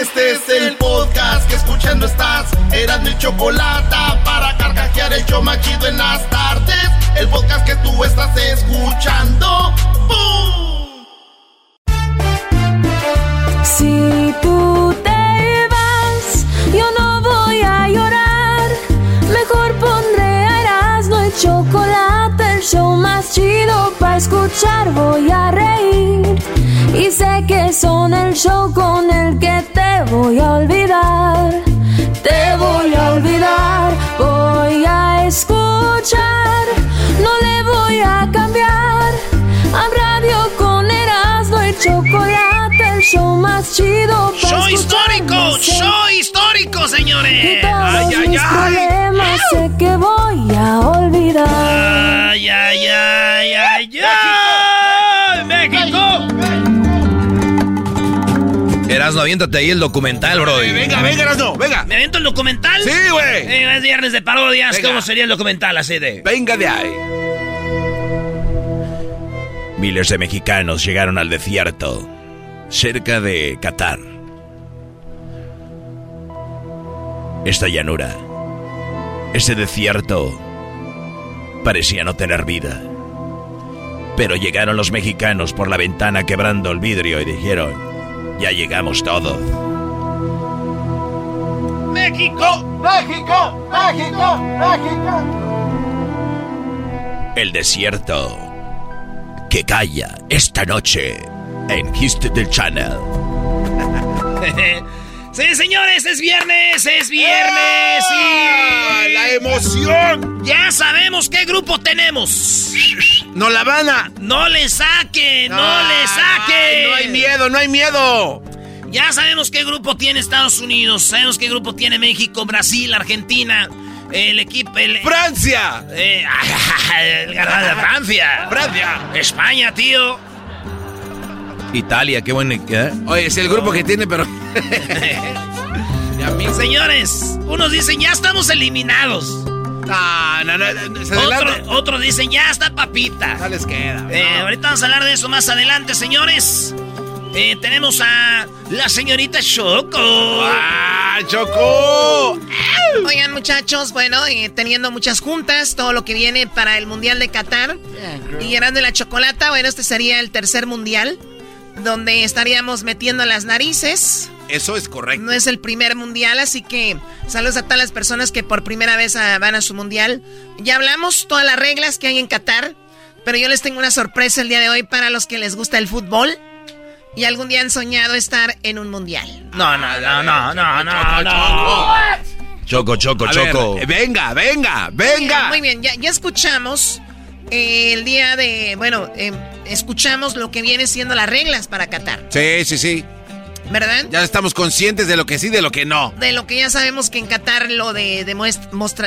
Este es el podcast que escuchando estás. Eran mi chocolate para carcajear el yo machido en las tardes. El podcast que tú estás escuchando. ¡Bum! Si tú te vas, yo no voy a llorar. Mejor pondré a Erasmo y chocolate, el show más chido para escuchar. Voy a reír y sé que son el show con el que te voy a olvidar. Te voy a olvidar, voy a escuchar, no le voy a cambiar. A radio con Erasmo y chocolate, el show más chido. ¡Show histórico! ¡Show histórico, y señores! todos ¡Ay, ay, mis ay! problemas sé que voy a olvidar. ¡Ay, ay, ay, ay, ay! Erasno, aviéntate ahí el documental, bro. Venga, venga, Erasno, venga. ¿Me aviento el documental? Sí, güey. Eh, es viernes de parodias. Venga. ¿Cómo sería el documental así de...? Venga de ahí. Miles de mexicanos llegaron al desierto, cerca de Qatar. Esta llanura, ese desierto, parecía no tener vida. Pero llegaron los mexicanos por la ventana quebrando el vidrio y dijeron, ya llegamos todos. ¡México! México, México, México. El desierto que calla esta noche en History Channel. sí, señores, es viernes, es viernes ¡Ah! y... ¡La emoción! Ya sabemos qué grupo tenemos. ¡No la van a! No le saque, no le saque. No hay miedo, no hay miedo. Ya sabemos qué grupo tiene Estados Unidos, sabemos qué grupo tiene México, Brasil, Argentina, el equipo... El, ¡Francia! eh, el ganador de Francia. ¡Francia! España, tío. Italia, qué buen... ¿eh? Oye, es el grupo que tiene, pero. Señores, unos dicen ya estamos eliminados. No, no, no, no, se Otro- otros dicen ya está papita. No les queda. Eh, ahorita vamos a hablar de eso más adelante, señores. Eh, tenemos a la señorita Choco. ¡Ah, Choco! Oigan, muchachos, bueno, eh, teniendo muchas juntas, todo lo que viene para el Mundial de Qatar. Y llenando la chocolata, bueno, este sería el tercer Mundial, donde estaríamos metiendo las narices. Eso es correcto. No es el primer Mundial, así que saludos a todas las personas que por primera vez ah, van a su Mundial. Ya hablamos todas las reglas que hay en Qatar, pero yo les tengo una sorpresa el día de hoy para los que les gusta el fútbol. Y algún día han soñado estar en un mundial. No, no, no, no, no, no, no. Choco, choco, ver, choco. eh, venga, venga, venga. Muy bien, ya, ya escuchamos el día de. Bueno, eh, escuchamos lo que viene siendo las reglas para Qatar, Sí, sí, sí. ¿verdad? Ya estamos conscientes de lo que sí, de lo que no. De lo que ya sabemos que en Qatar lo de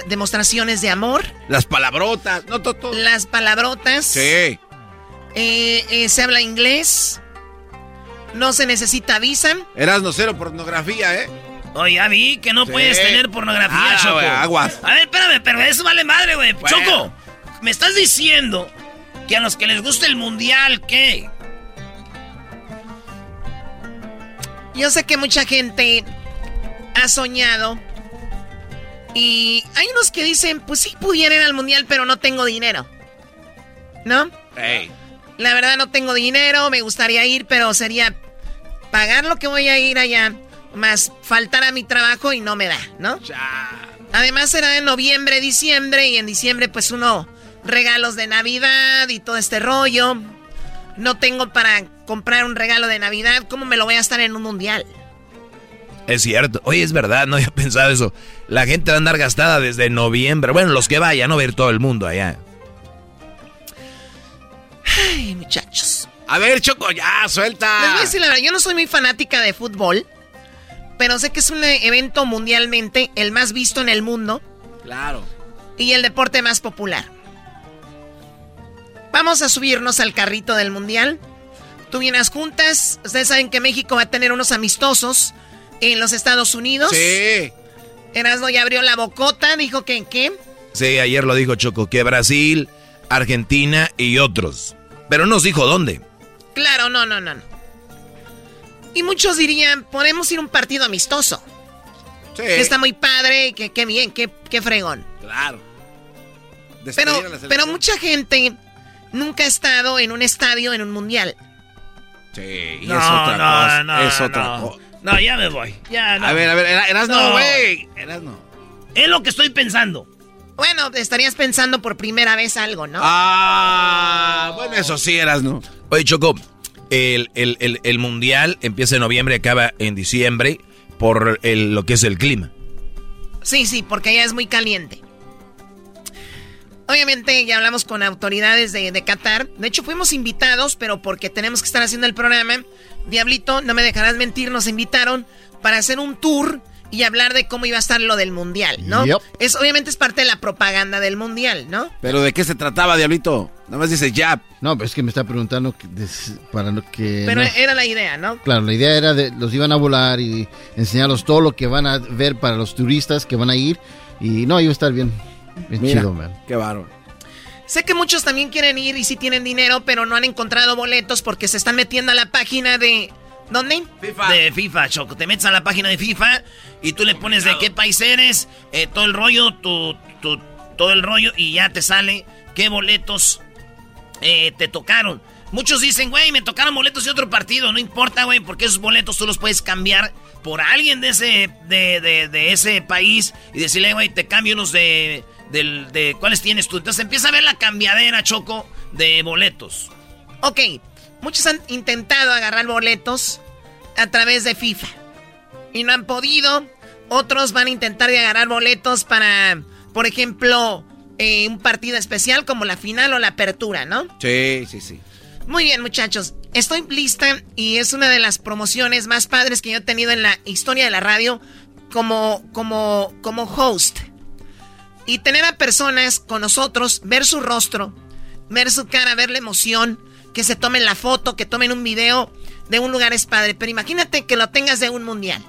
demostraciones de amor, Las palabrotas. No, to- to- las palabrotas. Sí. eh, eh, se habla inglés. No se necesita visa. Erasno cero pornografía, ¿eh? Oye, ya vi que no Sí. puedes tener pornografía, Ah, Choco. aguas. A ver, espérame, pero eso vale madre, güey. Bueno. Choco, me estás diciendo que a los que les gusta el mundial, ¿qué? Yo sé que mucha gente ha soñado. Y hay unos que dicen, pues sí pudiera ir al mundial, pero no tengo dinero. ¿No? La verdad no tengo dinero, me gustaría ir, pero sería pagar lo que voy a ir allá. más faltar a mi trabajo y no me da, ¿no? Además será en noviembre, diciembre y en diciembre pues uno regalos de Navidad y todo este rollo. No tengo para comprar un regalo de Navidad, ¿cómo me lo voy a estar en un mundial? Es cierto. Oye, es verdad, no había pensado eso. La gente va a andar gastada desde noviembre. Bueno, los que vayan, no ver todo el mundo allá. Ay, muchachos. A ver, Choco, ya, suelta. Les voy a decir la verdad, yo no soy muy fanática de fútbol, pero sé que es un evento mundialmente el más visto en el mundo. Claro. Y el deporte más popular. Vamos a subirnos al carrito del mundial. Tú vienes juntas. Ustedes saben que México va a tener unos amistosos en los Estados Unidos. Sí. Erasmo ya abrió la bocota, dijo que en qué. Sí, ayer lo dijo Choco, que Brasil, Argentina y otros. Pero nos dijo dónde. Claro, no, no, no. Y muchos dirían, podemos ir a un partido amistoso. Sí. Que está muy padre, que, qué bien, qué, qué fregón. Claro. Pero, pero mucha gente nunca ha estado en un estadio en un mundial. Sí, y No, es otra no, cosa. no, es otra no. cosa. No, ya me voy. Ya, no. A ver, a ver, Era- Erasno, No. güey. Erasno. Es lo que estoy pensando. Bueno, estarías pensando por primera vez algo, ¿no? Ah, bueno, eso sí, Erasno. Oye, Choco, el, el- el- el mundial empieza en noviembre, acaba en diciembre por el- lo que es el clima. Sí, sí, porque allá es muy caliente. Obviamente ya hablamos con autoridades de, de Qatar. De hecho, fuimos invitados, pero porque tenemos que estar haciendo el programa. Diablito, no me dejarás mentir, nos invitaron para hacer un tour y hablar de cómo iba a estar lo del mundial, ¿no? Yep. Es obviamente es parte de la propaganda del mundial, ¿no? ¿Pero de qué se trataba, Diablito? Nada más dice ya. No, pero es que me está preguntando que des- para lo que... Pero no. era la idea, ¿no? Claro, la idea era de los iban a volar y enseñarlos todo lo que van a ver para los turistas que van a ir. Y no, iba a estar bien, bien Mira, chido, man. qué bárbaro. Sé que muchos también quieren ir y sí tienen dinero, pero no han encontrado boletos porque se están metiendo a la página de... ¿Dónde? De FIFA, Choco. Te metes a la página de FIFA y tú le pones de qué país eres, eh, todo el rollo, tu, tu- todo el rollo y ya te sale qué boletos eh, te tocaron. Muchos dicen, güey, me tocaron boletos de otro partido. No importa, güey, porque esos boletos tú los puedes cambiar por alguien de ese, de, de- de ese país y decirle, güey, te cambio unos de, del- de... ¿Cuáles tienes tú? Entonces empieza a ver la cambiadera, Choco, de boletos. Ok, muchos han intentado agarrar boletos a través de FIFA y no han podido. Otros van a intentar de agarrar boletos para, por ejemplo, eh, un partido especial como la final o la apertura, ¿no? Sí, sí, sí. Muy bien, muchachos. Estoy lista y es una de las promociones más padres que yo he tenido en la historia de la radio como, como, como host. Y tener a personas con nosotros, ver su rostro, ver su cara, ver la emoción, que se tomen la foto, que tomen un video de un lugar es padre. Pero imagínate que lo tengas de un mundial.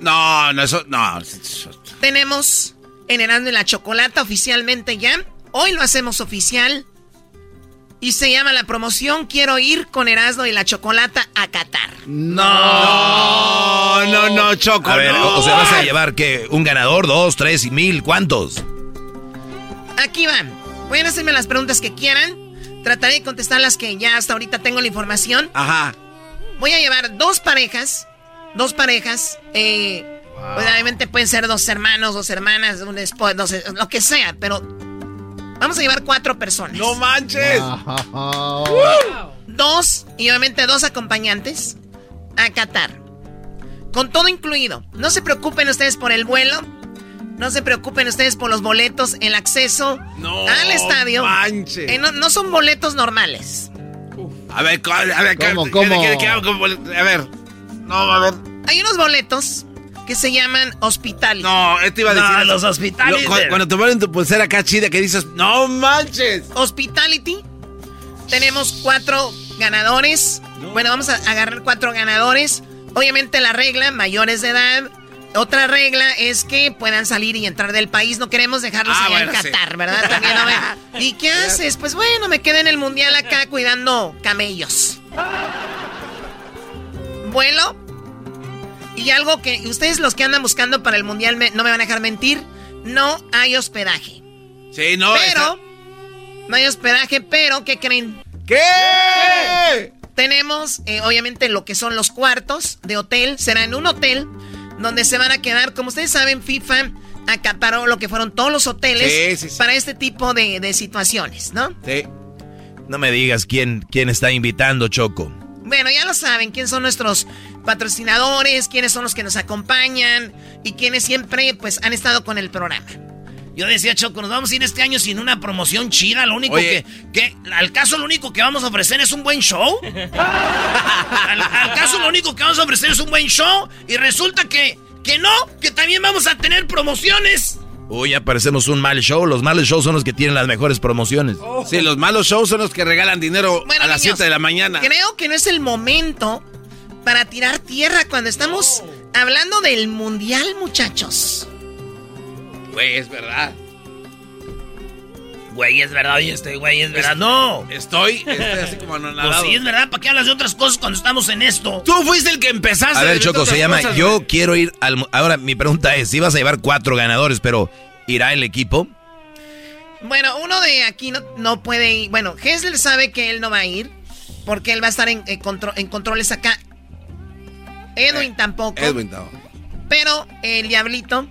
No, no, eso, no. Tenemos en Erasmo y la Chocolata oficialmente ya. Hoy lo hacemos oficial. Y se llama la promoción Quiero ir con Erasmo y la Chocolata a Qatar. No, no, no, Choco. A ver, no. o sea, vas a llevar que un ganador, dos, tres y mil, ¿cuántos? Aquí van. Pueden hacerme las preguntas que quieran. Trataré de contestar las que ya hasta ahorita tengo la información. Ajá. Voy a llevar dos parejas. Dos parejas. Eh, pues, Obviamente pueden ser dos hermanos, dos hermanas, un esposo, no sé, lo que sea, pero vamos a llevar cuatro personas. No manches. Dos, y obviamente dos acompañantes a Qatar. Con todo incluido. No se preocupen ustedes por el vuelo. No se preocupen ustedes por los boletos, el acceso No al estadio. manches. Eh, no, no son boletos normales. A ver, co- a ver, ¿Cómo, ¿qué- cómo? qué- qué A ver. No, a ver. Hay unos boletos que se llaman hospitality. No, este iba a decir. No, eso. los hospitales. Lo- cu- cuando te ponen tu pulsera acá chida que dices, no manches. Hospitality. Tenemos cuatro ganadores. Bueno, vamos a agarrar cuatro ganadores. Obviamente la regla, mayores de edad. Otra regla es que puedan salir y entrar del país. No queremos dejarlos Ah, allá en sí. Qatar, ¿verdad? También, no me- ¿Y qué haces? Pues bueno, me quedé en el mundial acá cuidando camellos. Vuelo. Y algo que ustedes los que andan buscando para el mundial me- no me van a dejar mentir. No hay hospedaje. Sí, no. pero, no hay hospedaje, pero, ¿qué creen? está- ¿Qué? Tenemos, eh, obviamente, lo que son los cuartos de hotel. Será en un hotel donde se van a quedar. Como ustedes saben, FIFA acaparó lo que fueron todos los hoteles para este tipo de, situaciones, ¿no? Sí. No me digas quién, quién está invitando, Choco. Bueno, ya lo saben, quiénes son nuestros patrocinadores, quiénes son los que nos acompañan y quiénes siempre pues han estado con el programa. Yo decía, Choco, nos vamos a ir este año sin una promoción chida. Lo único que, que, Al caso, lo único que vamos a ofrecer es un buen show. al, caso, lo único que vamos a ofrecer es un buen show. Y resulta que. Que no, que también vamos a tener promociones. Uy, ya parecemos un mal show. Los malos shows son los que tienen las mejores promociones. Oh. Sí, los malos shows son los que regalan dinero a las 7 de la mañana. Creo que no es el momento para tirar tierra cuando estamos hablando del mundial, muchachos. Güey, es verdad. Güey, es verdad, y este güey es verdad. no. Estoy, estoy así como anonadado. Pues sí, es verdad. ¿Para qué hablas de otras cosas cuando estamos en esto? Tú fuiste el que empezaste. A ver, Choco, se llama Yo quiero ir al... Ahora, mi pregunta es, si vas a llevar cuatro ganadores, pero ¿irá el equipo? Bueno, uno de aquí no, no puede ir. Bueno, Hessler sabe que él no va a ir, porque él va a estar en, en controles acá. Edwin eh, tampoco. Edwin tampoco. Pero el Diablito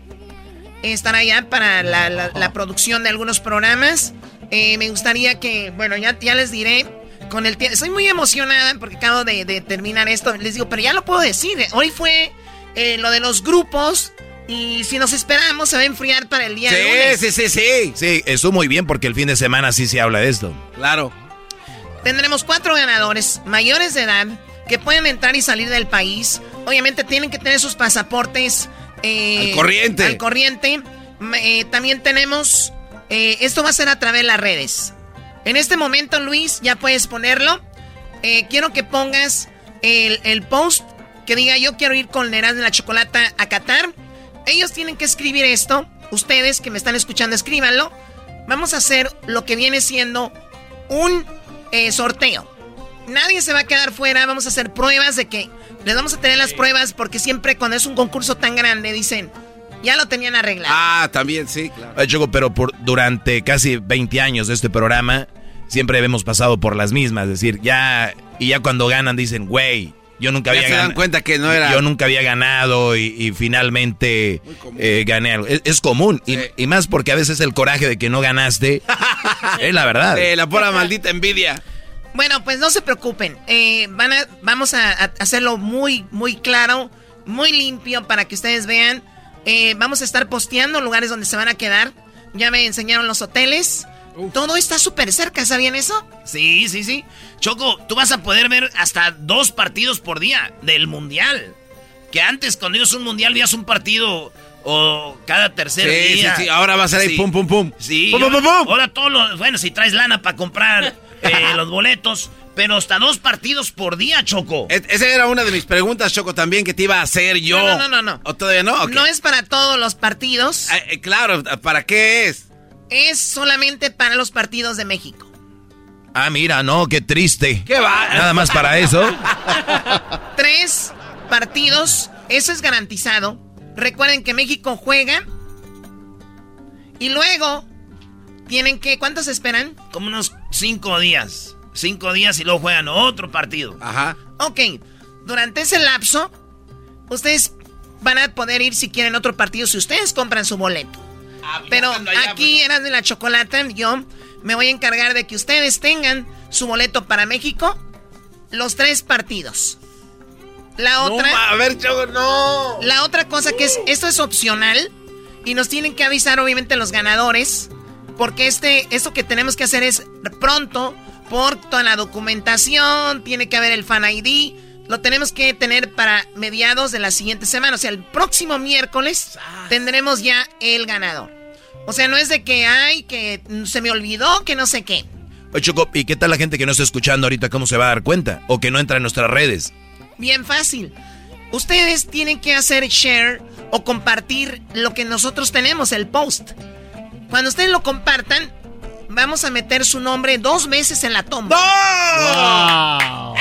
estar allá para la, producción de algunos programas. Eh, me gustaría que, bueno, ya, ya les diré con el tiempo. Estoy muy emocionada porque acabo de, terminar esto. Les digo, pero ya lo puedo decir. Hoy fue eh, lo de los grupos. Y si nos esperamos, se va a enfriar para el día sí, de lunes. Sí, sí, sí. Sí, eso muy bien porque el fin de semana sí se habla de esto. Claro. Tendremos cuatro ganadores mayores de edad que pueden entrar y salir del país. Obviamente tienen que tener sus pasaportes eh, al corriente. Al corriente. Eh, también tenemos. Eh, esto va a ser a través de las redes. En este momento, Luis, ya puedes ponerlo. quiero que pongas el, post que diga: Yo quiero ir con Nerán de la Chocolata a Qatar. Ellos tienen que escribir esto. Ustedes que me están escuchando, escríbanlo. Vamos a hacer lo que viene siendo un sorteo. Nadie se va a quedar fuera. Vamos a hacer pruebas de que les vamos a tener las pruebas porque siempre cuando es un concurso tan grande dicen, ya lo tenían arreglado. Ah, también, sí, claro. pero por, durante casi 20 años de este programa, siempre hemos pasado por las mismas. Es decir, ya, y ya cuando ganan dicen, güey, yo nunca había ganado. se dan cuenta que no era. Yo nunca había ganado y, finalmente eh, gané algo. Es, común. Y, más porque a veces el coraje de que no ganaste es la verdad. la pura maldita envidia. Bueno, pues no se preocupen. Eh, van a, vamos a, hacerlo muy, muy claro, muy limpio para que ustedes vean. Eh, vamos a estar posteando lugares donde se van a quedar. Ya me enseñaron los hoteles. Todo está súper cerca, ¿sabían eso? Sí, sí, sí. Choco, tú vas a poder ver hasta dos partidos por día del Mundial. Que antes, cuando ibas un Mundial, veías un partido o cada tercer día. Sí, sí, ahora va a ser ahí pum, pum, pum. Sí. Pum, pum, pum, pum. Ahora todos los... Bueno, si traes lana para comprar eh, los boletos, pero hasta dos partidos por día, Choco. esa era una de mis preguntas, Choco, también que te iba a hacer yo. No, no, no, no. ¿O todavía no? No es para todos los partidos. Eh, eh, claro, ¿para qué es? Es solamente para los partidos de México. Ah, mira, no, qué triste. ¿Qué va? Nada más para eso. Tres partidos, eso es garantizado. Recuerden que México juega y luego tienen que, ¿cuántos esperan? Como unos cinco días. Cinco días y luego juegan otro partido. Ajá. Ok, durante ese lapso, ustedes van a poder ir si quieren otro partido, si ustedes compran su boleto. Ah, Pero aquí pues. eran de la chocolate, yo me voy a encargar de que ustedes tengan su boleto para México, los tres partidos. La otra. a ver, Choco, no. La otra cosa que es, esto es opcional y nos tienen que avisar obviamente los ganadores porque este, esto que tenemos que hacer es pronto, por toda la documentación, tiene que haber el fan ID, lo tenemos que tener para mediados de la siguiente semana. O sea, el próximo miércoles tendremos ya el ganador. O sea, no es de que, ay, que se me olvidó, que no sé qué. Oye, Choco, ¿y qué tal la gente que no está escuchando ahorita cómo se va a dar cuenta? O que no entra en nuestras redes. Bien fácil. Ustedes tienen que hacer share o compartir lo que nosotros tenemos, el post. Cuando ustedes lo compartan, vamos a meter su nombre dos veces en la tumba. ¡No!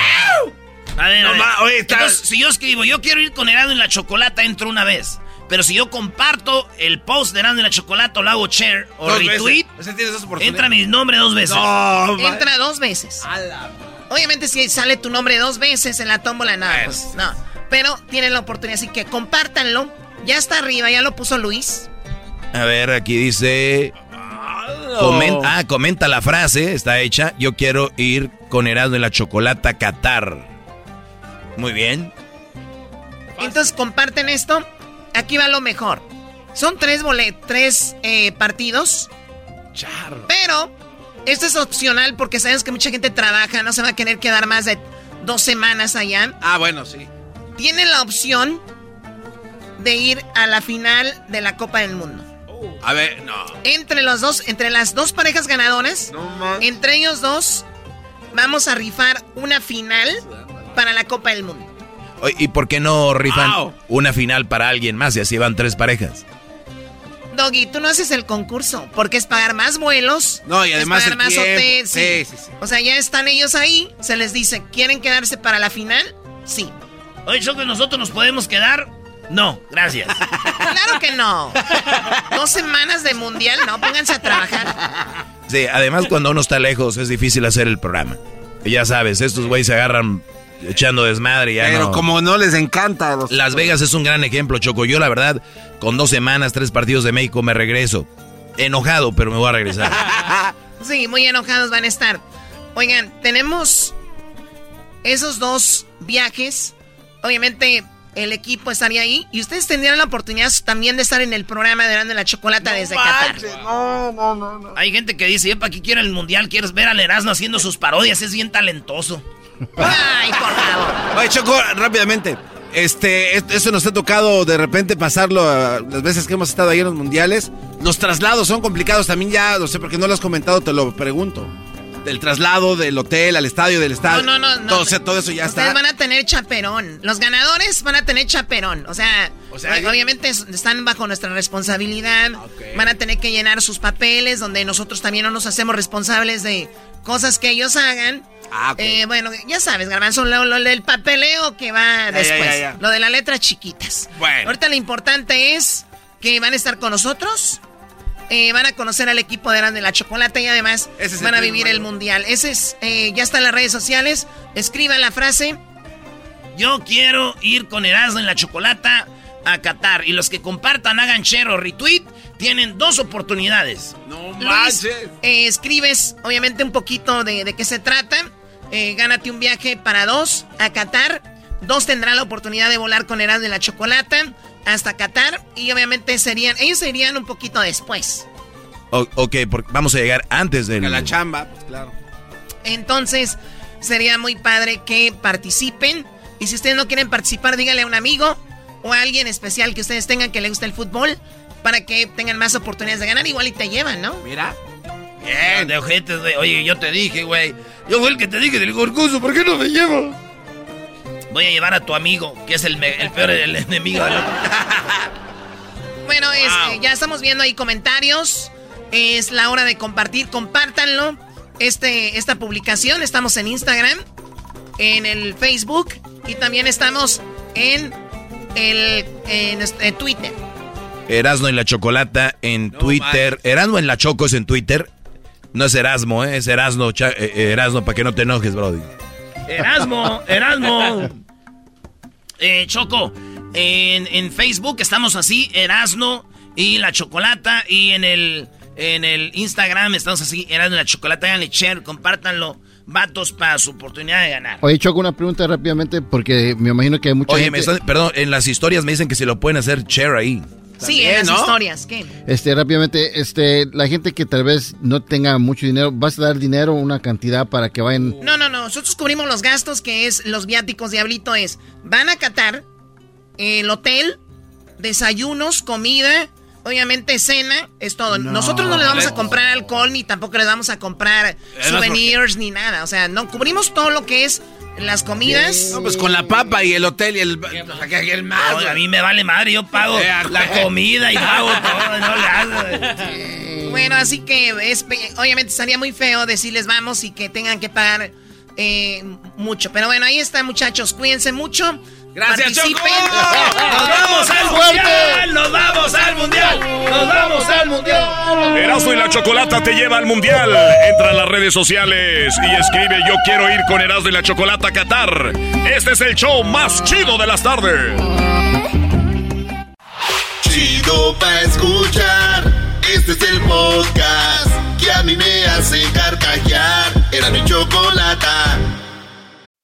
A ver, si yo escribo, yo quiero ir con Herado en la chocolata, entro una vez. Pero si yo comparto el post de Herado en la chocolata, o lo hago share o retweet, entra mi nombre dos veces. entra dos veces. Obviamente si sale tu nombre dos veces en la tómbola, nada, pues, no. Pero tienen la oportunidad, así que compártanlo Ya está arriba, ya lo puso Luis. A ver, aquí dice... Comenta, ah, comenta la frase, está hecha. Yo quiero ir con Erasmo en la chocolata a Qatar. Muy bien. Entonces comparten esto. Aquí va lo mejor. Son tres tres eh, partidos. Pero esto es opcional porque sabes que mucha gente trabaja, no se va a querer quedar más de dos semanas allá. Ah, bueno, sí. Tiene la opción de ir a la final de la Copa del Mundo. A ver, no. Entre los dos, entre las dos parejas ganadoras, entre ellos dos, vamos a rifar una final para la Copa del Mundo. ¿Y por qué no rifan una final para alguien más y así van tres parejas? Doggy, tú no haces el concurso porque es pagar más vuelos. No, y además. pagar más hotel. Sí. Sí, sí, O sea, ya están ellos ahí. Se les dice, ¿quieren quedarse para la final? Sí. Oye, que nosotros nos podemos quedar. No, gracias. claro que no. Dos semanas de mundial, no, pónganse a trabajar. Sí, además cuando uno está lejos es difícil hacer el programa. ya sabes, estos güeyes se agarran echando desmadre ya Pero como no les encanta. Las Vegas es un gran ejemplo, Choco. Yo la verdad, con dos semanas, tres partidos de México me regreso. Enojado, pero me voy a regresar. sí, muy enojados van a estar. Oigan, tenemos esos dos viajes. Obviamente el equipo estaría ahí y ustedes tendrían la oportunidad también de estar en el programa de Grande la Chocolata desde Qatar. No, no, no, no. Hay gente que dice, ¿para qué quiero el mundial? ¿Quieres ver al Erasmo haciendo sus parodias? Es bien talentoso. Ay, por favor. Oye, Choco, rápidamente. Este, eso nos ha tocado de repente pasarlo las veces que hemos estado ahí en los mundiales. Los traslados son complicados también ya, no sé por qué no lo has comentado, te lo pregunto. Del traslado del hotel al estadio, del estadio. No, no, no. Todo, todo eso ya ustedes van a tener chaperón. Los ganadores van a tener chaperón. O sea, obviamente están bajo nuestra responsabilidad. Van a tener que llenar sus papeles, donde nosotros también no nos hacemos responsables de cosas que ellos hagan. Ah, eh, bueno, ya sabes, Garbanzo, lo, del papeleo que va después. lo de las letras chiquitas. Bueno. Ahorita lo importante es que van a estar con nosotros. Eh, van a conocer al equipo de de la Chocolate y además van a vivir el mundial. Ese es, eh, ya está en las redes sociales. Escriban la frase. Yo quiero ir con Erasmo en la Chocolata a Qatar. Y los que compartan, hagan share o retweet, tienen dos oportunidades. No manches. escribes, obviamente, un poquito de, de qué se trata. Eh, gánate un viaje para dos a Qatar. Dos tendrán la oportunidad de volar con Erasmo de la Chocolata hasta Qatar. Y obviamente serían, ellos serían un poquito después. ok, porque vamos a llegar antes de la chamba, pues claro. Entonces, sería muy padre que participen. Y si ustedes no quieren participar, díganle a un amigo o a alguien especial que ustedes tengan que le guste el fútbol para que tengan más oportunidades de ganar. Igual y te llevan, ¿no? Mira. Bien. De ojetes, güey. Oye, yo te dije, güey. Yo fui el que te dije del gorgoso. ¿Por qué no me llevo? Voy a llevar a tu amigo, que es el, peor el enemigo del otro. bueno, este, ya estamos viendo ahí comentarios. Es la hora de compartir. Compártanlo. Este, esta publicación. Estamos en Instagram, en el Facebook y también estamos en el en, Twitter. Erasno en la Chocolata en Twitter. Erasno en la Choco es en Twitter. No es Erasmo, ¿eh? es Erasmo, eh, eh, Erasmo, para que no te enojes, Brody. Erasmo, Erasmo. Eh, Choco, en, Facebook estamos así, Erasmo y la Chocolata. Y en el, en el Instagram estamos así, Erasmo y la Chocolata. Háganle share, compártanlo. Vatos para su oportunidad de ganar. Oye, Choco, una pregunta rápidamente, porque me imagino que hay mucha Oye, perdón, en las historias me dicen que si lo pueden hacer share ahí. Sí, en las historias, ¿qué? Este, rápidamente, este, la gente que tal vez no tenga mucho dinero, ¿vas a dar dinero, una cantidad para que vayan? No, no, no, nosotros cubrimos los gastos que es los viáticos, Diablito, es, van a Qatar, el hotel, desayunos, comida, obviamente cena, es todo. Nosotros no le vamos a comprar alcohol, ni tampoco le vamos a comprar souvenirs, ni nada, o sea, no, cubrimos todo lo que es las comidas. No, pues con la papa y el hotel y el, el más. a mí me vale madre, yo pago eh, la comida y pago todo, no le hago. Bueno, así que es, obviamente estaría muy feo decirles vamos y que tengan que pagar eh, mucho. Pero bueno, ahí está, muchachos. Cuídense mucho. Gracias, Choco. Nos vamos al mundial. Nos vamos al mundial. Nos vamos al mundial. Erasmo y la Chocolata te lleva al mundial. Entra a las redes sociales y escribe yo quiero ir con Erasmo y la Chocolata a Qatar. Este es el show más chido de las tardes. chido pa' escuchar. Este es el podcast que a mí me hace carcajear. Era mi chocolata.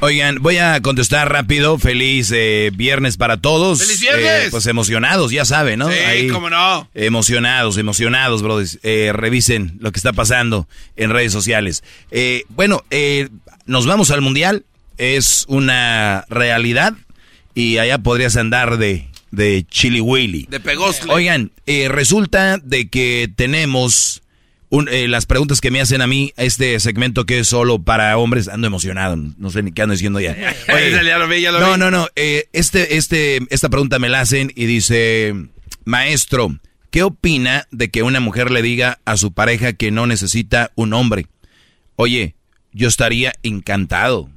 Oigan, voy a contestar rápido. Feliz eh, viernes para todos. ¡Feliz viernes! Eh, pues emocionados, ya saben, ¿no? Sí, cómo no. Emocionados, emocionados, brothers. Eh, revisen lo que está pasando en redes sociales. Eh, bueno, eh, nos vamos al mundial. Es una realidad. Y allá podrías andar de, de chili willy. De pegosle. Oigan, eh, resulta de que tenemos un- eh, las preguntas que me hacen a mí, este segmento que es solo para hombres, ando emocionado, no sé ni qué ando diciendo ya. Oye, ya lo vi, ya lo no, vi. no, no, eh, este, este, esta pregunta me la hacen y dice, maestro, ¿qué opina de que una mujer le diga a su pareja que no necesita un hombre? Oye, yo estaría encantado,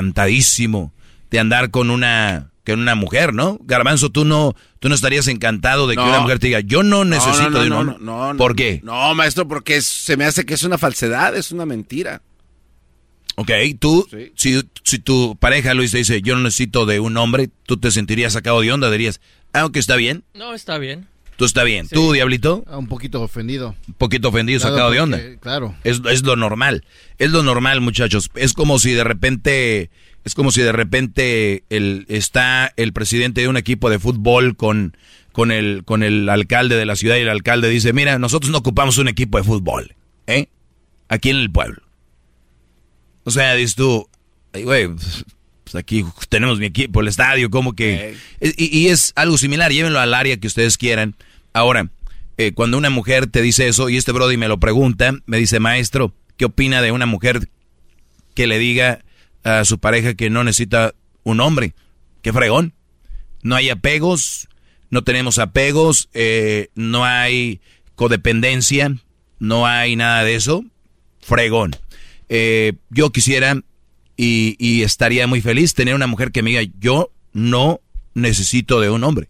encantadísimo de andar con una con una mujer, ¿no? Garbanzo, tú no tú no estarías encantado de que No. una mujer te diga, "Yo no necesito no, de un no, hombre". no, no, ¿Por qué? No, maestro, porque es- se me hace que es una falsedad, es una mentira. Ok, tú, Sí. si, si tu pareja Luis te dice, yo no necesito de un hombre, tú te sentirías sacado de onda, dirías, ah, ok, está bien, No, está bien. tú está bien. Tú, Diablito, Ah, Un poquito ofendido. un poquito ofendido, Claro, sacado de onda. Claro. Es, es lo normal, es lo normal, muchachos. Es como si de repente, es como si de repente el, está el presidente de un equipo de fútbol con, con, el, con el alcalde de la ciudad y el alcalde dice, mira, nosotros no ocupamos un equipo de fútbol, ¿eh? Aquí en el pueblo. O sea, dices tú, "Ay, güey, pues aquí tenemos mi equipo, el estadio, como que... Y, y es algo similar, llévenlo al área que ustedes quieran. Ahora, eh, cuando una mujer te dice eso, y este Brody me lo pregunta, me dice, maestro, ¿qué opina de una mujer que le diga a su pareja que no necesita un hombre? ¡Qué fregón! No hay apegos, no tenemos apegos, eh, no hay codependencia, no hay nada de eso. Fregón. Eh, yo quisiera y, y estaría muy feliz tener una mujer que me diga, yo no necesito de un hombre.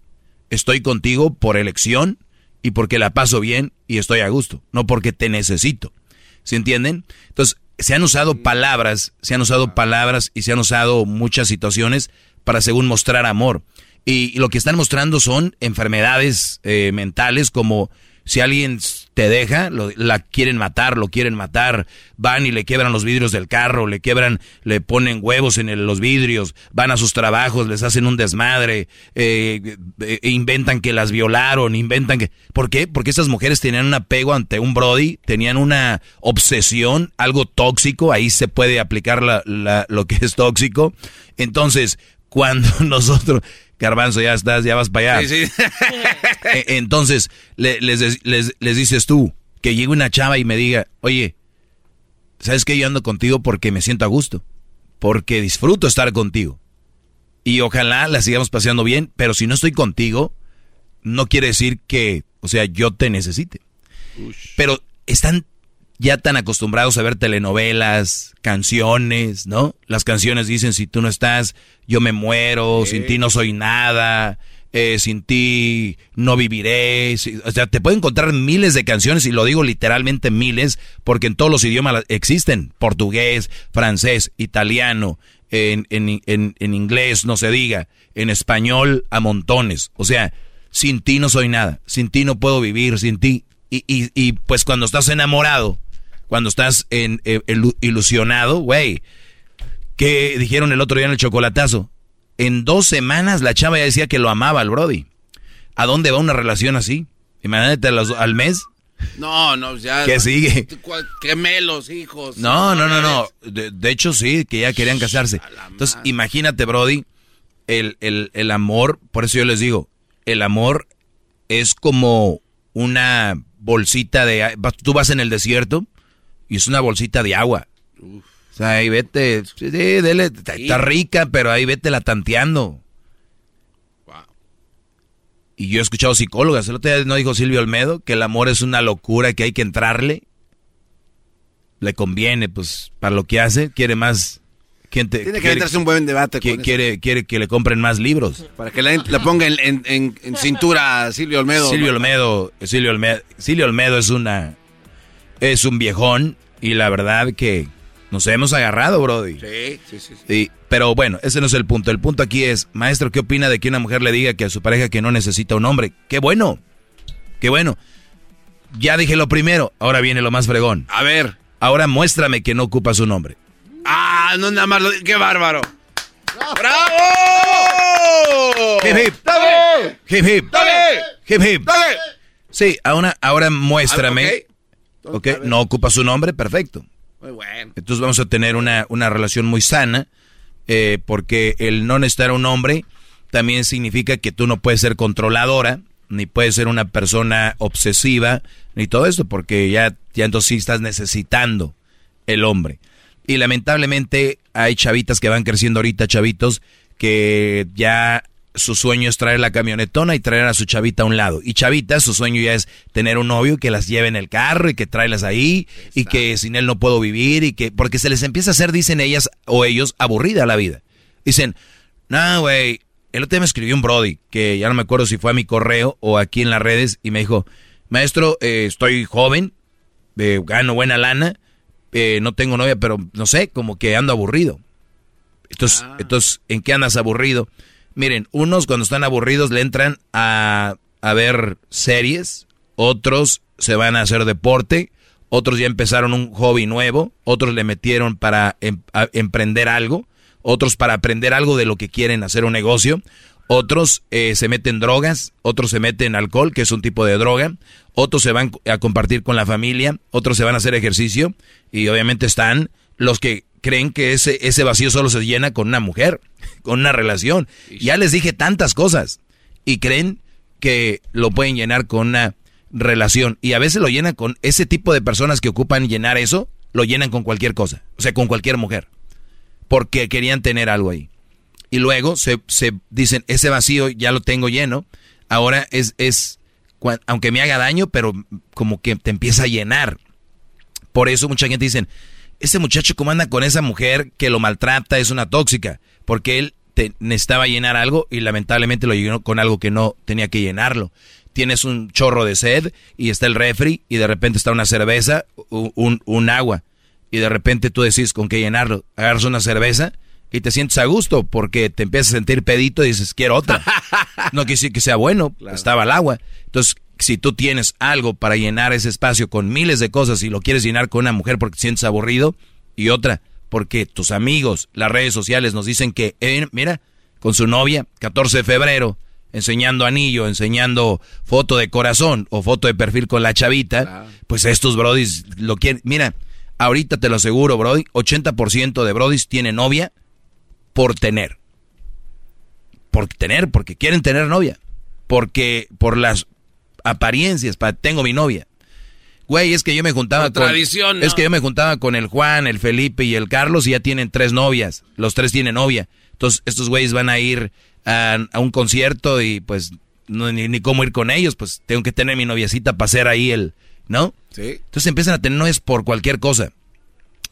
Estoy contigo por elección y porque la paso bien y estoy a gusto, no porque te necesito. ¿Se entienden? Entonces, se han usado palabras, se han usado palabras y se han usado muchas situaciones para según mostrar amor. Y, y lo que están mostrando son enfermedades eh, mentales como si alguien te deja, la quieren matar, lo quieren matar, van y le quiebran los vidrios del carro, le quiebran, le ponen huevos en los vidrios, van a sus trabajos, les hacen un desmadre, eh, eh, inventan que las violaron, inventan que... ¿Por qué? Porque esas mujeres tenían un apego ante un Brody, tenían una obsesión, algo tóxico, ahí se puede aplicar lo que es tóxico. Entonces, cuando nosotros Garbanzo, ya estás, ya vas para allá. Sí, sí. E, entonces, les, les, dices tú, que llegue una chava y me diga, oye, ¿sabes qué? Yo ando contigo porque me siento a gusto, porque disfruto estar contigo. Y ojalá la sigamos paseando bien, pero si no estoy contigo, no quiere decir que, o sea, yo te necesite. Pero están ya tan acostumbrados a ver telenovelas, canciones, ¿no? Las canciones dicen, si tú no estás, yo me muero, sin ti no soy nada, eh, sin ti no viviré. o sea, te pueden encontrar miles de canciones, y lo digo literalmente miles, porque en todos los idiomas existen, portugués, francés, italiano, en, en, en inglés, no se diga, en español a montones. O sea, sin ti no soy nada, sin ti no puedo vivir, sin ti. Y, y, y pues cuando estás enamorado, cuando estás en, eh, ilusionado, güey. ¿Qué dijeron el otro día en el chocolatazo? En dos semanas la chava ya decía que lo amaba al Brody. ¿A dónde va una relación así? Imagínate al mes. No, no, ya. ¿Qué sigue? Gemelos, hijos. No, no, no, no. De, hecho, sí, que ya querían casarse. Entonces, imagínate, Brody, el, el, el amor, por eso yo les digo, el amor es como una bolsita de... Tú vas en el desierto y es una bolsita de agua. O sea, ahí vete, sí, dele, está, rica, pero ahí vete la tanteando. Wow. Y yo he escuchado psicólogas, el otro día no dijo Silvio Olmedo que el amor es una locura que hay que entrarle. Le conviene, pues, para lo que hace, quiere más gente. Tiene que entrarse un buen debate. quiere, quiere que le compren más libros. Para que la, ponga en, en, cintura a Silvio Olmedo. Silvio Olmedo, Silvio Olmedo, Silvio Olmedo es una es un viejón y la verdad que nos hemos agarrado, Brody. Sí, sí, sí, pero bueno, ese no es el punto. El punto aquí es, maestro, ¿qué opina de que una mujer le diga que a su pareja que no necesita un hombre? Qué bueno, qué bueno. Ya dije lo primero, ahora viene lo más fregón. A ver. Ahora muéstrame que no ocupas un hombre. Ah, no nada más lo... ¡Qué bárbaro! ¡Bravo! ¡Hip, hip! ¡Dale! ¡Hip, hip! ¡Dale! ¡Hip, hip! ¡Dale! Sí, ahora, ahora muéstrame... ¿Ok? No ocupa su nombre, perfecto. Muy bueno. Entonces vamos a tener una, relación muy sana, eh, porque el no necesitar un hombre también significa que tú no puedes ser controladora, ni puedes ser una persona obsesiva, ni todo esto, porque ya, ya entonces sí estás necesitando el hombre. Y lamentablemente hay chavitas que van creciendo ahorita, chavitos, que ya su sueño es traer la camionetona y traer a su chavita a un lado. Y chavita, su sueño ya es tener un novio que las lleve en el carro y que traelas ahí y que sin él no puedo vivir y que porque se les empieza a hacer, dicen ellas o ellos, aburrida la vida. Dicen, no, güey, el otro día me escribió un Brody que ya no me acuerdo si fue a mi correo o aquí en las redes y me dijo, maestro, eh, estoy joven, eh, gano buena lana, eh, no tengo novia, pero no sé, como que ando aburrido. Entonces, ah. entonces, ¿en qué andas aburrido? Miren, unos cuando están aburridos le entran a, ver series, otros se van a hacer deporte, otros ya empezaron un hobby nuevo, otros le metieron para em, emprender algo, otros para aprender algo de lo que quieren hacer un negocio, otros eh, se meten drogas, otros se meten alcohol, que es un tipo de droga, otros se van a compartir con la familia, otros se van a hacer ejercicio y obviamente están los que creen que ese, ese vacío solo se llena con una mujer, con una relación. Ya les dije tantas cosas y creen que lo pueden llenar con una relación. Y a veces lo llenan con ese tipo de personas que ocupan llenar eso, lo llenan con cualquier cosa, o sea, con cualquier mujer, porque querían tener algo ahí. Y luego se, se dicen, ese vacío ya lo tengo lleno, ahora es, es, aunque me haga daño, pero como que te empieza a llenar. Por eso mucha gente dice, ese muchacho como anda con esa mujer que lo maltrata es una tóxica, porque él te, necesitaba llenar algo y lamentablemente lo llenó con algo que no tenía que llenarlo. Tienes un chorro de sed y está el refri y de repente está una cerveza, un, un agua y de repente tú decís con qué llenarlo. Agarras una cerveza y te sientes a gusto porque te empiezas a sentir pedito y dices quiero otra. No decir que sea bueno, estaba el agua. Entonces, si tú tienes algo para llenar ese espacio con miles de cosas y lo quieres llenar con una mujer porque te sientes aburrido, y otra, porque tus amigos, las redes sociales nos dicen que, eh, mira, con su novia, 14 de febrero, enseñando anillo, enseñando foto de corazón o foto de perfil con la chavita, pues estos brodis lo quieren. Mira, ahorita te lo aseguro, brody, 80% de brodis tienen novia por tener. Por tener, porque quieren tener novia. Porque por las apariencias, para, tengo mi novia. Güey, es que yo me juntaba con. Tradición, Es que yo me juntaba con el Juan, el Felipe y el Carlos y ya tienen tres novias. Los tres tienen novia. Entonces, estos güeyes van a ir a, un concierto y pues no, ni, ni, cómo ir con ellos. Pues tengo que tener mi noviecita para hacer ahí el. ¿No? Sí. Entonces empiezan a tener, no es por cualquier cosa.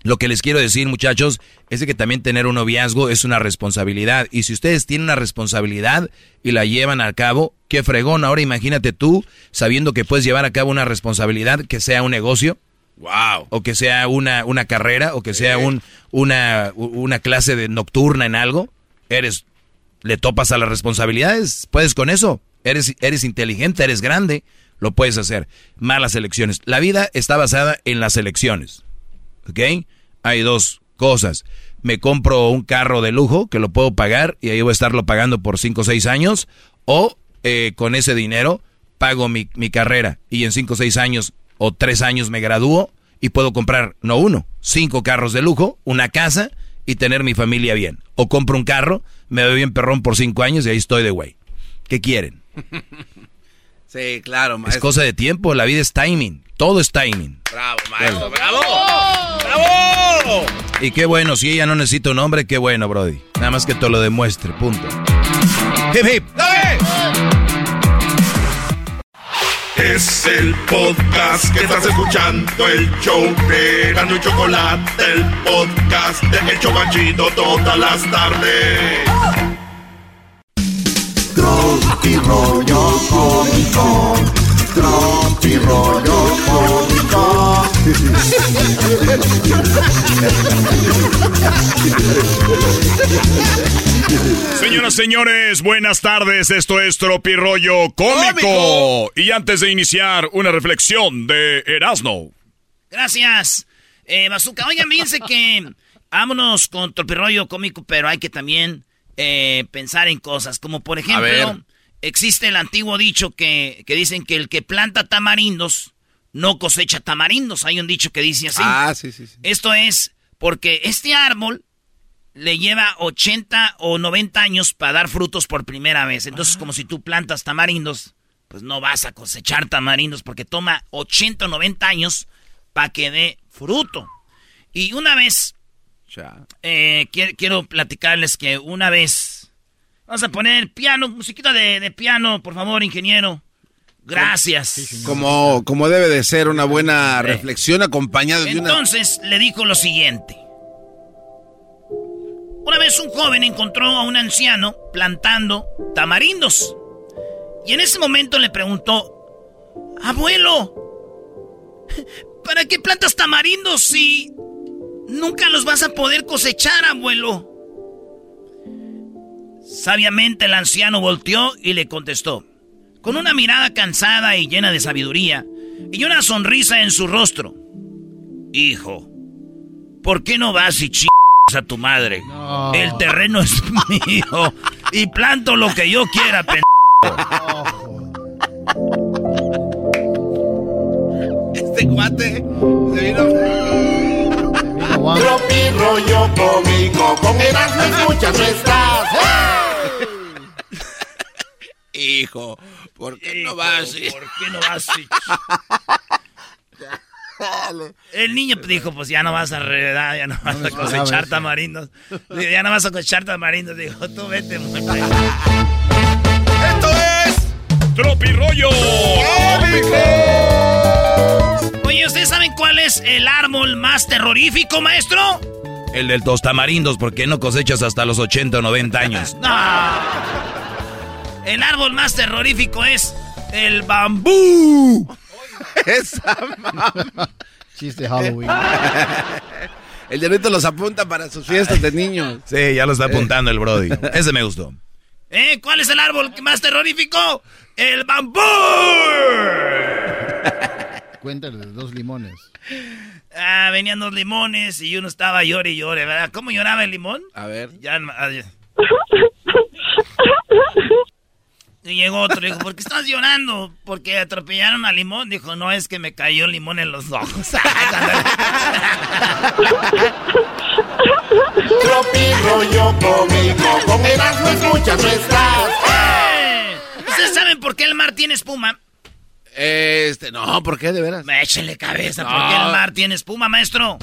Lo que les quiero decir, muchachos, es de que también tener un noviazgo es una responsabilidad. Y si ustedes tienen una responsabilidad y la llevan a cabo, qué fregón. Ahora imagínate tú, sabiendo que puedes llevar a cabo una responsabilidad que sea un negocio. Wow. O que sea una, una carrera, o que sea un, una, una clase de nocturna en algo. Eres, le topas a las responsabilidades, puedes con eso. Eres, eres inteligente, eres grande, lo puedes hacer. Malas elecciones. La vida está basada en las elecciones. ¿Ok? Hay dos cosas. Me compro un carro de lujo que lo puedo pagar y ahí voy a estarlo pagando por 5 o 6 años. O eh, con ese dinero pago mi, mi carrera y en 5 o 6 años o 3 años me gradúo y puedo comprar, no uno, cinco carros de lujo, una casa y tener mi familia bien. O compro un carro, me doy bien perrón por 5 años y ahí estoy de güey. ¿Qué quieren? Sí, claro, maestro. Es cosa de tiempo, la vida es timing. Todo es timing. Bravo, maestro, bravo. ¡Bravo! Y qué bueno, si ella no necesita un hombre, qué bueno, Brody. Nada más que te lo demuestre, punto. Hip hip. ¡Dale! Es el podcast que estás escuchando, el show de Gano y Chocolate, el podcast de El Chocachito todas las tardes. Tropi rollo cómico, tropi rollo cómico. Señoras, señores, buenas tardes. Esto es Tropirollo cómico. Cómico. Y antes de iniciar, una reflexión de Erasno. Gracias, eh, Bazooka. Oigan, fíjense que vámonos con Tropirollo cómico, pero hay que también eh, pensar en cosas. Como por ejemplo, existe el antiguo dicho que, que dicen que el que planta tamarindos no cosecha tamarindos. Hay un dicho que dice así. Ah, sí, sí, sí. Esto es porque este árbol le lleva 80 o 90 años para dar frutos por primera vez. Entonces, como si tú plantas tamarindos, pues no vas a cosechar tamarindos porque toma 80 o 90 años para que dé fruto. Y una vez. Eh, quiero, quiero platicarles que una vez... Vamos a poner piano, musiquita de, de piano, por favor, ingeniero. Gracias. Como, como debe de ser una buena reflexión acompañada de una... Entonces le dijo lo siguiente. Una vez un joven encontró a un anciano plantando tamarindos. Y en ese momento le preguntó, abuelo, ¿para qué plantas tamarindos si nunca los vas a poder cosechar, abuelo? Sabiamente el anciano volteó y le contestó, con una mirada cansada y llena de sabiduría, y una sonrisa en su rostro. Hijo, ¿por qué no vas y ch a tu madre? El terreno es mío y planto lo que yo quiera, pen... Este cuate se vino... Tropi rollo cómico, con Erasmo escuchas no estás. Hijo, ¿por qué no vas? ¿Por qué no vas El niño dijo, pues ya no vas a heredar, ya no vas a cosechar tamarindos. Ya no vas a cosechar tamarindos. Dijo, tú vete, muerte. ¡Esto es... Tropirollo Oye, ¿ustedes saben cuál es el árbol más terrorífico, maestro? El del tostamarindos, ¿por qué no cosechas hasta los 80 o 90 años? No. El árbol más terrorífico es el bambú. Esa mamá. Chiste Halloween. El diablito los apunta para sus fiestas de niños. Sí, ya lo está apuntando el Brody. Ese me gustó. ¿Eh? ¿Cuál es el árbol más terrorífico? ¡El bambú! Cuéntale de dos limones. Ah, venían dos limones y uno estaba llore y llore, ¿verdad? ¿Cómo lloraba el limón? A ver. Ya, ya. Y llegó otro y dijo, ¿por qué estás llorando? Porque atropellaron al limón. Dijo, no, es que me cayó limón en los ojos. Tropi rollo cómico, con Erasmo escuchas no estás. ¿Ustedes saben por qué el mar tiene espuma? Este, no, ¿por qué de veras? Échenle cabeza, ¿por qué el mar tiene espuma, maestro?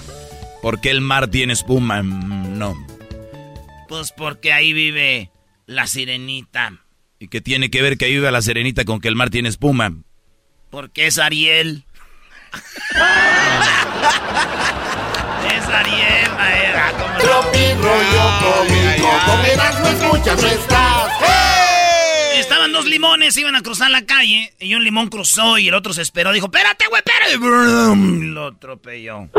¿Por qué el mar tiene espuma? Mm, No. Pues porque ahí vive la sirenita. ¿Y qué tiene que ver que ahí viva la serenita con que el mar tiene espuma? Porque es Ariel. es Ariel, maera. ¿cómo no? Tropi rollo cómico, con Erasmo escuchas no estás. Estaban dos limones, iban a cruzar la calle, y un limón cruzó y el otro se esperó. Dijo, espérate, güey, espérate. Brum, Lo atropelló.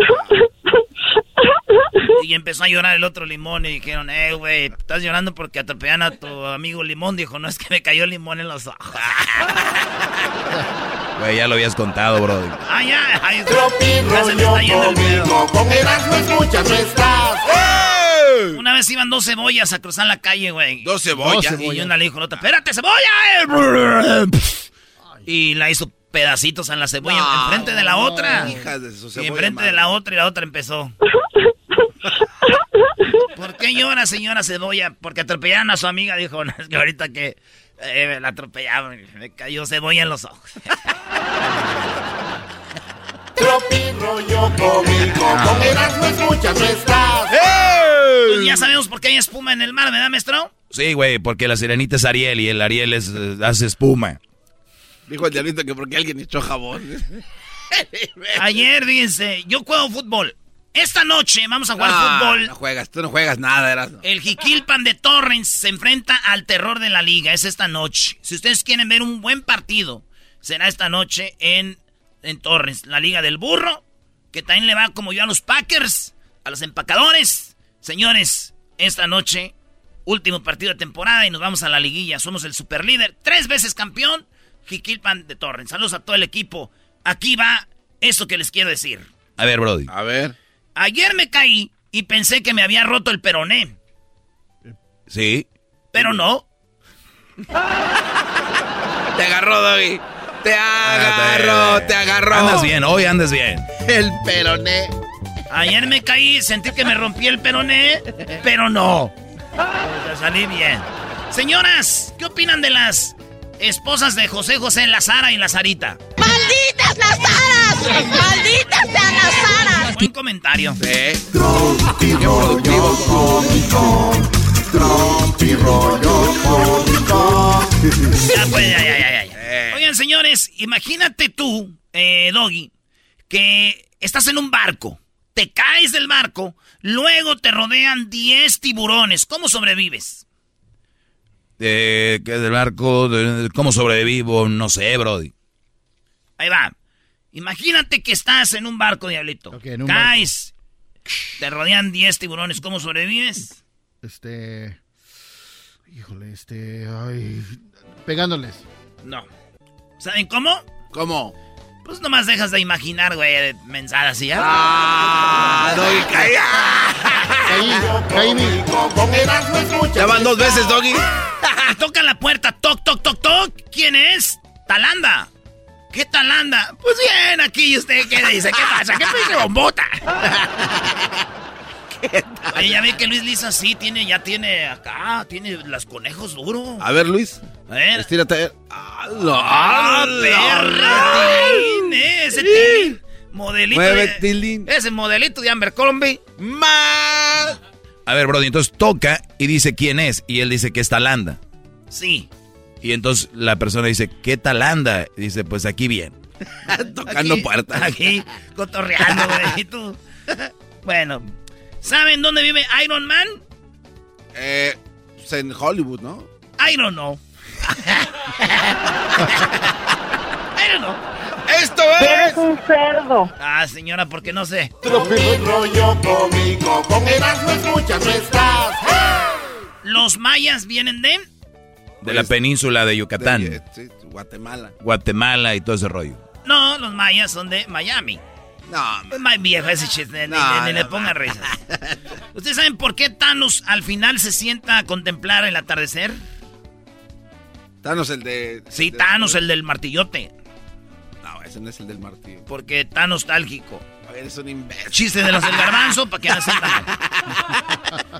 Y empezó a llorar el otro limón y dijeron, eh, güey, estás llorando porque atropellaron a tu amigo limón. Dijo, no, es que me cayó limón en los ojos. Güey, ya lo habías contado, bro. Ay, ya, ay, ya se me está yendo el cómico, con Erasmo escuchas no estás. Una vez iban dos cebollas a cruzar la calle, güey. Dos cebollas. Y una le dijo a la otra, espérate, cebolla. Y la hizo pedacitos en la cebolla No, enfrente de la otra. Hijas de su Y cebolla enfrente madre. de la otra y la otra empezó. ¿Por qué llora, señora Cebolla? Porque atropellaron a su amiga. Dijo, no, es que ahorita que eh, la atropellaron, me cayó cebolla en los ojos. Tropi rollo cómico, con Erasmo escuchas no estás. Pues ya sabemos por qué hay espuma en el mar, ¿verdad, maestro? Sí, güey, porque la serenita es Ariel y el Ariel es, eh, hace espuma. Dijo el diablito que porque alguien echó jabón. Ayer, fíjense, yo juego fútbol. Esta noche vamos a jugar Ah, fútbol. No juegas, tú no juegas nada, Erasmo. El Jiquilpan de Torrens se enfrenta al terror de la liga. Es esta noche. Si ustedes quieren ver un buen partido, será esta noche en, en Torrens. La liga del burro, que también le va como yo a los Packers, a los empacadores. Señores, esta noche, último partido de temporada y nos vamos a la liguilla. Somos el superlíder, tres veces campeón, Jiquilpan de Torrens. Saludos a todo el equipo. Aquí va eso que les quiero decir. A ver, Brody. A ver. Ayer me caí y pensé que me había roto el peroné. Sí. Pero no. Te agarró, Doggy. Te agarró, te agarró. Andas bien, hoy andas bien. El peroné. Ayer me caí, sentí que me rompí el peroné, pero no. Pues salí bien. Señoras, ¿qué opinan de las esposas de José José, la Sara y la Sarita? ¡Malditas las aras! ¡Malditas sean las aras! Buen comentario. Sí. Ya, pues, ya, ya, ya, ya. Oigan, señores, imagínate tú, eh, Doggy, que estás en un barco, te caes del barco, luego te rodean 10 tiburones. ¿Cómo sobrevives? Eh, que del barco, de- ¿cómo sobrevivo? No sé, Brody. Ahí va. Imagínate que estás en un barco, diablito. Ok, en un Caes. Te rodean 10 tiburones. ¿Cómo sobrevives? Este. Híjole, este. Ay. Pegándoles. No. ¿Saben cómo? ¿Cómo? Pues nomás dejas de imaginar, güey, de mensadas así. ¿eh? Ah, Doggy, calla. Ya van dos veces, Doggy. Y tocan la puerta. Toc, toc, toc, toc. ¿Quién es? Talanda. ¿Qué Talanda? Pues bien, aquí. ¿Y usted qué dice? ¿Qué pasa? ¿Qué pasa con bota? Oye, ya ve que Luis Lisa sí tiene, ya tiene acá, tiene los conejos duros. A ver, Luis. A ver. Estírate. Ah, no. ¡Ah, perra! Ese tilín. Modelito Mueve, de, tilín. Ese modelito de Abercrombie. Mal. A ver, Brody, entonces toca y dice quién es. Y él dice que es Talanda. Sí. Y entonces la persona dice, ¿qué Talanda? Y dice, pues aquí bien. Tocando Aquí, puertas. Aquí, cotorreando, güey. tú. Bueno, ¿saben dónde vive Iron Man? Eh, pues en Hollywood, ¿no? I don't know. Esto Eres un cerdo. Ah, señora, porque no sé. Rollo cómico, con escuchas no estás. Los mayas vienen de... De la península de Yucatán. De- sí, Guatemala. Guatemala y todo ese rollo. No, los mayas son de Miami. No, Es más viejo ese chiste, ni, No, ni- ni le no, pongan risas. ¿Ustedes saben por qué Thanos al final se sienta a contemplar el atardecer? Thanos el de... Sí, de- Thanos, el del martillote. No, ese no es el del martillo. Porque está nostálgico. Eres un imbécil. Chiste de los del garbanzo para que no se.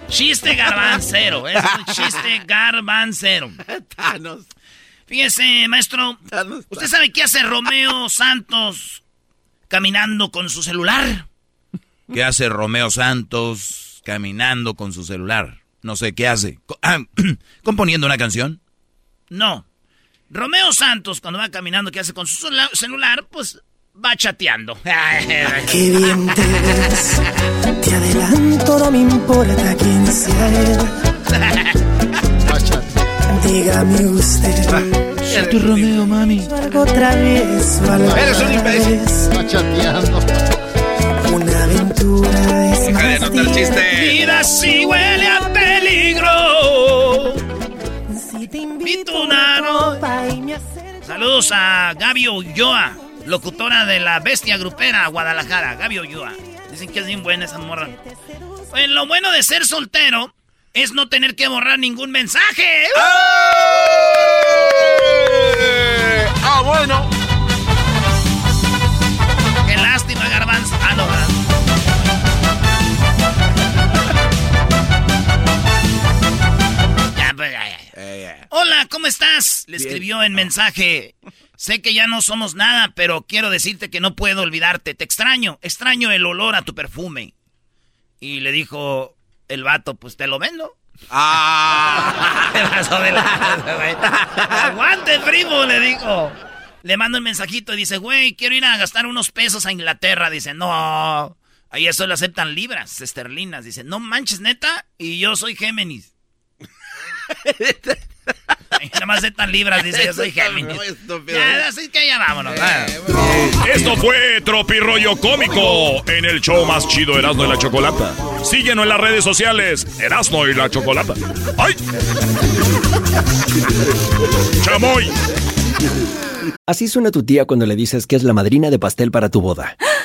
Chiste garbancero. Es un chiste garbancero. Thanos. Fíjese, maestro. Thanos. ¿Usted sabe qué hace Romeo Santos caminando con su celular? ¿Qué hace Romeo Santos caminando con su celular? No sé qué hace. Ah, ¿Componiendo una canción? No. Romeo Santos, cuando va caminando, ¿qué hace con su celu- celular? Pues va chateando. Qué bien te ves, te adelanto, no me importa quién sea él. Dígame usted, tu Romeo, mami. algo travieso a la Eres un imbécil. vez. Está chateando. Una aventura es Deja de más anotar chiste. Vida sí huele a peligro. Saludos a Gaby Ulloa, locutora de la Bestia Grupera, Guadalajara. Gaby Ulloa. Dicen que es bien buena esa morra. Pues lo bueno de ser soltero es no tener que borrar ningún mensaje. Ah, bueno. Hola, ¿cómo estás? Le Bien. escribió en mensaje. Sé que ya no somos nada, pero quiero decirte que no puedo olvidarte. Te extraño, extraño el olor a tu perfume. Y le dijo el vato, pues te lo vendo. Ah. Güey. Aguante, primo, le dijo. Le mando un mensajito y dice, güey, quiero ir a gastar unos pesos a Inglaterra. Dice, no, ahí eso le aceptan libras esterlinas. Dice, no manches, neta, y yo soy Géminis. Nada más aceptan libras, dice, yo soy Géminis. Ya, así que ya vámonos. va. Esto fue Tropirollo Cómico en el show más chido Erasmo y la Chocolata. Síguenos en las redes sociales, Erasmo y la Chocolata. ¡Ay! ¡Chamoy! Así suena tu tía cuando le dices que es la madrina de pastel para tu boda.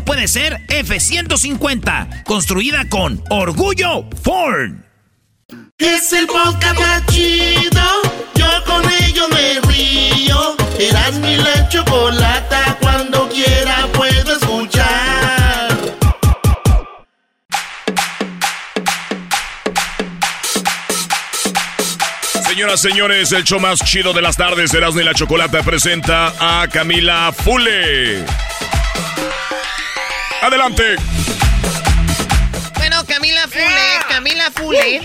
puede ser F-150. Construida con orgullo Ford. Es el podcast más chido. Yo con ello me río. Eras mi la chocolata. Cuando quiera puedo escuchar. Señoras, señores, el show más chido de las tardes, Erasmo y la Chocolata, presenta a Camila Fule. Adelante. Bueno, Camila Fule, Camila Fule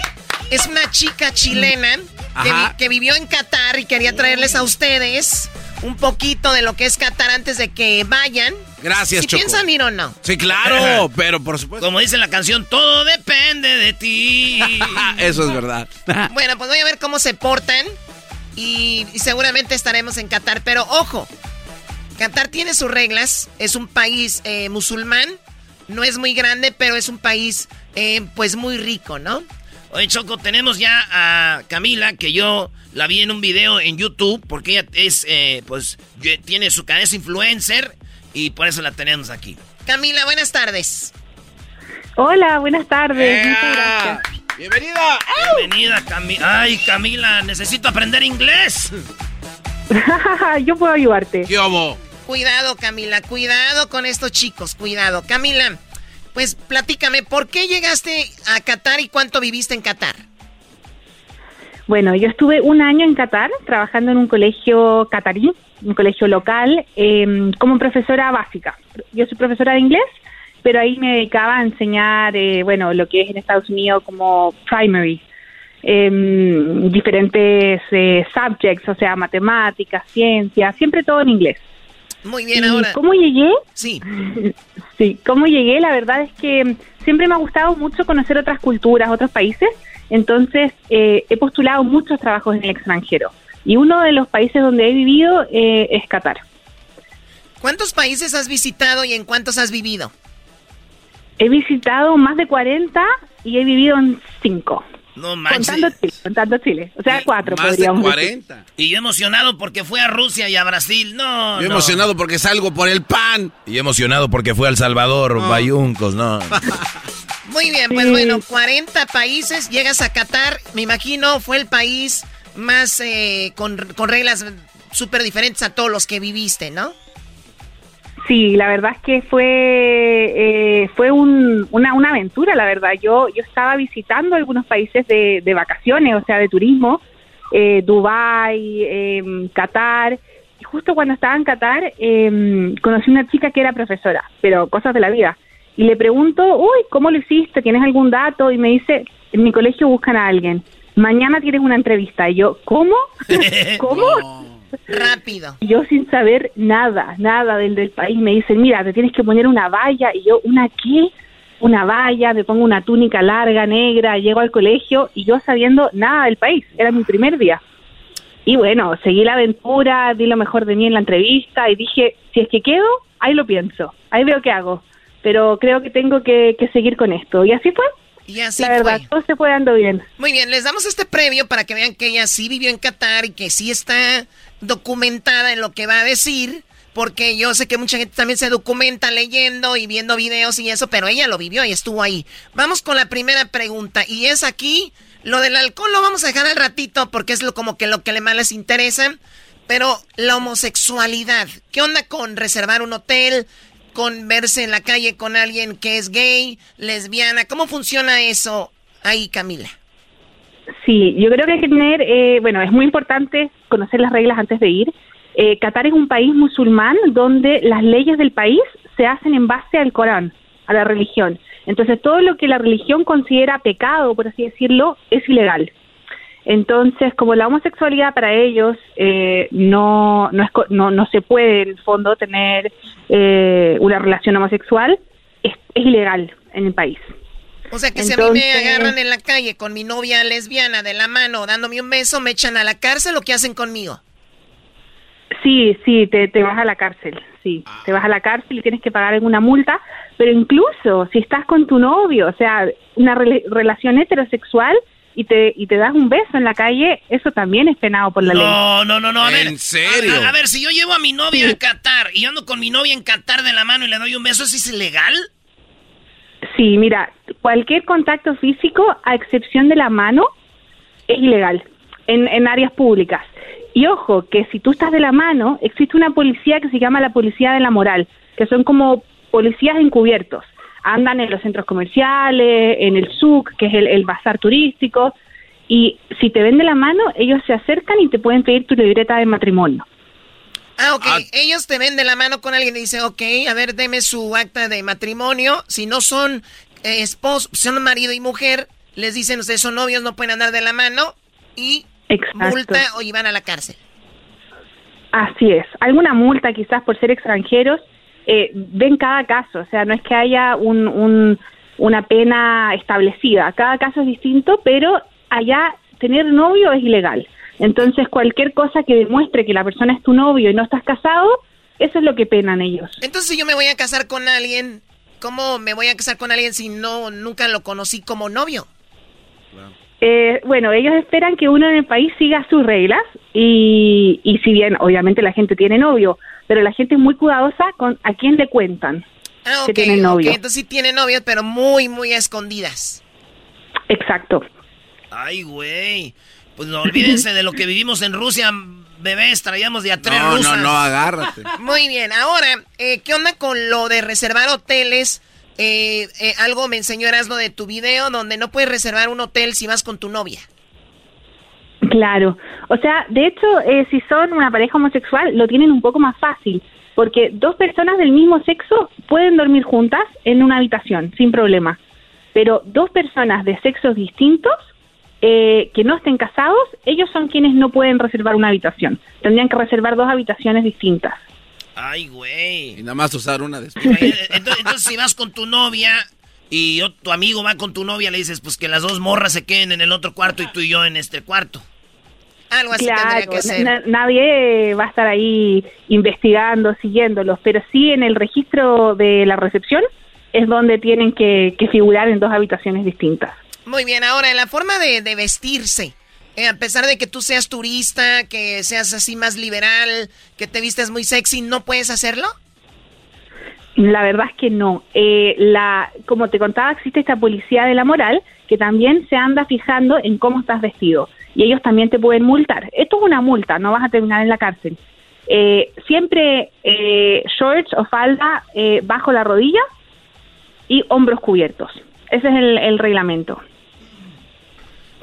es una chica chilena que, vi- que vivió en Qatar y quería traerles a ustedes un poquito de lo que es Qatar antes de que vayan. Gracias, si Choco. piensan ir o no. Sí, claro, pero por supuesto. Como dice la canción, todo depende de ti. Eso es verdad. Bueno, pues voy a ver cómo se portan y, y seguramente estaremos en Qatar. Pero ojo, Qatar tiene sus reglas, es un país eh, musulmán, no es muy grande, pero es un país eh, pues muy rico, ¿no? Oye, Choco, tenemos ya a Camila, que yo la vi en un video en YouTube, porque ella es, eh, pues, tiene su cadena, es influencer, y por eso la tenemos aquí. Camila, buenas tardes. Hola, buenas tardes. Muchas gracias. ¡Bienvenida! Bienvenida, Camila. Ay, Camila, necesito aprender inglés. Yo puedo ayudarte. ¿Qué hago? Cuidado, Camila, cuidado con estos chicos, cuidado. Camila, pues platícame, ¿por qué llegaste a Qatar y cuánto viviste en Qatar? Bueno, yo estuve un año en Qatar trabajando en un colegio catarí, un colegio local, eh, como profesora básica. Yo soy profesora de inglés, pero ahí me dedicaba a enseñar, eh, bueno, lo que es en Estados Unidos como primary, eh, diferentes subjects, o sea, matemáticas, ciencias, siempre todo en inglés. Muy bien, ¿Y ahora. ¿Cómo llegué? Sí. Sí, ¿cómo llegué? La verdad es que siempre me ha gustado mucho conocer otras culturas, otros países, entonces eh, he postulado muchos trabajos en el extranjero. Y uno de los países donde he vivido eh, es Qatar. ¿Cuántos países has visitado y en cuántos has vivido? He visitado más de 40 y he vivido en 5. No manches. Contando Chile, contando Chile. O sea, 4 podríamos decir. Y yo emocionado porque fue a Rusia y a Brasil. No, Yo no. emocionado porque salgo por el pan. Y emocionado porque fue a El Salvador, Bayuncos, ¿no? Muy bien, pues bueno, 40 países, llegas a Qatar, me imagino fue el país más eh, con, con reglas súper diferentes a todos los que viviste, ¿no? Sí, la verdad es que fue eh, fue un- una, una aventura, la verdad. Yo yo estaba visitando algunos países de, de vacaciones, o sea, de turismo, eh, Dubai, eh, Qatar. Y justo cuando estaba en Qatar eh, conocí una chica que era profesora, pero cosas de la vida. Y le pregunto, uy, ¿cómo lo hiciste? ¿Tienes algún dato? Y me dice, en mi colegio buscan a alguien. Mañana tienes una entrevista. Y yo, ¿cómo? ¿Cómo? Rápido. Y Yo sin saber nada, nada del, del país, me dicen, mira, te tienes que poner una valla. Y yo, ¿una qué? Una valla, me pongo una túnica larga, negra, llego al colegio y yo sabiendo nada del país. Era mi primer día. Y bueno, seguí la aventura, di lo mejor de mí en la entrevista y dije, si es que quedo, ahí lo pienso, ahí veo qué hago. Pero creo que tengo que, que seguir con esto. Y así fue. Y así la verdad, fue. todo se fue dando bien. Muy bien, les damos este premio para que vean que ella sí vivió en Qatar y que sí está documentada en lo que va a decir. Porque yo sé que mucha gente también se documenta leyendo y viendo videos y eso, pero ella lo vivió y estuvo ahí. Vamos con la primera pregunta y es aquí, lo del alcohol lo vamos a dejar al ratito porque es lo como que lo que le más les interesa, pero la homosexualidad, ¿qué onda con reservar un hotel, con verse en la calle con alguien que es gay, lesbiana? ¿Cómo funciona eso ahí, Camila? Sí, yo creo que hay que tener, eh, bueno, es muy importante conocer las reglas antes de ir. Eh, Qatar es un país musulmán donde las leyes del país se hacen en base al Corán, a la religión. Entonces, todo lo que la religión considera pecado, por así decirlo, es ilegal. Entonces, como la homosexualidad para ellos eh, no, no, es no, no se puede, en el fondo, tener eh, una relación homosexual, es, es ilegal en el país. O sea que si a mí me agarran en la calle con mi novia lesbiana de la mano dándome un beso, me echan a la cárcel o qué hacen conmigo? Sí, sí, te, te vas a la cárcel, sí, te vas a la cárcel y tienes que pagar alguna multa, pero incluso si estás con tu novio, o sea, una rela- relación heterosexual y te, y te das un beso en la calle, eso también es penado por la ley. No, no, no, no, a ver. ¿En serio? A, a ver, si yo llevo a mi novia a Qatar y yo ando con mi novia en Qatar de la mano y le doy un beso, ¿eso es ilegal? Sí, mira, cualquier contacto físico, a excepción de la mano, es ilegal en, en áreas públicas. Y ojo, que si tú estás de la mano, existe una policía que se llama la policía de la moral, que son como policías encubiertos. Andan en los centros comerciales, en el SUC, que es el, el bazar turístico, y si te ven de la mano, ellos se acercan y te pueden pedir tu libreta de matrimonio. Ah, ok. Ellos te ven de la mano con alguien y dicen, ok, a ver, deme su acta de matrimonio. Si no son eh, esposos, son marido y mujer, les dicen, ustedes son novios, no pueden andar de la mano y Exacto. multa o iban a la cárcel. Así es. Alguna multa quizás por ser extranjeros, eh, ven cada caso, o sea, no es que haya un, un- una pena establecida, cada caso es distinto, pero allá tener novio es ilegal. Entonces, cualquier cosa que demuestre que la persona es tu novio y no estás casado, eso es lo que penan ellos. Entonces, si yo me voy a casar con alguien, ¿cómo me voy a casar con alguien si no nunca lo conocí como novio? Eh, bueno, ellos esperan que uno en el país siga sus reglas y, y si bien obviamente la gente tiene novio, pero la gente es muy cuidadosa con a quién le cuentan Ah, que ok, tienen novio. ok, entonces sí tiene novios, pero muy, muy escondidas. Exacto. Ay, güey. Pues no olvídense de lo que vivimos en Rusia. bebés, traíamos de a tres No, rusas. no, no, agárrate. Muy bien, ahora, eh, ¿qué onda con lo de reservar hoteles? Eh, eh, algo me enseñó Erasmo de tu video donde no puedes reservar un hotel si vas con tu novia. Claro, o sea, de hecho, eh, si son una pareja homosexual, lo tienen un poco más fácil, porque dos personas del mismo sexo pueden dormir juntas en una habitación, sin problema, pero dos personas de sexos distintos, eh, que no estén casados, ellos son quienes no pueden reservar una habitación, tendrían que reservar dos habitaciones distintas. Ay, güey. Y nada más usar una después. Entonces, entonces, si vas con tu novia y yo- tu amigo va con tu novia, le dices, pues que las dos morras se queden en el otro cuarto y tú y yo en este cuarto. Algo así tendría Claro, que ser. na- nadie va a estar ahí investigando, siguiéndolos, pero sí en el registro de la recepción es donde tienen que, que figurar en dos habitaciones distintas. Muy bien, ahora en la forma de, de vestirse, eh, a pesar de que tú seas turista, que seas así más liberal, que te vistes muy sexy, ¿no puedes hacerlo? La verdad es que no. Eh, la, como te contaba, existe esta policía de la moral que también se anda fijando en cómo estás vestido y ellos también te pueden multar. Esto es una multa, no vas a terminar en la cárcel. Eh, siempre eh, shorts o falda eh, bajo la rodilla y hombros cubiertos. Ese es el, el reglamento.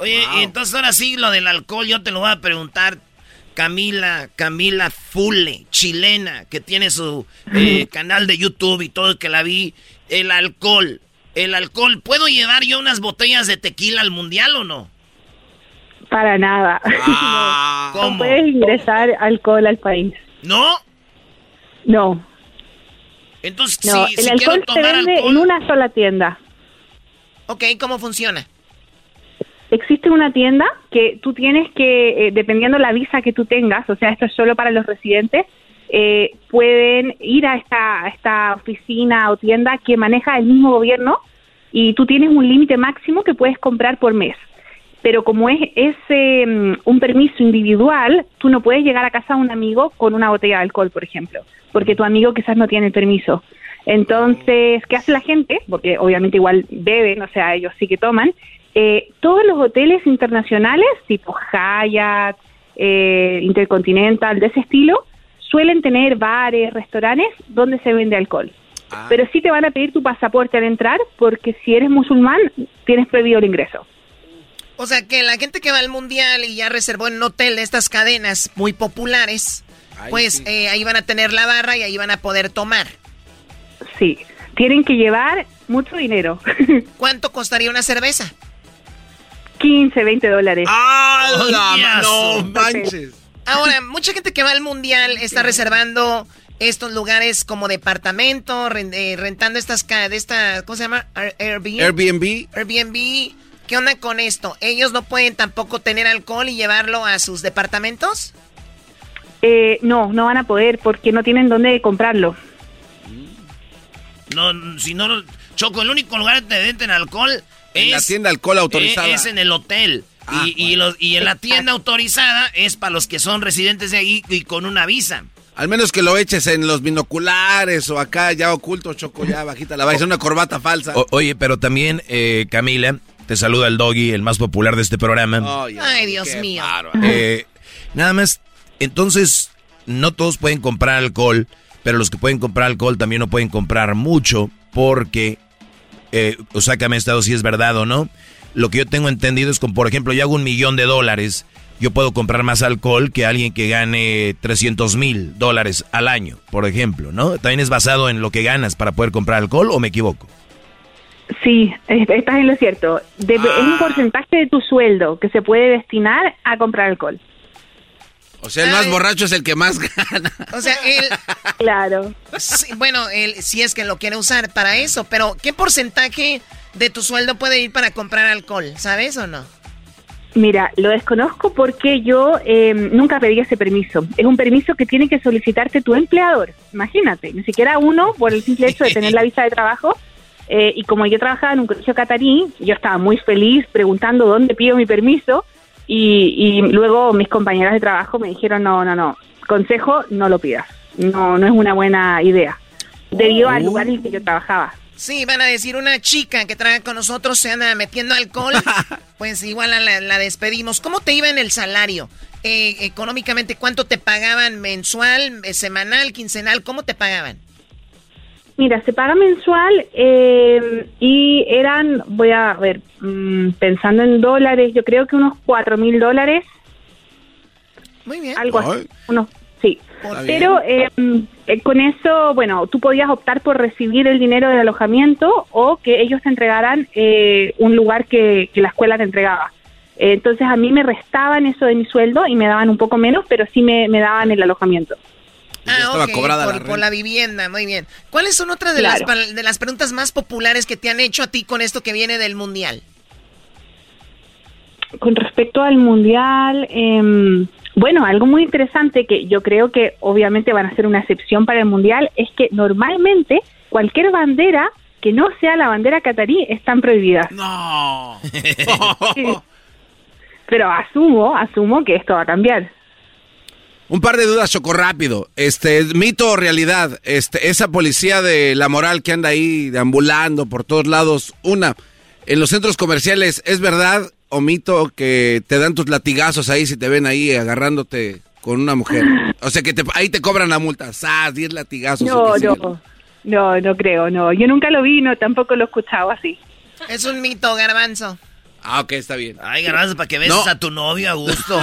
Oye, y entonces ahora sí, lo del alcohol, yo te lo voy a preguntar. Camila, Camila Fule, chilena, que tiene su eh, canal de YouTube y todo, que la vi. El alcohol, el alcohol, ¿puedo llevar yo unas botellas de tequila al mundial o no? Para nada. Ah, no ¿cómo? puedes ingresar alcohol al país. ¿No? No. Entonces, No, si, el si alcohol quiero se tomar vende alcohol, en una sola tienda. Ok, ¿cómo funciona? Existe una tienda que tú tienes que, eh, dependiendo la visa que tú tengas, o sea, esto es solo para los residentes, eh, pueden ir a esta, a esta oficina o tienda que maneja el mismo gobierno y tú tienes un límite máximo que puedes comprar por mes. Pero como es, es eh, un permiso individual, tú no puedes llegar a casa de un amigo con una botella de alcohol, por ejemplo, porque tu amigo quizás no tiene el permiso. Entonces, ¿qué hace la gente? Porque obviamente igual beben, o sea, ellos sí que toman. Eh, todos los hoteles internacionales, tipo Hyatt, eh, Intercontinental, de ese estilo, suelen tener bares, restaurantes donde se vende alcohol. Pero sí te van a pedir tu pasaporte al entrar porque si eres musulmán tienes prohibido el ingreso. O sea, que la gente que va al mundial y ya reservó en un hotel de estas cadenas muy populares, pues eh, ahí van a tener la barra y ahí van a poder tomar. Sí, tienen que llevar mucho dinero. ¿Cuánto costaría una cerveza? 15, 20 dólares. ¡Ah, no manches! Ahora, mucha gente que va al mundial está reservando estos lugares como departamento, eh, rentando estas ca- de esta, ¿cómo se llama? Air- Airbnb. Airbnb. Airbnb. ¿Qué onda con esto? ¿Ellos no pueden tampoco tener alcohol y llevarlo a sus departamentos? Eh, no, no van a poder porque no tienen dónde comprarlo. no, si no, Choco, el único lugar que te venden alcohol es... En la tienda alcohol autorizada. eh, Es en el hotel. Ah, y, y los- y en la tienda autorizada es para los que son residentes de ahí y con una visa. Al menos que lo eches en los binoculares o acá ya oculto, Choco, ya bajita la vais, una corbata falsa. O- oye, pero también, eh, Camila, te saluda el doggy, el más popular de este programa. Ay, Dios mío. Eh, nada más, entonces, no todos pueden comprar alcohol, pero los que pueden comprar alcohol también no pueden comprar mucho, porque, eh, o sácame estado si es verdad o no. Lo que yo tengo entendido es que, por ejemplo, yo hago un millón de dólares, yo puedo comprar más alcohol que alguien que gane 300 mil dólares al año, por ejemplo, ¿no? También es basado en lo que ganas para poder comprar alcohol, ¿o me equivoco? Sí, es- estás en lo cierto. Debe- Es Ah. un porcentaje de tu sueldo que se puede destinar a comprar alcohol. O sea, el más borracho es el que más gana. O sea, él... Claro. Sí, bueno, él si es que lo quiere usar para eso, pero ¿qué porcentaje de tu sueldo puede ir para comprar alcohol? ¿Sabes o no? Mira, lo desconozco porque yo eh, nunca pedí ese permiso. Es un permiso que tiene que solicitarte tu empleador. Imagínate, ni siquiera uno por el simple hecho de tener la visa de trabajo. Eh, y como yo trabajaba en un colegio catarí, yo estaba muy feliz preguntando dónde pido mi permiso. Y, y luego mis compañeras de trabajo me dijeron, no, no, no, consejo, no lo pidas. No, no es una buena idea. Debido al lugar en el que yo trabajaba. Sí, van a decir una chica que trae con nosotros se anda metiendo alcohol, pues igual la, la, despedimos. ¿Cómo te iba en el salario? Eh, económicamente, ¿cuánto te pagaban mensual, eh, semanal, quincenal? ¿Cómo te pagaban? Mira, se paga mensual eh, y eran, voy a ver, mm, pensando en dólares, yo creo que unos cuatro mil dólares. Muy bien. Algo así. Unos, sí. Pero em, eh, con eso, bueno, tú podías optar por recibir el dinero del alojamiento o que ellos te entregaran eh, un lugar que, la escuela te entregaba. entonces a mí me restaban eso de mi sueldo y me daban un poco menos, pero sí me daban el alojamiento. Ah, ok, por, la, vivienda, muy bien. ¿Cuáles son otras de, las, de las preguntas más populares que te han hecho a ti con esto que viene del Mundial? Con respecto al Mundial, em, bueno, algo muy interesante que yo creo que obviamente van a ser una excepción para el Mundial es que normalmente cualquier bandera que no sea la bandera catarí están prohibidas. No. Pero asumo, asumo que esto va a cambiar. Un par de dudas, Choco, rápido. Este, mito o realidad, este, esa policía de la moral que anda ahí deambulando por todos lados, una, en los centros comerciales, ¿es verdad o mito que te dan tus latigazos ahí si te ven ahí agarrándote con una mujer? O sea, que te, ahí te cobran la multa, ¡zas! 10 latigazos. No, no, no, no creo, no. Yo nunca lo vi, no, tampoco lo he escuchado así. Es un mito, garbanzo. Ah, ok, está bien. Ay, garbanzo, para que beses a tu novio a gusto.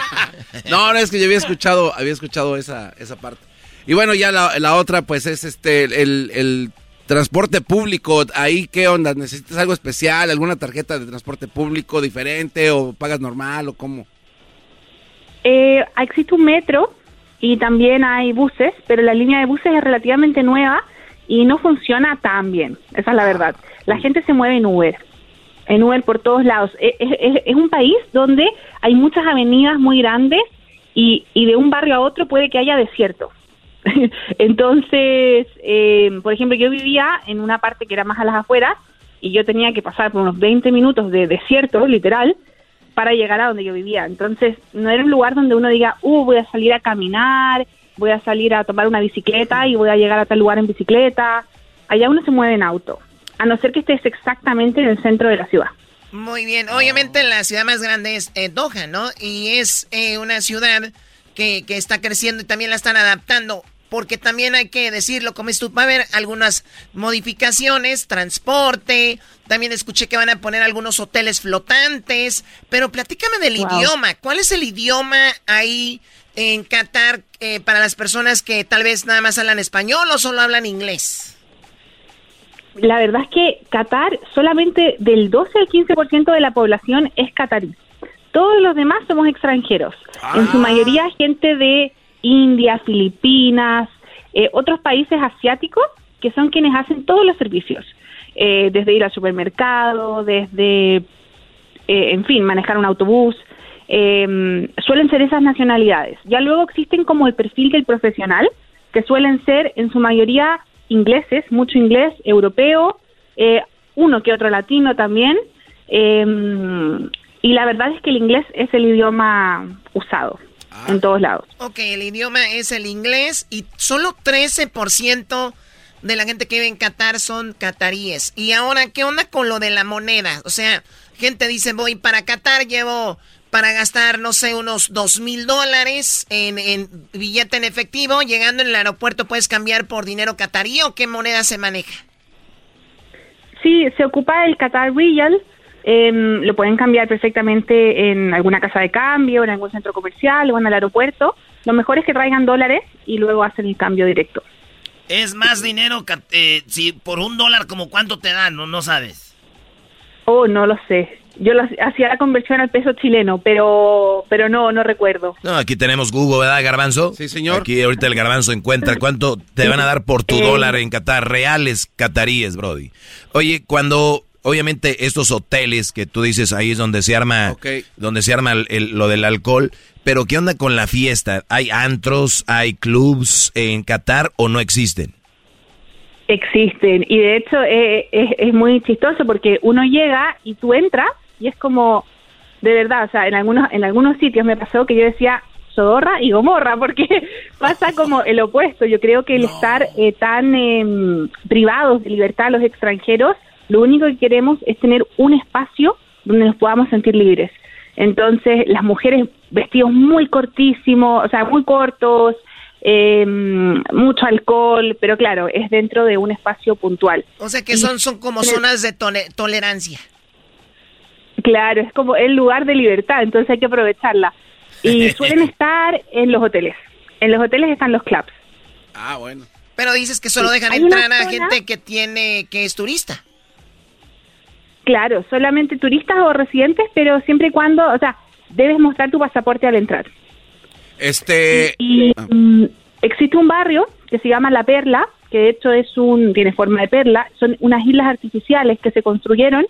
no, no, es que yo había escuchado, había escuchado esa, esa parte. Y bueno, ya la, la otra, pues es este, el, el, transporte público. Ahí, ¿qué onda? ¿Necesitas algo especial? ¿Alguna tarjeta de transporte público diferente? ¿O pagas normal? ¿O cómo? Eh, existe un metro y también hay buses, pero la línea de buses es relativamente nueva y no funciona tan bien. Esa es la verdad. La gente se mueve en Uber en Uber por todos lados. E, es, un país donde hay muchas avenidas muy grandes y, y de un barrio a otro puede que haya desierto. Entonces, eh, por ejemplo, yo vivía en una parte que era más a las afueras y yo tenía que pasar por unos 20 minutos de desierto, literal, para llegar a donde yo vivía. Entonces, no era un lugar donde uno diga, uh, voy a salir a caminar, voy a salir a tomar una bicicleta y voy a llegar a tal lugar en bicicleta. Allá uno se mueve en auto a no ser que estés exactamente en el centro de la ciudad. Muy bien, obviamente la ciudad más grande es eh, Doha, ¿no? Y es eh, una ciudad que, que, está creciendo y también la están adaptando, porque también hay que decirlo, como tú, va a haber algunas modificaciones, transporte, también escuché que van a poner algunos hoteles flotantes, pero platícame del idioma, ¿cuál es el idioma ahí en Qatar eh, para las personas que tal vez nada más hablan español o solo hablan inglés? La verdad es que Qatar, solamente del 12 al 15% de la población es catarí. Todos los demás somos extranjeros. En su ah. mayoría gente de India, Filipinas, eh, otros países asiáticos que son quienes hacen todos los servicios. Eh, desde ir al supermercado, desde, eh, en fin, manejar un autobús. Em, suelen ser esas nacionalidades. Ya luego existen como el perfil del profesional, que suelen ser en su mayoría ingleses, mucho inglés, europeo, eh, uno que otro latino también. Em, y la verdad es que el inglés es el idioma usado en ah. todos lados. Ok, el idioma es el inglés y solo 13% de la gente que vive en Qatar son cataríes. Y ahora, ¿qué onda con lo de la moneda? O sea, gente dice, voy para Qatar, llevo para gastar, no sé, unos dos mil dólares en, billete en efectivo. Llegando en el aeropuerto, ¿puedes cambiar por dinero catarí o qué moneda se maneja? Sí, se ocupa el Qatar Real. Em, lo pueden cambiar perfectamente en alguna casa de cambio, en algún centro comercial o en el aeropuerto. Lo mejor es que traigan dólares y luego hacen el cambio directo. Es más dinero, eh, si por un dólar, como cuánto te dan? No, no sabes. Oh, no lo sé. Yo hacía la conversión al peso chileno, pero pero no no recuerdo. No, aquí tenemos Google, ¿verdad, Garbanzo? Sí, señor. Aquí ahorita el Garbanzo encuentra cuánto te van a dar por tu eh. dólar en Qatar, reales cataríes, Brody. Oye, cuando obviamente estos hoteles que tú dices ahí es donde se arma donde se arma lo del alcohol, pero ¿qué onda con la fiesta? ¿Hay antros, hay clubs en Qatar o no existen? Existen y de hecho eh, es, muy chistoso porque uno llega y tú entras y es como, de verdad, o sea, en algunos, en algunos sitios me pasó que yo decía, Sodorra y Gomorra, porque pasa como el opuesto. Yo creo que el estar eh, tan em, privados de libertad los extranjeros, lo único que queremos es tener un espacio donde nos podamos sentir libres. Entonces, las mujeres vestidos muy cortísimos, o sea, muy cortos, eh, mucho alcohol, pero claro, es dentro de un espacio puntual. O sea que son, son como zonas de tolerancia. Claro, es como el lugar de libertad, entonces hay que aprovecharla. Y suelen estar en los hoteles. En los hoteles están los clubs. Ah, bueno. Pero dices que solo dejan entrar a gente que tiene que es turista. Claro, solamente turistas o residentes, pero siempre y cuando, o sea, debes mostrar tu pasaporte al entrar. Este. Y, mm, existe un barrio que se llama La Perla, que de hecho es un tiene forma de perla, son unas islas artificiales que se construyeron.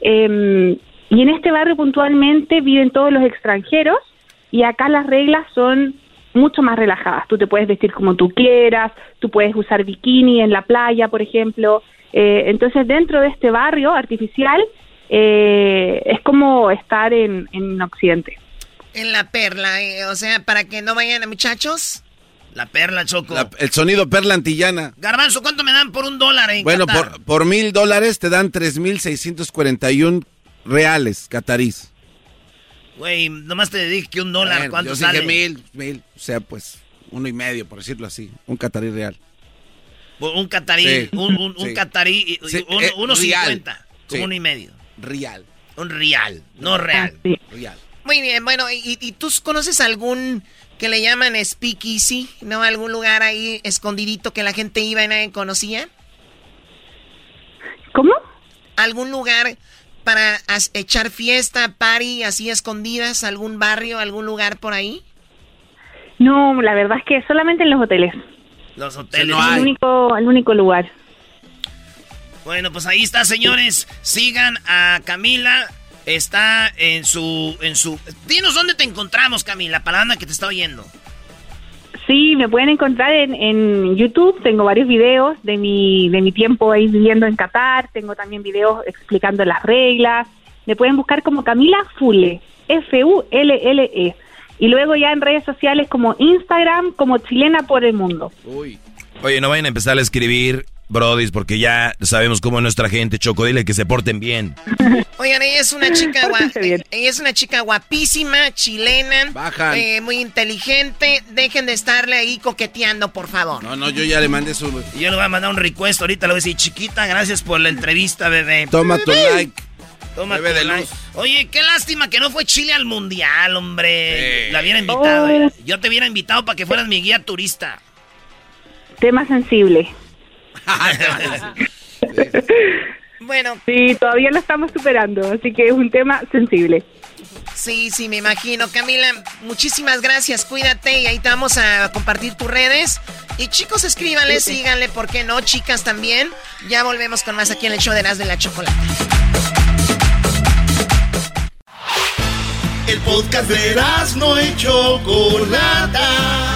Em, y en este barrio puntualmente viven todos los extranjeros y acá las reglas son mucho más relajadas. Tú te puedes vestir como tú quieras, tú puedes usar bikini en la playa, por ejemplo. Eh, entonces, dentro de este barrio artificial, eh, es como estar en, en Occidente. En la perla, eh, o sea, para que no vayan a muchachos. La perla, Choco. El sonido perla antillana. Garbanzo, ¿cuánto me dan por un dólar Bueno, por, por mil dólares te dan 3.641 reales catarís. Güey, nomás te dije que un dólar, ¿cuánto yo sale? mil, mil, o sea, pues uno y medio, por decirlo así, un catarí real. Un catarí, un, un, catarí, uno, cincuenta, uno y medio. Real. Un real, no real. Real. Muy bien, bueno, ¿y, ¿y, tú conoces algún que le llaman speakeasy? ¿No? ¿Algún lugar ahí escondidito que la gente iba y nadie conocía? ¿Cómo? ¿Algún lugar para echar fiesta, party, así escondidas? ¿Algún barrio, algún lugar por ahí? No, la verdad es que solamente en los hoteles. Los hoteles. No el, único, el único lugar. Bueno, pues ahí está, señores. Sigan a Camila. Está en su, en su. Dinos dónde te encontramos, Camila, para la que te está oyendo. Sí, me pueden encontrar en, en, YouTube. Tengo varios videos de mi, de mi tiempo ahí viviendo en Qatar. Tengo también videos explicando las reglas. Me pueden buscar como Camila Fule, F-U-L-L-E. Y luego ya en redes sociales como Instagram, como Chilena por el Mundo. Uy. Oye, no vayan a empezar a escribir Brodis, porque ya sabemos cómo es nuestra gente, Choco, dile que se porten bien. Oigan, ella es una chica ella es una chica guapísima, chilena, eh, muy inteligente. Dejen de estarle ahí coqueteando, por favor. No, no, yo ya le mandé su. Yo le voy a mandar un request ahorita, le voy a decir, chiquita, gracias por la entrevista, bebé. Toma tu like. Toma bebé de like. Oye, qué lástima que no fue Chile al mundial, hombre. La hubiera invitado. Eh. Yo te hubiera invitado para que fueras mi guía turista. Tema sensible. Bueno. Sí, todavía lo estamos superando, así que es un tema sensible. Sí, sí, me imagino. Camila, muchísimas gracias. Cuídate y ahí te vamos a compartir tus redes. Y chicos, escríbanle, síganle, ¿por qué no? Chicas también. Ya volvemos con más aquí en el show de las de la chocolate. El podcast de las no hecho Chocolata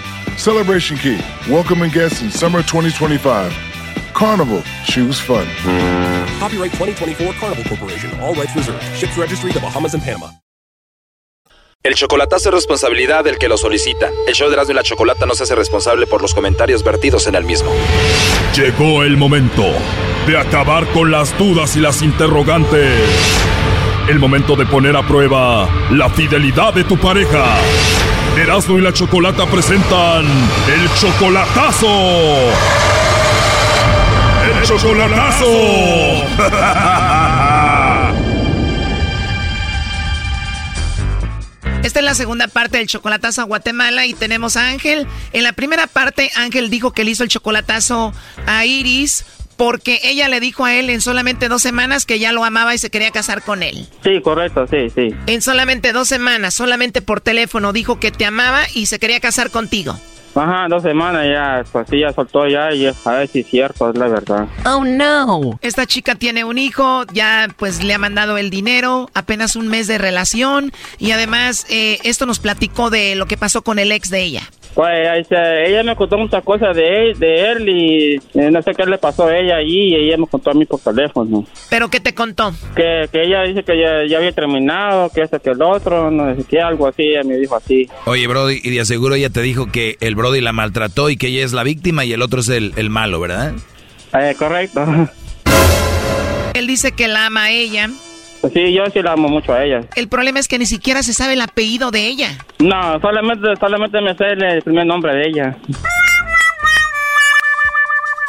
Celebration Key, welcoming guests in summer 2025. Carnival, choose fun. Copyright 2024 Carnival Corporation, all rights reserved. Ships registry the Bahamas and Panama. El chocolatazo es responsabilidad del que lo solicita. El show de Erasmo y la Chocolata no se hace responsable por los comentarios vertidos en el mismo. Llegó el momento de acabar con las dudas y las interrogantes. El momento de poner a prueba la fidelidad de tu pareja. Erasmo y la Chocolata presentan el chocolatazo. El chocolatazo. Esta es la segunda parte del chocolatazo a Guatemala y tenemos a Ángel. En la primera parte, Ángel dijo que le hizo el chocolatazo a Iris porque ella le dijo a él en solamente dos semanas que ya lo amaba y se quería casar con él. Sí, correcto, sí, sí. En solamente dos semanas, solamente por teléfono, dijo que te amaba y se quería casar contigo. Ajá, dos semanas ya, pues sí, ya soltó ya y a ver si es cierto, es la verdad. Oh no. Esta chica tiene un hijo, ya pues le ha mandado el dinero, apenas un mes de relación y además eh, esto nos platicó de lo que pasó con el ex de ella. Pues ella me contó muchas cosas de él, de él y eh, no sé qué le pasó a ella allí y ella me contó a mí por teléfono. ¿Pero qué te contó? Que, que ella dice que ya, había terminado, que esto, que el otro, no sé qué, algo así, ella me dijo así. Oye, Brody, y de aseguro ella te dijo que el Brody la maltrató y que ella es la víctima y el otro es el, el malo, ¿verdad? Eh, correcto. Él dice que la ama a ella pues sí, yo sí la amo mucho a ella. El problema es que ni siquiera se sabe el apellido de ella. No, solamente, solamente me sé el primer nombre de ella.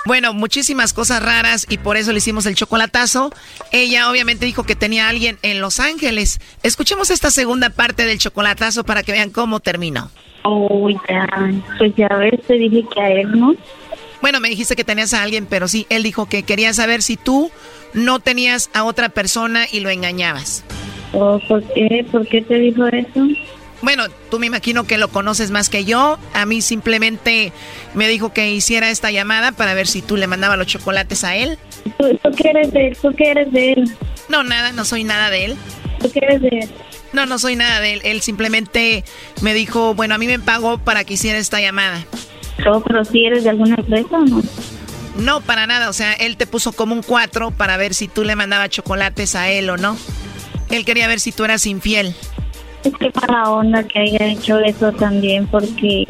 Bueno, muchísimas cosas raras y por eso le hicimos el chocolatazo. Ella obviamente dijo que tenía a alguien en Los Ángeles. Escuchemos esta segunda parte del chocolatazo para que vean cómo terminó. Oh, ya, pues ya ves, te dije que a él no. Bueno, me dijiste que tenías a alguien, pero sí, él dijo que quería saber si tú no tenías a otra persona y lo engañabas. Oh, ¿Por qué? ¿Por qué te dijo eso? Bueno, tú me imagino que lo conoces más que yo. A mí simplemente me dijo que hiciera esta llamada para ver si tú le mandabas los chocolates a él. ¿Tú, qué eres de él? ¿Tú qué eres de él? No, nada, no soy nada de él. ¿Tú qué eres de él? No, no soy nada de él. Él simplemente me dijo, bueno, a mí me pagó para que hiciera esta llamada. Oh, pero si eres de alguna empresa o no? No, para nada. O sea, él te puso como un 4 para ver si tú le mandabas chocolates a él o no. Él quería ver si tú eras infiel. Es que para onda que haya hecho eso también, porque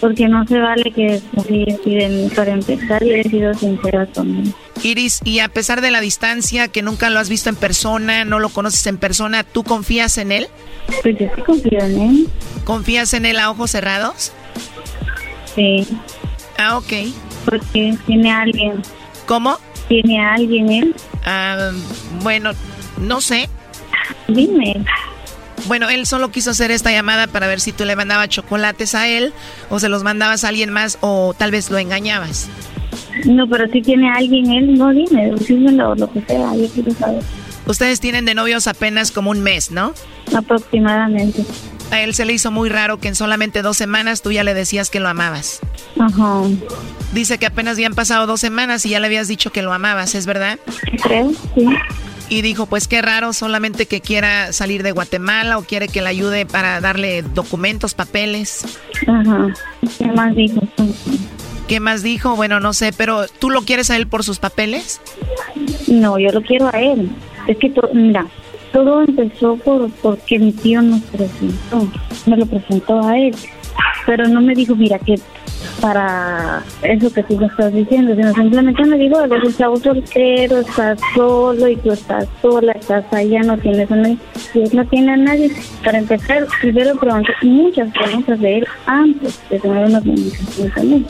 porque no se vale que deciden para empezar y he sido sincera con Iris, y a pesar de la distancia, que nunca lo has visto en persona, no lo conoces en persona, ¿tú confías en él? Pues yo sí confío en él. ¿Confías en él a ojos cerrados? Sí. Ah, ok. Porque tiene a alguien. ¿Cómo? ¿Tiene a alguien él? Ah, bueno, no sé. Dime. Bueno, él solo quiso hacer esta llamada para ver si tú le mandabas chocolates a él o se los mandabas a alguien más o tal vez lo engañabas. No, pero si tiene a alguien él, no dime, dímelo, lo que sea, yo quiero saber. Ustedes tienen de novios apenas como un mes, ¿no? Aproximadamente. A él se le hizo muy raro que en solamente dos semanas tú ya le decías que lo amabas. Ajá. Dice que apenas habían pasado dos semanas y ya le habías dicho que lo amabas, ¿es verdad? Creo, sí. Y dijo, pues qué raro, solamente que quiera salir de Guatemala o quiere que le ayude para darle documentos, papeles. Ajá. ¿Qué más dijo? ¿Qué más dijo? Bueno, no sé, pero ¿tú lo quieres a él por sus papeles? No, yo lo quiero a él. Es que, mira, todo empezó por porque mi tío nos presentó, me lo presentó a él, pero no me dijo, mira, que para eso que tú me estás diciendo, sino simplemente me dijo, eres un soltero, estás solo y tú estás sola, estás allá, no tienes a nadie, no tiene a nadie. Para empezar, primero pregunté muchas preguntas de él antes de tener una comunicación también.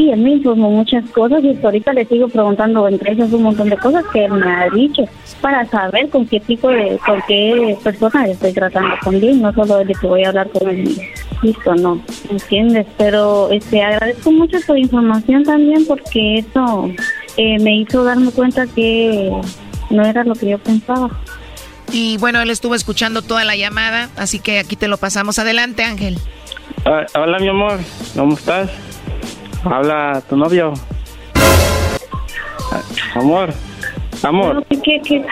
Y él me informó muchas cosas y ahorita le sigo preguntando entre ellas un montón de cosas que él me ha dicho para saber con qué tipo de, con qué persona estoy tratando con él, no solo de que voy a hablar con él, listo, no, ¿entiendes? Pero este agradezco mucho su información también porque eso eh, me hizo darme cuenta que no era lo que yo pensaba. Y bueno, él estuvo escuchando toda la llamada, así que aquí te lo pasamos adelante, Ángel. Ah, hola, mi amor, ¿cómo estás? Habla tu novio. Amor, amor. ¿Qué, qué,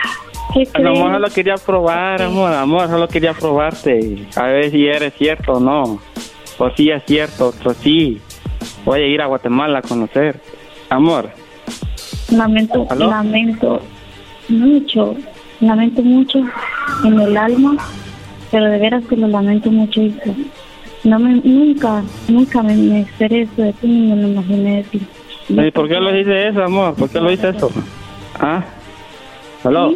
amor, solo quería probar, amor, amor, solo quería probarte. A ver si eres cierto o no. O si es cierto, o sí. Voy a ir a Guatemala a conocer. Amor. Lamento, lamento mucho, lamento mucho en el alma, pero de veras que lo lamento mucho, hijo. No me, nunca, nunca me, esperé eso de ti ni me lo imaginé de ti. ¿Y por qué lo hice eso, amor? ¿Por qué lo hice eso? ¿Ah? ¿Aló?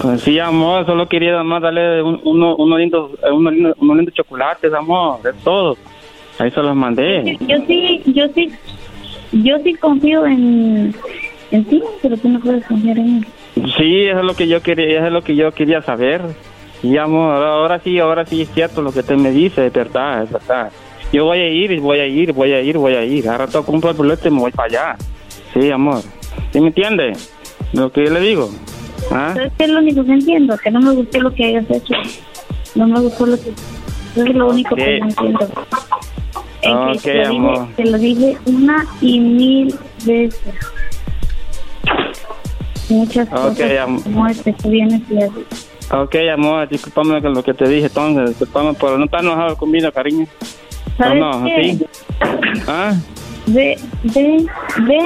Pues sí, amor, solo quería más darle unos uno lindos, uno unos lindos chocolates, amor, de todo. Ahí se los mandé. Yo sí, yo sí, yo sí confío en, en ti, pero tú no puedes confiar en mí. Sí, eso es lo que yo quería, eso es lo que yo quería saber. Y amor, ahora sí, ahora sí es cierto lo que usted me dice, es verdad, es verdad. Yo voy a ir, voy a ir, voy a ir, voy a ir. Ahora todo compro el boleto y me voy para allá. Sí, amor. ¿Sí me entiende? Lo que yo le digo. ¿Ah? ¿Sabes qué es lo único que entiendo? Que no me gustó lo que hayas hecho. No me gustó lo que... Es lo único que no entiendo. En que te, lo dije, amor. te lo dije una y mil veces. Muchas Ok, cosas amor. como este que vienes y así. Ok, amor, discúlpame con lo que te dije entonces. Discúlpame por no estar enojado conmigo, cariño. ¿Sabes no, qué? ¿sí? ¿Ah? Ve, ve, ve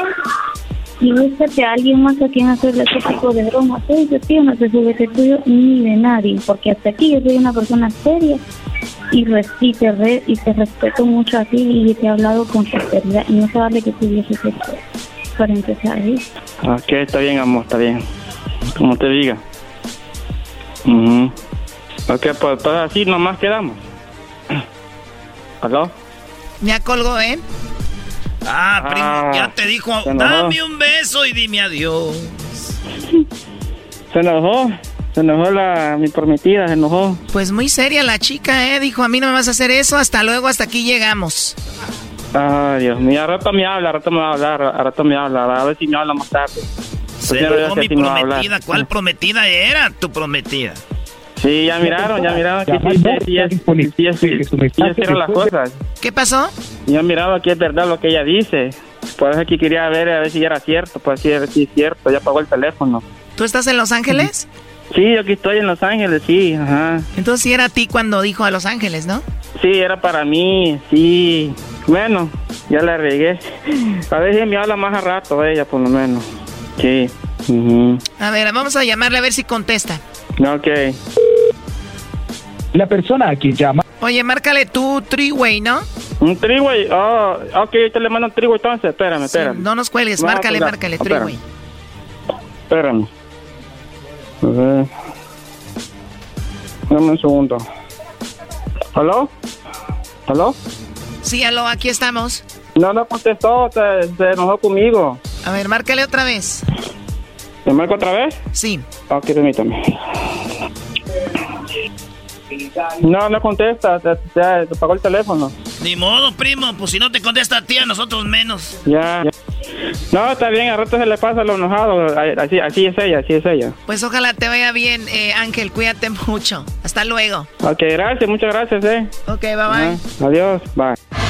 y búscate a alguien más a quien hacerle ese tipo de bromas. Soy de ti, no soy juguete tuyo ni de nadie, porque hasta aquí yo soy una persona seria y, res- y, te, re- y te respeto mucho a ti y te he hablado con sinceridad y no se vale que tú dices esto para empezar. ¿eh? Ok, está bien, amor, está bien. Como te diga. Mhm. Ok, pues, pues así nomás quedamos. ¿Aló? Ya colgó, ¿eh? Ah, primo, Ah, ya te dijo, dame un beso y dime adiós. Se enojó. Se enojó la, mi prometida, se enojó. Pues muy seria la chica, ¿eh? Dijo, a mí no me vas a hacer eso, hasta luego, hasta aquí llegamos. Ay, Dios mío, a rato me habla, a rato me va a hablar, a rato me habla, a ver si me habla más tarde. Yo mi así no prometida. ¿Cuál prometida era tu prometida? Sí, ya miraron, ya miraron que sí, sí, sí, sí, las cosas. ¿Qué pasó? Ya mirado que es verdad lo que ella dice. Por eso que quería ver a ver si era cierto, pues sí, sí es cierto, ya pagó el teléfono. ¿Tú estás en Los Ángeles? Sí, yo aquí estoy en Los Ángeles, sí, ajá. Entonces sí era a ti cuando dijo a Los Ángeles, ¿no? Sí, era para mí, sí. Bueno, ya la regué. A ver si me habla más a rato ella, por lo menos. Sí. A ver, vamos a llamarle a ver si contesta. Ok. La persona a quien llama. Oye, márcale tú Triway, ¿no? Un triway, oh, ok, te le mando un triway entonces, espérame, Sí, espérame. no nos cuelgues, No, márcale, pues márcale, espérame. Triway. Espérame. A ver. Dame un segundo. ¿Aló? ¿Aló? Sí, aló, aquí estamos. No, no contestó, se, se enojó conmigo. A ver, márcale otra vez. ¿Me marco otra vez? Sí. Ok, permítame. No, no contesta, se, se- se apagó el teléfono. Ni modo, primo, pues si no te contesta a ti, a nosotros menos. Ya. ya. No, está bien, a rato se le pasa lo enojado. Así, así es ella, así es ella. Pues ojalá te vaya bien, eh, Ángel, cuídate mucho. Hasta luego. Ok, gracias, muchas gracias, eh. Ok, bye bye. Adiós, bye.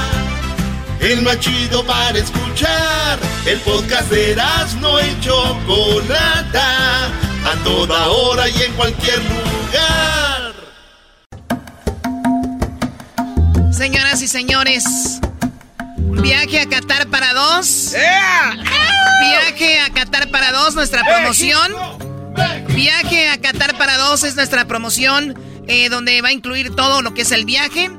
El más chido para escuchar. El podcast de no y Chocolata. A toda hora y en cualquier lugar. Señoras y señores, viaje a Qatar para dos. Viaje a Qatar para dos, nuestra promoción. Viaje a Qatar para dos es nuestra promoción, eh, donde va a incluir todo lo que es el viaje,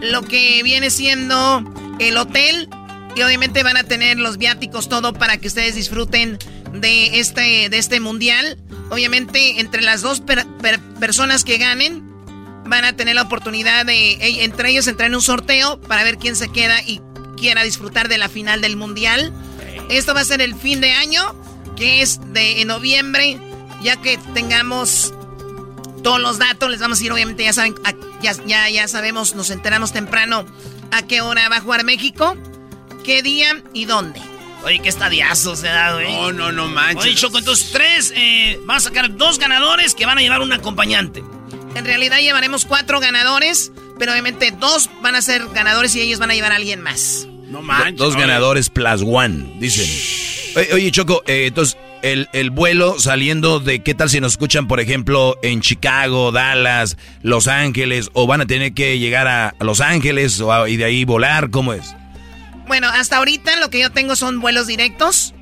lo que viene siendo el hotel y obviamente van a tener los viáticos todo para que ustedes disfruten de este de este mundial. Obviamente entre las dos per- per- personas que ganen van a tener la oportunidad de eh, entre ellos entrar en un sorteo para ver quién se queda y quiera disfrutar de la final del mundial. Esto va a ser el fin de año, que es de en noviembre, ya que tengamos todos los datos, les vamos a ir, obviamente, ya saben, ya, ya, ya sabemos, nos enteramos temprano a qué hora va a jugar México, qué día y dónde. Oye, qué estadiazo se ha dado, ¿eh? No, no, no manches. Oye, Choco, entonces tres, eh, van a sacar dos ganadores que van a llevar un acompañante. En realidad llevaremos cuatro ganadores, pero obviamente dos van a ser ganadores y ellos van a llevar a alguien más. No Dos ganadores plus one, dicen. Oye, Choco, eh, entonces, el, el vuelo saliendo de qué tal si nos escuchan, por ejemplo, en Chicago, Dallas, Los Ángeles, o van a tener que llegar a, a Los Ángeles o a- y de ahí volar, ¿cómo es? Bueno, hasta ahorita lo que yo tengo son vuelos directos.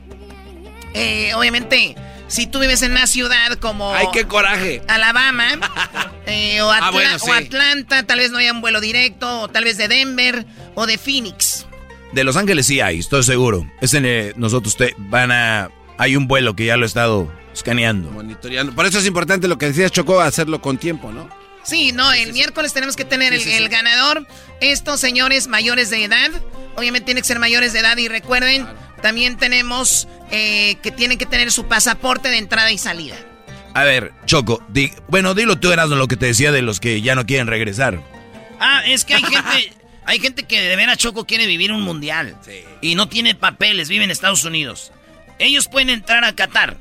Eh, obviamente, si tú vives en una ciudad como... ¡Ay, qué coraje! Alabama eh, o, Atla- Ah, bueno, sí. o Atlanta, tal vez no haya un vuelo directo, o tal vez de Denver o de Phoenix. De Los Ángeles sí hay, estoy seguro. Es en, eh, nosotros te, van a Hay un vuelo que ya lo he estado escaneando. Monitoreando. Por eso es importante lo que decías, Choco, hacerlo con tiempo, ¿no? Sí, no, el miércoles tenemos que tener el, el ganador. Estos señores mayores de edad, obviamente tienen que ser mayores de edad y recuerden, también tenemos eh, que tienen que tener su pasaporte de entrada y salida. A ver, Choco, di- bueno, dilo tú, eras lo que te decía de los que ya no quieren regresar. Ah, es que hay gente, hay gente que de veras Choco quiere vivir un mundial. Y no tiene papeles, vive en Estados Unidos. Ellos pueden entrar a Qatar.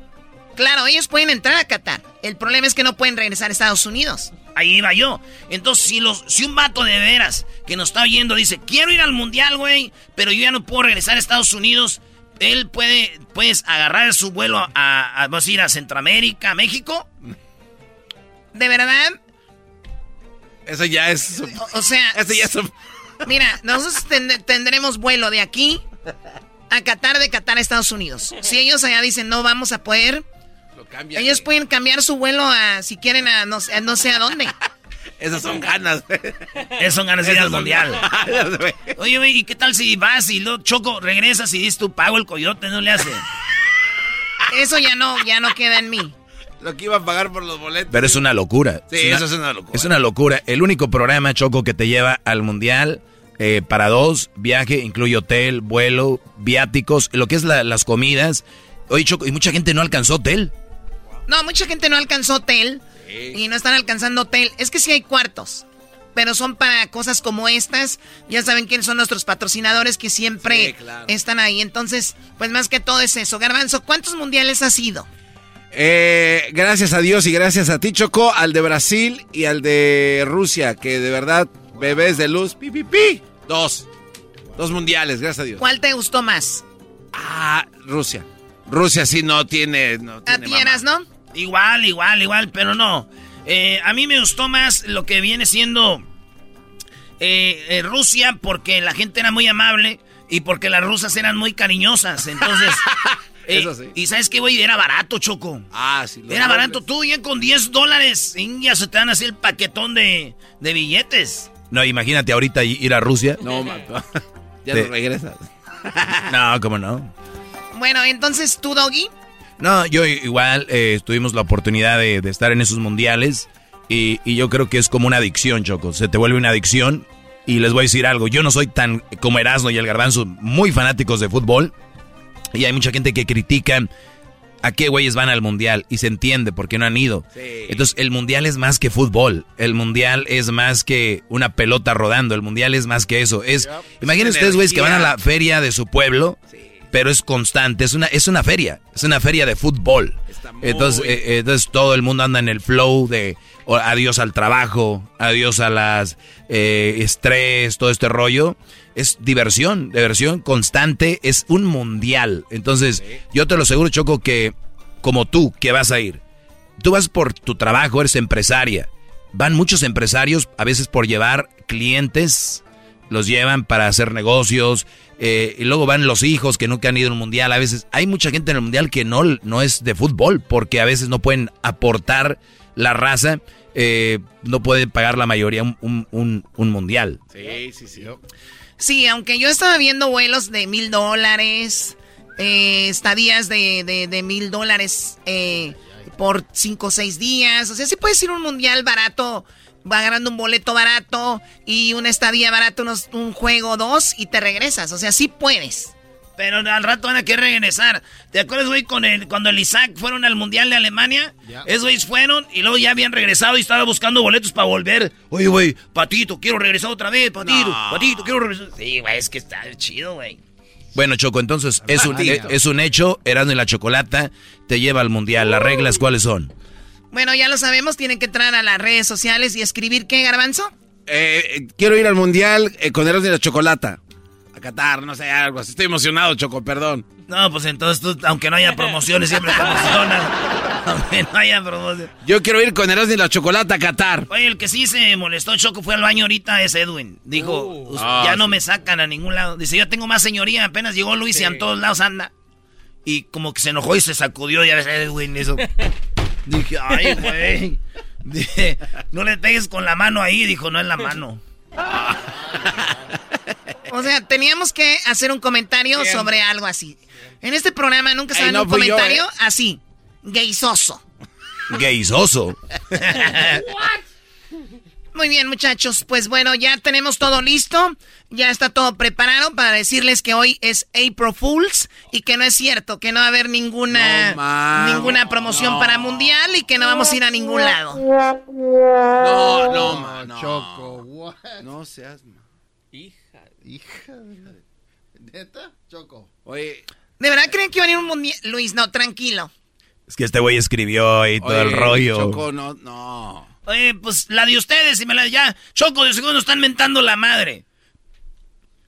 Claro, ellos pueden entrar a Qatar. El problema es que no pueden regresar a Estados Unidos. Ahí iba yo. Entonces, si, los, si un vato de veras que nos está oyendo dice, quiero ir al mundial, güey, pero yo ya no puedo regresar a Estados Unidos, él puede, puedes agarrar su vuelo a, a, vamos a ir a Centroamérica, a México. ¿De verdad? Eso ya es. O, o sea, Eso ya es. Mira, nosotros ten- tendremos vuelo de aquí a Qatar, de Qatar a Estados Unidos. Si ellos allá dicen no vamos a poder, ellos pueden cambiar su vuelo a, si quieren, a no, sé- a no sé a dónde. Esas son ganas. Esas son ganas de ir al son mundial. ganas, güey. Oye, güey, ¿y qué tal si vas y luego choco, regresas y dices tú pago el coyote? No le hace. Eso ya no, ya no queda en mí. Lo que iba a pagar por los boletos. Pero es una locura. Sí, eso es una locura. Es una locura. El único programa, Choco, que te lleva al mundial eh, para dos, viaje, incluye hotel, vuelo, viáticos, lo que es la- las comidas. Oye, Choco, y mucha gente no alcanzó hotel. No, mucha gente no alcanzó hotel y no están alcanzando hotel. Es que sí hay cuartos, pero son para cosas como estas. Ya saben quiénes son nuestros patrocinadores que siempre Sí, claro. están ahí. Entonces, pues más que todo es eso. Garbanzo, ¿cuántos mundiales has ido? Eh, gracias a Dios y gracias a ti, Choco, al de Brasil y al de Rusia, que de verdad, bebés de luz, pi, pi, pi. Dos. Dos mundiales, gracias a Dios. ¿Cuál te gustó más? Ah, Rusia. Rusia sí no tiene. No ¿A tiene ti mamá. eras, no? Igual, igual, igual, pero no. Eh, a mí me gustó más lo que viene siendo eh, eh, Rusia porque la gente era muy amable y porque las rusas eran muy cariñosas. Entonces, eh, Eso sí. y sabes qué, güey, era barato, Choco. Ah, sí. Era barato, tú ya con 10 dólares, ya se te dan así el paquetón de, de billetes. No, imagínate ahorita ir a Rusia. No, mato. ya Te- no regresas. No, cómo no. Bueno, entonces tú, Doggy. No, yo igual eh, tuvimos la oportunidad de, de estar en esos mundiales y, y yo creo que es como una adicción, Choco. Se te vuelve una adicción y les voy a decir algo. Yo no soy tan como Erasmo y el Garbanzo, muy fanáticos de fútbol y hay mucha gente que critica a qué güeyes van al mundial y se entiende por qué no han ido. Entonces, el mundial es más que fútbol. El mundial es más que una pelota rodando. El mundial es más que eso. Es, imaginen Es ustedes, güeyes, que van a la feria de su pueblo, pero es constante. Es una, es una feria. Es una feria de fútbol. Entonces, eh, entonces, todo el mundo anda en el flow de adiós al trabajo, adiós a las eh, estrés, todo este rollo. Es diversión, diversión constante, es un mundial. Entonces, yo te lo aseguro, Choco, que como tú, que vas a ir, tú vas por tu trabajo, eres empresaria. Van muchos empresarios a veces por llevar clientes, los llevan para hacer negocios, eh, y luego van los hijos que nunca han ido al mundial. A veces hay mucha gente en el mundial que no, no es de fútbol, porque a veces no pueden aportar la raza, eh, no pueden pagar la mayoría un, un- un- un mundial. Sí, sí, sí. Sí, aunque yo estaba viendo vuelos de mil dólares, eh, estadías de, de, de mil dólares eh, por cinco o seis días. O sea, sí puedes ir a un mundial barato, agarrando un boleto barato y una estadía barato, unos, un juego dos y te regresas. O sea, sí puedes. Pero al rato van a querer regresar. ¿Te acuerdas, güey, con el, cuando el Isaac fueron al Mundial de Alemania? Esos güeyes fueron y luego ya habían regresado y estaba buscando boletos para volver. Oye, güey, Patito, quiero regresar otra vez, Patito, No. Patito, quiero regresar. Sí, güey, es que está chido, güey. Bueno, Choco, entonces es un, Patito. es un hecho, Erasmo y la Chocolata te lleva al mundial. ¿Las reglas cuáles son? Bueno, ya lo sabemos, tienen que entrar a las redes sociales y escribir qué, garbanzo. Eh, eh, quiero ir al mundial eh, con Eros de la Chocolata. A Qatar, no sé, algo así. Estoy emocionado, Choco, perdón. No, pues entonces tú, aunque no haya promociones, siempre te emocionas. Aunque no haya promociones. Yo quiero ir con Eros de la Chocolata a Qatar. Oye, el que sí se molestó, Choco, fue al baño ahorita, es Edwin. Dijo, Uh. "Us- Ah, ya no sí. me sacan a ningún lado. Dice, yo tengo más señoría, apenas llegó Luis y en todos lados anda. Y como que se enojó y se sacudió, ya ves, Edwin, eso. Dije, ay, güey. Dije, no le pegues con la mano ahí, dijo, no es la mano. O sea, teníamos que hacer un comentario sobre algo así. En este programa nunca se un comentario ¿eh? así. Gaysoso. Gaysoso. Muy bien, muchachos. Pues bueno, ya tenemos todo listo. Ya está todo preparado para decirles que hoy es April Fools y que no es cierto, que no va a haber ninguna ninguna promoción para Mundial y que no vamos a ir a ningún lado. No, no, no. Choco, No seas... Hija. Hija de... ¿Neta? Choco. Oye... ¿De verdad creen que va a venir un Mundial? Luis, no, tranquilo. Es que este güey escribió ahí todo el rollo. Choco, no, no. Oye, pues la de ustedes y me la ya. Choco, de segundo están mentando la madre.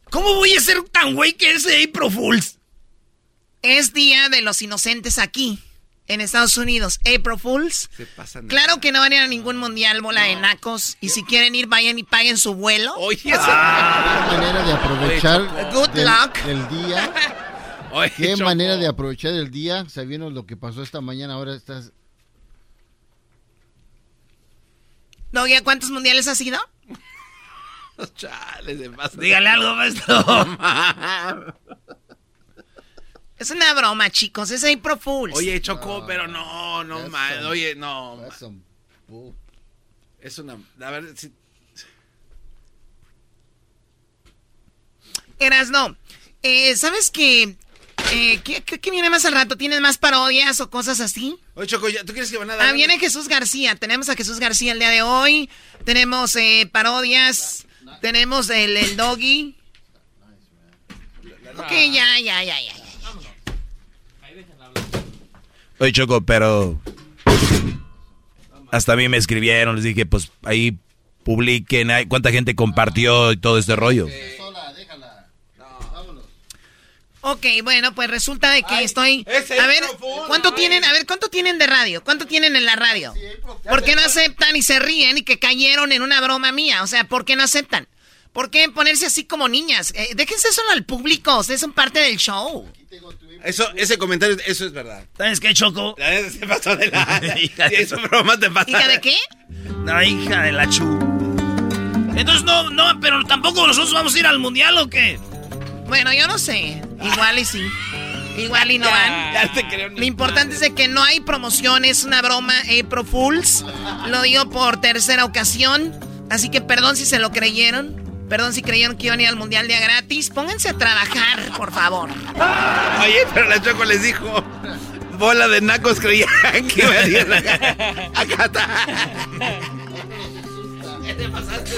¿Cómo voy a ser tan güey que es April Fools? Es Día de los Inocentes aquí, en Estados Unidos. April Fools. claro que no van a ir a ningún mundial, bola de nacos. Y si quieren ir, vayan y paguen su vuelo. Oye, esa manera de aprovechar Good luck. el día. Qué manera de aprovechar el día, sabiendo lo que pasó esta mañana. Ahora estás. ¿No, ya cuántos mundiales ha sido? Chales, de Dígale algo, maestro. Es una broma, chicos. Es April Fools. Oye, Choco, pero no, no, mal. Oye, no. Es una. A ver, si. Eras, no. Eh, ¿Sabes qué? Eh, ¿qué, qué, viene más al rato? ¿Tienes más parodias o cosas así? Oye, Choco, ¿tú quieres que van a dar? Ah, viene Jesús García. Tenemos a Jesús García el día de hoy. Tenemos eh, parodias. Tenemos el, el doggy. Ok, ya, ya, ya, ya. Oye, Choco, pero... Hasta a mí me escribieron, les dije, pues ahí publiquen, cuánta gente compartió y todo este rollo. Ok, bueno, pues resulta de que estoy. A ver, ¿cuánto tienen? A ver, ¿cuánto tienen de radio? ¿Cuánto tienen en la radio? ¿Por qué no aceptan y se ríen y que cayeron en una broma mía? O sea, ¿por qué no aceptan? ¿Por qué ponerse así como niñas? Eh, déjense eso al público, ustedes son parte del show. Eso, ese comentario, eso es verdad. ¿Sabes qué, Choco? Se pasó de la... hija de broma te pasa. ¿Hija de qué? La hija de la chu. Entonces no, no, pero tampoco nosotros vamos a ir al mundial o qué? Bueno, yo no sé. Igual y sí. Igual y no van. Lo importante es que no hay promoción, es una broma April Fools. Lo digo por tercera ocasión. Así que perdón si se lo creyeron. Perdón si creyeron que iban a ir al mundial día gratis. Pónganse a trabajar, por favor. Oye, pero la Choco les dijo. Bola de nacos creía que iba a ir acá está. ¿Qué te pasaste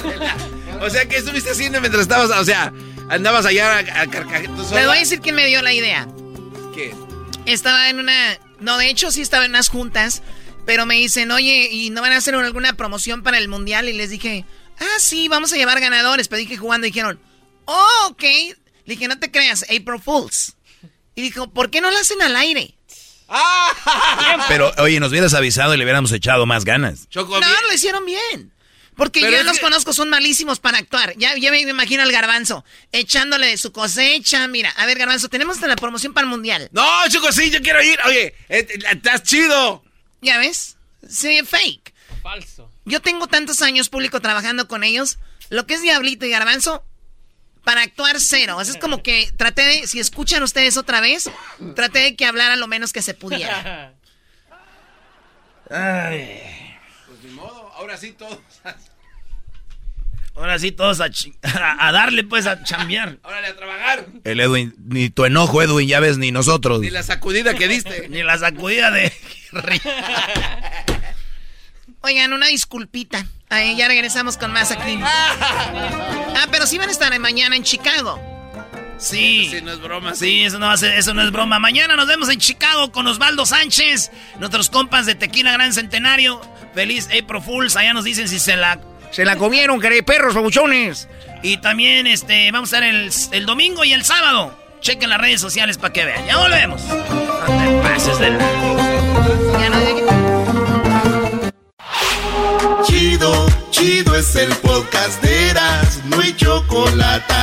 O sea, ¿qué estuviste haciendo mientras estabas, o sea, andabas allá a, a voy a decir quién me dio la idea. ¿Qué? Estaba en una... No, de hecho sí estaba en unas juntas, pero me dicen, oye, ¿y no van a hacer alguna promoción para el mundial? Y les dije, ah, sí, vamos a llevar ganadores. Pero dije jugando y dijeron, oh, ok. Le dije, no te creas, April Fools. Y dijo, ¿por qué no lo hacen al aire? Pero, oye, nos hubieras avisado y le hubiéramos echado más ganas. no, lo hicieron bien. Porque yo los conozco, son malísimos para actuar. Ya, ya me imagino al garbanzo echándole de su cosecha. Mira, a ver, garbanzo, tenemos la promoción para el mundial. No, Choco, sí, yo quiero ir. Oye, eh, estás chido. ¿Ya ves? Sí, fake. Falso. Yo tengo tantos años público trabajando con ellos. Lo que es Diablito y Garbanzo, para actuar cero. Eso es como que traté de, si escuchan ustedes otra vez, traté de que hablara lo menos que se pudiera. Ay. Pues ni modo, ahora sí todos. Ahora sí todos a, a, darle pues a chambear. Órale a trabajar. El Edwin, ni tu enojo Edwin, ya ves, ni nosotros. Ni la sacudida que diste. ni la sacudida de... Oigan, una disculpita. Ahí ya regresamos con más aquí. Ah, pero sí van a estar mañana en Chicago. Sí. Sí, no es broma. Sí, eso no, eso no es broma. Mañana nos vemos en Chicago con Osvaldo Sánchez, nuestros compas de Tequila Gran Centenario. Feliz April Fools. Allá nos dicen si se la, se la comieron, que perros, babuchones. Y también este, vamos a estar el, el domingo y el sábado. Chequen las redes sociales para que vean. Ya volvemos. No te pases de la... Ya no Chido, chido es el podcast de Eras, no hay chocolate.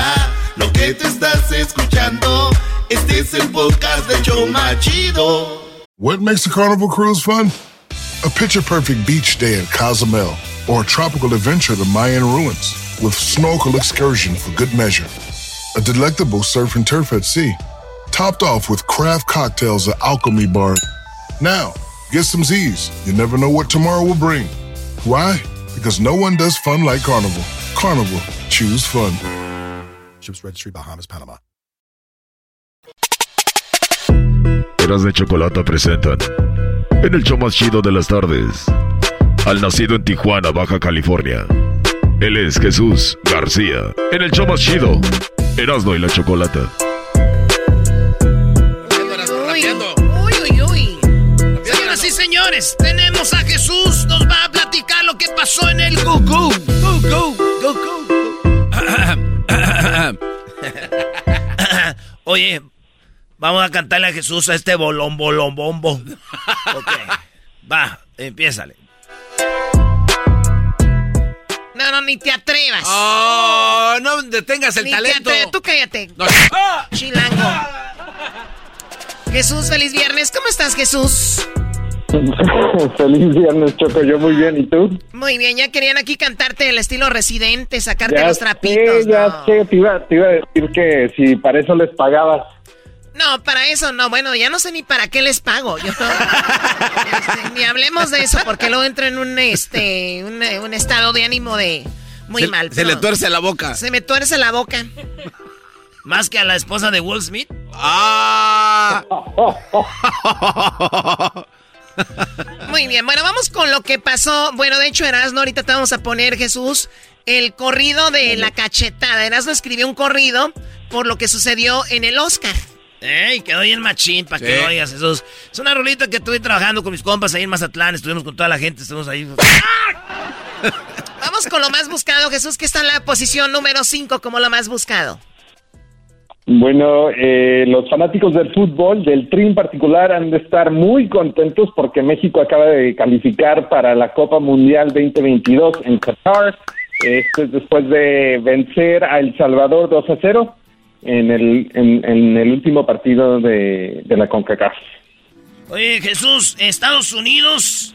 Lo que te estás escuchando, este es el podcast de Choma Chido. What makes a carnival cruise fun? A picture perfect beach day in Cozumel or a tropical adventure to Mayan ruins with snorkel excursion for good measure. a delectable surf and turf at sea, topped off with craft cocktails at Alchemy Bar. Now, get some Z's. You never know what tomorrow will bring. Why? Because no one does fun like Carnival. Carnival, choose fun. Ships Registry, Bahamas, Panama. Eras de Chocolata presentan en el show más chido de las tardes al nacido en Tijuana, Baja California. Él es Jesús García. En el show más chido, Erasmo y la Chocolata. Uy, uy, uy. Señoras y señores, tenemos a Jesús. Nos va a platicar lo que pasó en el Go Go. Go Go. Go Go. Oye, vamos a cantarle a Jesús a este bolón, bolón, bombo. Ok. Va, empiézale. No, no, ni te atrevas. Oh, no detengas el Ni talento. te. Tú cállate. No. Chilango. Jesús, feliz viernes. ¿Cómo estás, Jesús? Feliz viernes, Choco. Yo muy bien. ¿Y tú? Muy bien, ya querían aquí cantarte el estilo residente, sacarte ya los trapitos. sé, ya ¿no? sé. Te iba, te iba a decir que si para eso les pagabas. No, para eso no. Bueno, ya no sé ni para qué les pago. Yo, este, ni hablemos de eso porque luego entro en un este un, un estado de ánimo de muy se, mal. Se le tuerce la boca. Se me tuerce la boca. Más que a la esposa de Will Smith. ¡Ah! Muy bien, bueno, vamos con lo que pasó. Bueno, de hecho, Erasmo, ahorita te vamos a poner, Jesús, el corrido de la cachetada. Erasmo escribió un corrido por lo que sucedió en el Oscar. Ey, quedó bien machín para que Sí. lo oigas, Jesús. Es una rolita que estuve trabajando con mis compas ahí en Mazatlán. Estuvimos con toda la gente, estuvimos ahí. Vamos con lo más buscado, Jesús, que está en la posición número 5 como lo más buscado. Bueno, eh, los fanáticos del fútbol, del Tri en particular, han de estar muy contentos porque México acaba de calificar para la Copa Mundial 2022 en Qatar. Esto es después de vencer a El Salvador 2 a 0 en el, en, el último partido de, de la CONCACAF. Oye, Jesús, Estados Unidos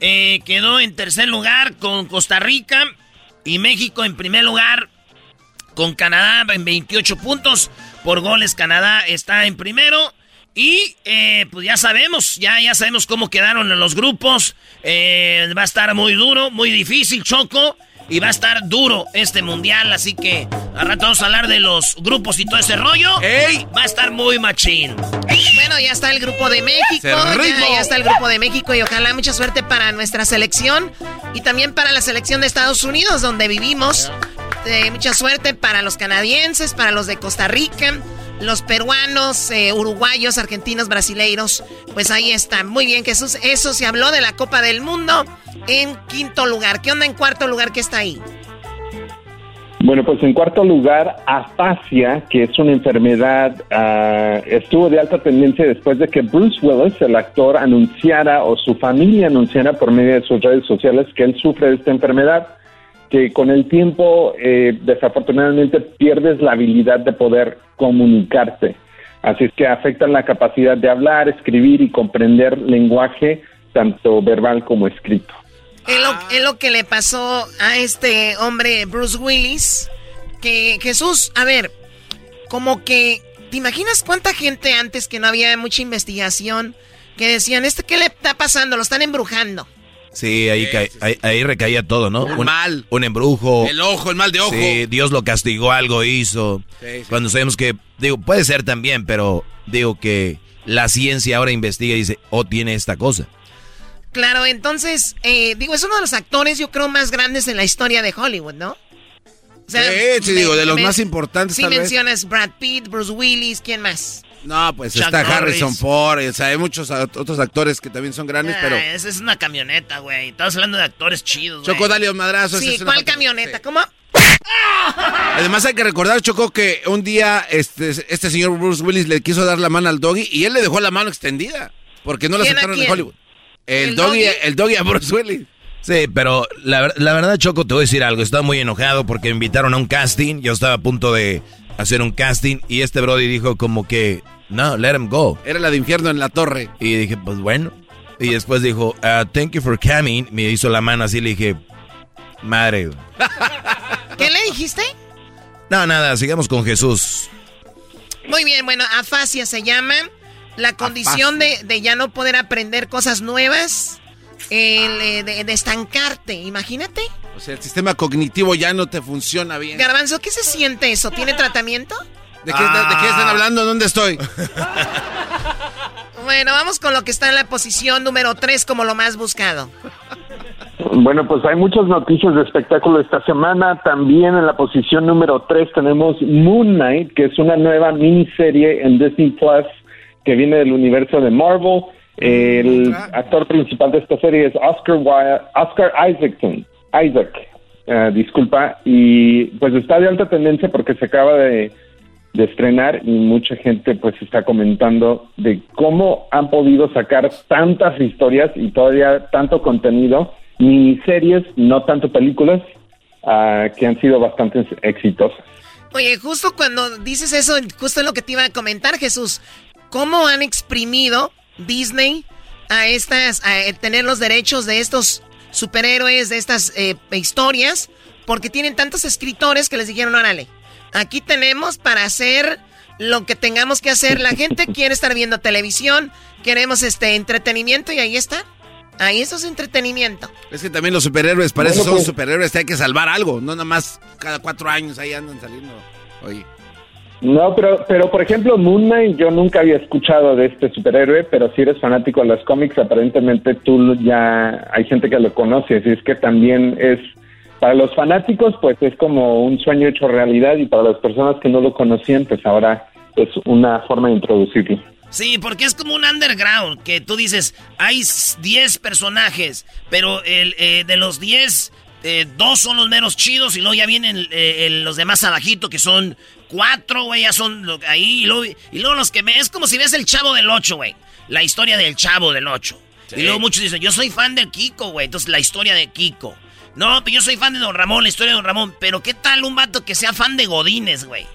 eh, quedó en tercer lugar con Costa Rica y México en primer lugar con Canadá en 28 puntos por goles. Canadá está en primero. Y eh, pues ya sabemos, ya, ya sabemos cómo quedaron en los grupos. Eh, va a estar muy duro, muy difícil, Choco. Y va a estar duro este mundial. Así que al rato vamos a hablar de los grupos y todo ese rollo. ¡Ey! Va a estar muy machín. Bueno, ya está el grupo de México, ya está el grupo de México y ojalá mucha suerte para nuestra selección y también para la selección de Estados Unidos donde vivimos. Eh, mucha suerte para los canadienses, para los de Costa Rica, los peruanos, eh, uruguayos, argentinos, brasileiros. Pues ahí está. Muy bien, Jesús. Eso se habló de la Copa del Mundo en quinto lugar. ¿Qué onda en cuarto lugar que está ahí? Bueno, pues en cuarto lugar, afasia, que es una enfermedad, ah, estuvo de alta tendencia después de que Bruce Willis, el actor, anunciara o su familia anunciara por medio de sus redes sociales que él sufre de esta enfermedad, que con el tiempo eh, desafortunadamente pierdes la habilidad de poder comunicarte. Así es que afecta la capacidad de hablar, escribir y comprender lenguaje, tanto verbal como escrito. Es lo, es lo que le pasó a este hombre Bruce Willis. Que Jesús, a ver, como que, ¿te imaginas cuánta gente antes que no había mucha investigación que decían, ¿este qué le está pasando? Lo están embrujando. Sí, ahí, cae- ahí, ahí recaía todo, ¿no? Un, mal. un embrujo. El ojo, el mal de ojo. Sí, Dios lo castigó, algo hizo. Sí, sí. Cuando sabemos que, digo, puede ser también, pero digo que la ciencia ahora investiga y dice, oh, tiene esta cosa. Claro, entonces, eh, digo, es uno de los actores, yo creo, más grandes en la historia de Hollywood, ¿no? O Sí, sí, digo, de los más importantes, Si tal vez. mencionas Brad Pitt, Bruce Willis, ¿quién más? No, pues Chuck está Norris. Harrison Ford, o sea, hay muchos otros actores que también son grandes, Ah, pero... Esa es una camioneta, güey. Estamos hablando de actores chidos, güey. Choco, dale un madrazo. Sí, una ¿cuál camioneta? ¿Cómo? Además hay que recordar, Choco, que un día este, este señor Bruce Willis le quiso dar la mano al doggy y él le dejó la mano extendida, porque no lo ¿Quién a aceptaron en? Hollywood. El, ¿El doggy, doggy? el doggy a Bruce Willis. Sí, pero la, la verdad, Choco, te voy a decir algo. Estaba muy enojado porque me invitaron a un casting. Yo estaba a punto de hacer un casting y este Brody dijo como que, no, let him go. Era la de infierno en la torre. Y dije, pues bueno. Y después dijo, "Ah, thank you for coming. Me hizo la mano así, le dije, madre. güey". ¿Qué le dijiste? No, nada, sigamos con Jesús. Muy bien, bueno, afasia se llama. La condición de, de, ya no poder aprender cosas nuevas, el, eh, de, de, estancarte, imagínate. O sea, el sistema cognitivo ya no te funciona bien. Garbanzo, ¿qué se siente eso? ¿Tiene tratamiento? ¿De qué, ah. de, de qué están hablando? ¿Dónde estoy? bueno, vamos con lo que está en la posición número 3 como lo más buscado. Bueno, pues hay muchas noticias de espectáculo esta semana. También en la posición número 3 tenemos Moon Knight, que es una nueva miniserie en Disney Plus que viene del universo de Marvel. El actor principal de esta serie es Oscar, Oscar Isaacson. Isaac, uh, disculpa. Y pues está de alta tendencia porque se acaba de, de estrenar y mucha gente pues está comentando de cómo han podido sacar tantas historias y todavía tanto contenido miniseries, no tanto películas, uh, que han sido bastante exitosas. Oye, justo cuando dices eso, justo lo que te iba a comentar, Jesús. ¿Cómo han exprimido Disney a estas, a tener los derechos de estos superhéroes, de estas eh, historias? Porque tienen tantos escritores que les dijeron, órale, aquí tenemos para hacer lo que tengamos que hacer. La gente quiere estar viendo televisión, queremos este entretenimiento y ahí está. Ahí eso es entretenimiento. Es que también los superhéroes, para eso son pues- superhéroes, hay que salvar algo, no nada más cada cuatro años ahí andan saliendo. Oye. No, pero, pero por ejemplo, Moon Knight, yo nunca había escuchado de este superhéroe, pero si eres fanático de los cómics, aparentemente tú ya hay gente que lo conoce, así es que también es, para los fanáticos, pues es como un sueño hecho realidad y para las personas que no lo conocían, pues ahora es una forma de introducirlo. Sí, porque es como un underground, que tú dices, hay 10 personajes, pero el, eh, de los 10, eh, dos son los menos chidos y luego ya vienen eh, los demás abajito, que son cuatro, güey, ya son ahí. Y luego, y luego los que me... Es como si ves el Chavo del 8, güey. La historia del Chavo del 8. Sí. Y luego muchos dicen, yo soy fan del Kiko, güey. Entonces, la historia de Kiko. No, pero yo soy fan de Don Ramón, la historia de Don Ramón. Pero ¿qué tal un vato que sea fan de Godines, güey?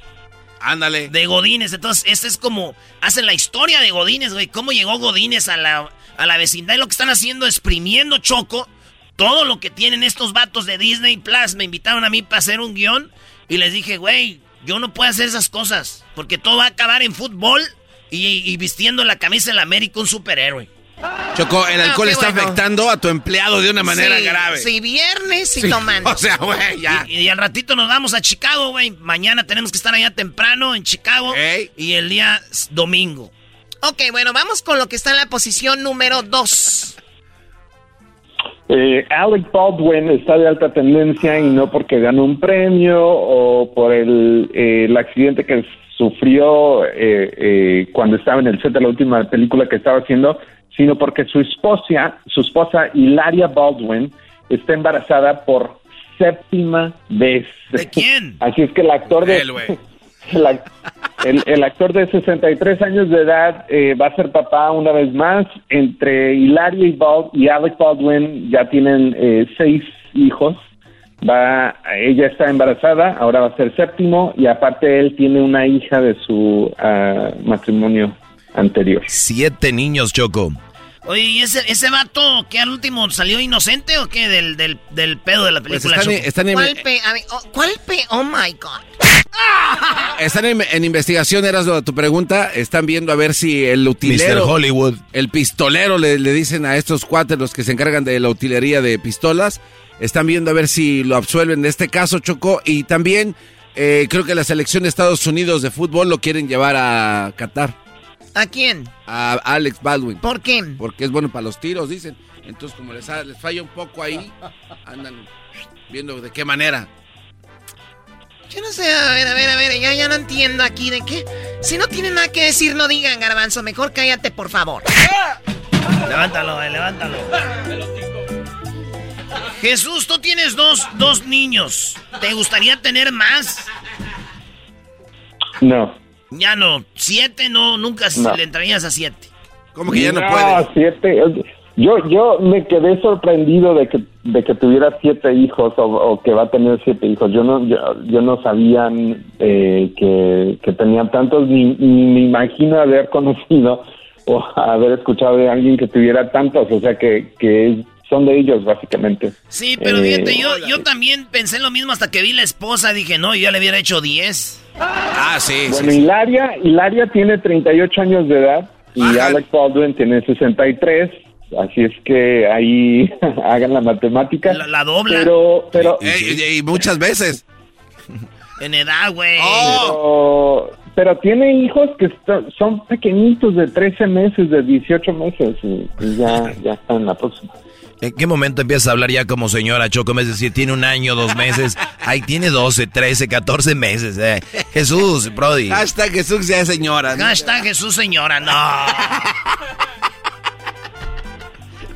Ándale. De Godines. Entonces, este es como. Hacen la historia de Godines, güey. ¿Cómo llegó Godines a la, a la vecindad? Y lo que están haciendo, exprimiendo Choco. Todo lo que tienen estos vatos de Disney Plus. Me invitaron a mí para hacer un guion. Y les dije, güey, yo no puedo hacer esas cosas. Porque todo va a acabar en fútbol y, y vistiendo la camisa del América un superhéroe. Choco, el alcohol no, está bueno. afectando a tu empleado de una manera sí, grave. Sí, viernes y sí. tomando. O sea, güey, ya. Y, y, al ratito nos vamos a Chicago, güey. Mañana tenemos que estar allá temprano en Chicago. Y el día domingo. Ok, bueno, vamos con lo que está en la posición número 2. Eh, Alec Baldwin está de alta tendencia y no porque ganó un premio o por el, eh, el accidente que sufrió eh, eh, cuando estaba en el set de la última película que estaba haciendo, sino porque su esposa, su esposa Hilaria Baldwin, está embarazada por séptima vez. ¿De quién? Así es que el actor de... Él, el, el, el, actor de 63 años de edad eh, va a ser papá una vez más. Entre Hilaria y, Bald, y Alec Baldwin ya tienen eh, seis hijos. Va, ella está embarazada, ahora va a ser séptimo y aparte él tiene una hija de su uh, matrimonio anterior. Siete niños, Choco. Oye, ¿y ese, ese vato que al último salió inocente o qué del, del, del pedo de la película? Pues están, están en, ¿Cuál pe? A ver, oh, ¿Cuál pe? Oh my God. Están en, en, investigación, eras tu pregunta. Están viendo a ver si el utilero. Mr. Hollywood. El pistolero, le, le, dicen a estos cuates, los que se encargan de la utilería de pistolas. Están viendo a ver si lo absuelven de este caso, Choco. Y también eh, creo que la selección de Estados Unidos de fútbol lo quieren llevar a Qatar. ¿A quién? A Alex Baldwin. ¿Por qué? Porque es bueno para los tiros, dicen. Entonces, como les, les falla un poco ahí, andan viendo de qué manera. Yo no sé, a ver, a ver, a ver, ya, ya no entiendo aquí de qué. Si no tienen nada que decir, no digan, garbanzo. Mejor cállate, por favor. Levántalo, eh, levántalo. Jesús, tú tienes dos, dos niños. ¿Te gustaría tener más? No. Ya no. ¿Siete? No, nunca no. le entrarías a siete. ¿Cómo que ya no, no puede? siete. Yo, yo me quedé sorprendido de que, de que tuviera siete hijos o, o que va a tener siete hijos. Yo no, yo, yo no sabía eh, que, que tenían tantos, ni, ni me imagino haber conocido o haber escuchado de alguien que tuviera tantos. O sea que, que son de ellos, básicamente. Sí, pero Eh, fíjate, yo, yo también pensé lo mismo hasta que vi la esposa. Dije, no, yo ya le hubiera hecho 10. Ah, sí. Bueno, Hilaria, Hilaria tiene 38 años de edad y Alex Baldwin tiene 63. Así es que ahí hagan la matemática. La, dobla. Pero, pero, y muchas veces. En edad, güey. pero, pero tiene hijos que son pequeñitos de 13 meses, de 18 meses y, y ya, ya están en la próxima. ¿En qué momento empiezas a hablar ya como señora Choco? Es decir, tiene un año, dos meses. Ahí tiene 12, 13, 14 meses. eh. Jesús, Brody. Hashtag Jesús ya es señora. ¿no? Hashtag Jesús señora, no.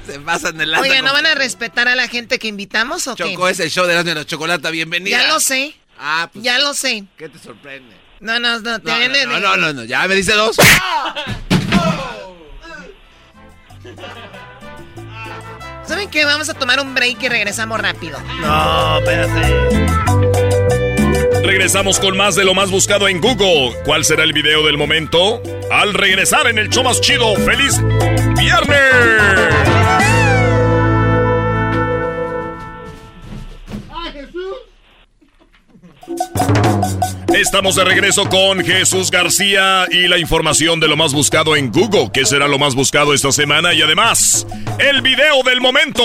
Se pasan de Oiga, ¿no van a respetar a la gente que invitamos o qué? Choco es el show de la chocolate. Bienvenida. Ya lo sé. Ah, pues. Ya lo sé. ¿Qué te sorprende? No, no, no, te No, viene no, de- no, no, no, ya me dice dos. ¿Saben qué? Vamos a tomar un break y regresamos rápido. No, espérate. Regresamos con más de lo más buscado en Google. ¿Cuál será el video del momento? Al regresar en el show más chido. ¡Feliz viernes! Estamos de regreso con Jesús García y la información de lo más buscado en Google. ¿Qué será lo más buscado esta semana? Y además, el video del momento.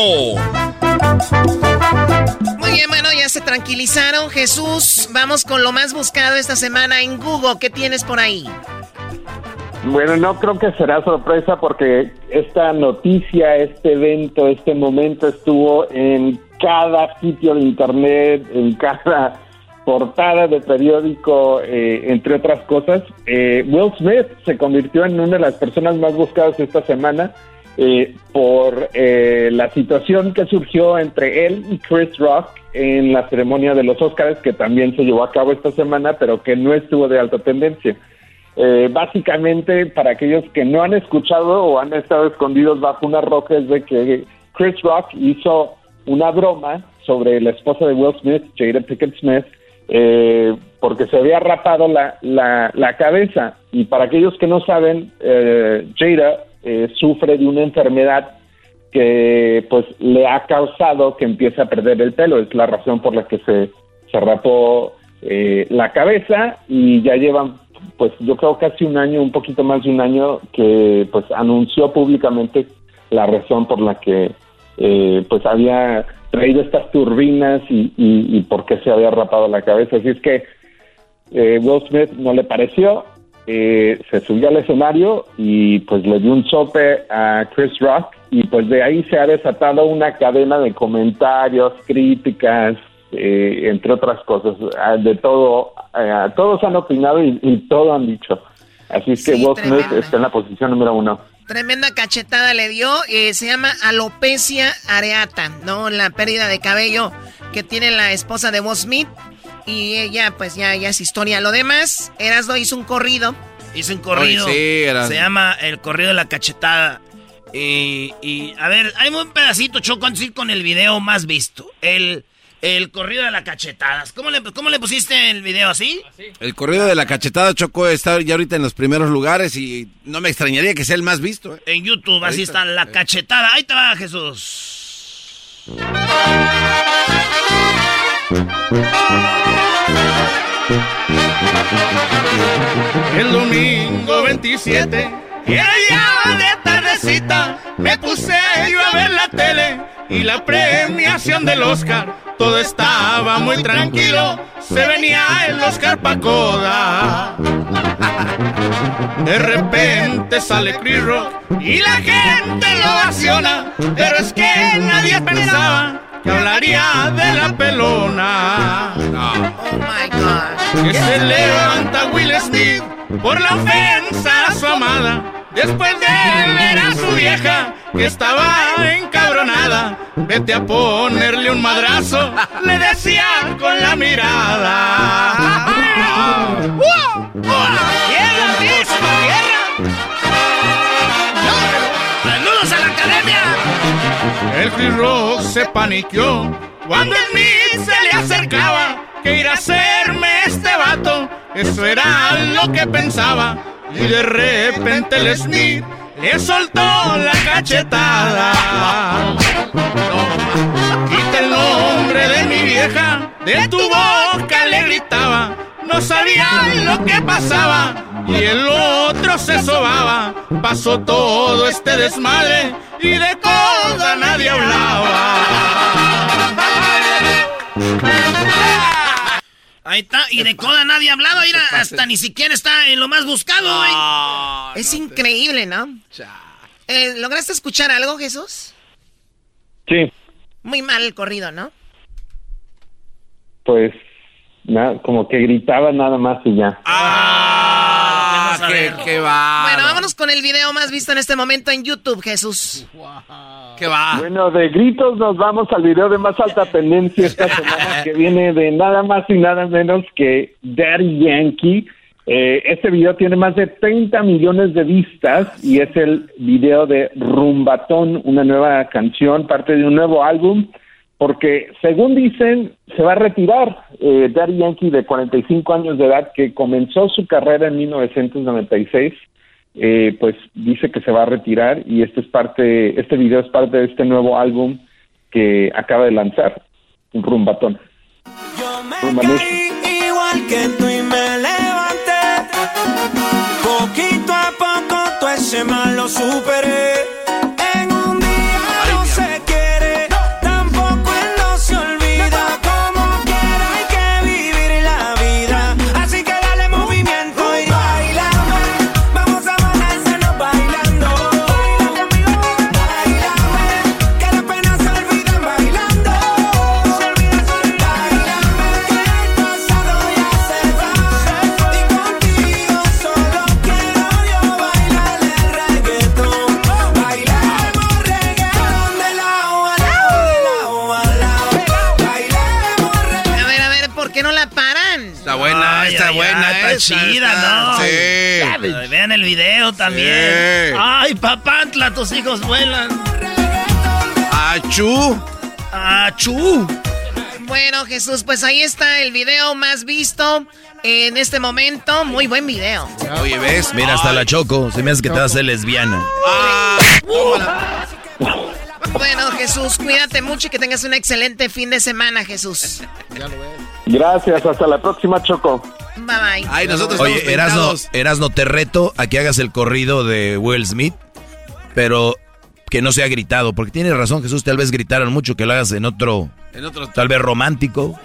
Muy bien, bueno, ya se tranquilizaron. Jesús, vamos con lo más buscado esta semana en Google. ¿Qué tienes por ahí? Bueno, no creo que será sorpresa porque esta noticia, este evento, este momento estuvo en cada sitio de internet, en cada portada de periódico, eh, entre otras cosas. Eh, Will Smith se convirtió en una de las personas más buscadas esta semana eh, por eh, la situación que surgió entre él y Chris Rock en la ceremonia de los Oscars, que también se llevó a cabo esta semana, pero que no estuvo de alta tendencia. Eh, básicamente, para aquellos que no han escuchado o han estado escondidos bajo una roca, es de que Chris Rock hizo una broma sobre la esposa de Will Smith, Jada Pickett Smith, eh, porque se había rapado la, la, la cabeza. Y para aquellos que no saben, eh, Jada eh, sufre de una enfermedad que pues le ha causado que empiece a perder el pelo. Es la razón por la que se, se rapó eh, la cabeza y ya llevan pues yo creo casi un año, un poquito más de un año que pues anunció públicamente la razón por la que eh, pues había traído estas turbinas y, y, por qué se había rapado la cabeza. Así es que eh, Will Smith no le pareció, eh, se subió al escenario y pues le dio un sope a Chris Rock y pues de ahí se ha desatado una cadena de comentarios, críticas, eh, entre otras cosas, ah, de todo, todos han opinado y, y todo han dicho. Así es que Sí, Will Smith tremenda. está en la posición número uno. Tremenda cachetada le dio. eh, se llama alopecia areata, ¿no? La pérdida de cabello que tiene la esposa de Will Smith. Y ella, pues ya, ya es historia. Lo demás, Erasmo hizo un corrido. Hizo un corrido. Sí, era- Se llama El corrido de la cachetada. Y, y, a ver, hay un pedacito, Choco, antes de ir con el video más visto. El, el corrido de la cachetadas. ¿Cómo le, ¿Cómo le pusiste el video así? El corrido de la cachetada Choco está ya ahorita en los primeros lugares y no me extrañaría que sea el más visto. ¿eh? En YouTube, así está, la cachetada. Ahí te va, Jesús. El domingo 27 era ya de tardecita, me puse yo a ver la tele y la premiación del Oscar. Todo estaba muy tranquilo, se venía el Oscar Pacoda. De repente sale Chris Rock y la gente lo ovaciona, pero es que nadie pensaba que hablaría de la pelona. Oh my God. Que se levanta Will Smith por la ofensa a su amada. Después de ver a su vieja que estaba encabronada, vete a ponerle un madrazo, le decía con la mirada. ¡Wow! ¡Tierra, misma tierra! ¡Saludos a la academia! El Chris Rock se paniqueó cuando Smith se le acercaba. ¿Qué irá a hacerme este vato? Eso era lo que pensaba. Y de repente el Smith le soltó la cachetada. Quita el nombre de mi vieja, de tu boca le gritaba. No sabía lo que pasaba y el otro se sobaba. Pasó todo este desmadre y de coda nadie hablaba. Ahí está, y de coda nadie ha hablado, mira, hasta ni siquiera está en lo más buscado, güey. es increíble, ¿no? Eh, ¿Lograste escuchar algo, Jesús? Sí, Muy mal el corrido, ¿no? pues nada, como que gritaba nada más y ya. Ah, qué, qué va. Bueno, vámonos con el video más visto en este momento en YouTube, Jesús. ¿Qué va? Bueno, de gritos nos vamos al video de más alta tendencia esta semana que viene de nada más y nada menos que Daddy Yankee. Eh, este video tiene más de 30 millones de vistas y es el video de Rumbatón, una nueva canción, parte de un nuevo álbum, porque según dicen se va a retirar eh, Daddy Yankee de 45 años de edad que comenzó su carrera en 1996 eh, pues dice que se va a retirar y este es parte, este video es parte de este nuevo álbum que acaba de lanzar, un rumbatón. Rumba Nation. Igual que tú y me levanté. Poquito a poco todo ese mal lo superé. Chida, ¿no? Sí. Ay, Vean el video también. Ay, papantla, tus hijos vuelan. Achú. Achú. Bueno, Jesús, pues ahí está el video más visto en este momento. Muy buen video. Oye, ¿ves? Mira, hasta la Choco. Se me hace que te vas a hacer lesbiana. Bueno, Jesús, cuídate mucho y que tengas un excelente fin de semana, Jesús. Gracias, hasta la próxima Choco. Bye bye. Ay, nosotros Oye, Erasno. Erasno, te reto a que hagas el corrido de Will Smith, pero que no sea gritado, porque tienes razón, Jesús, tal vez gritaron mucho, que lo hagas en otro, En otro- tal vez romántico.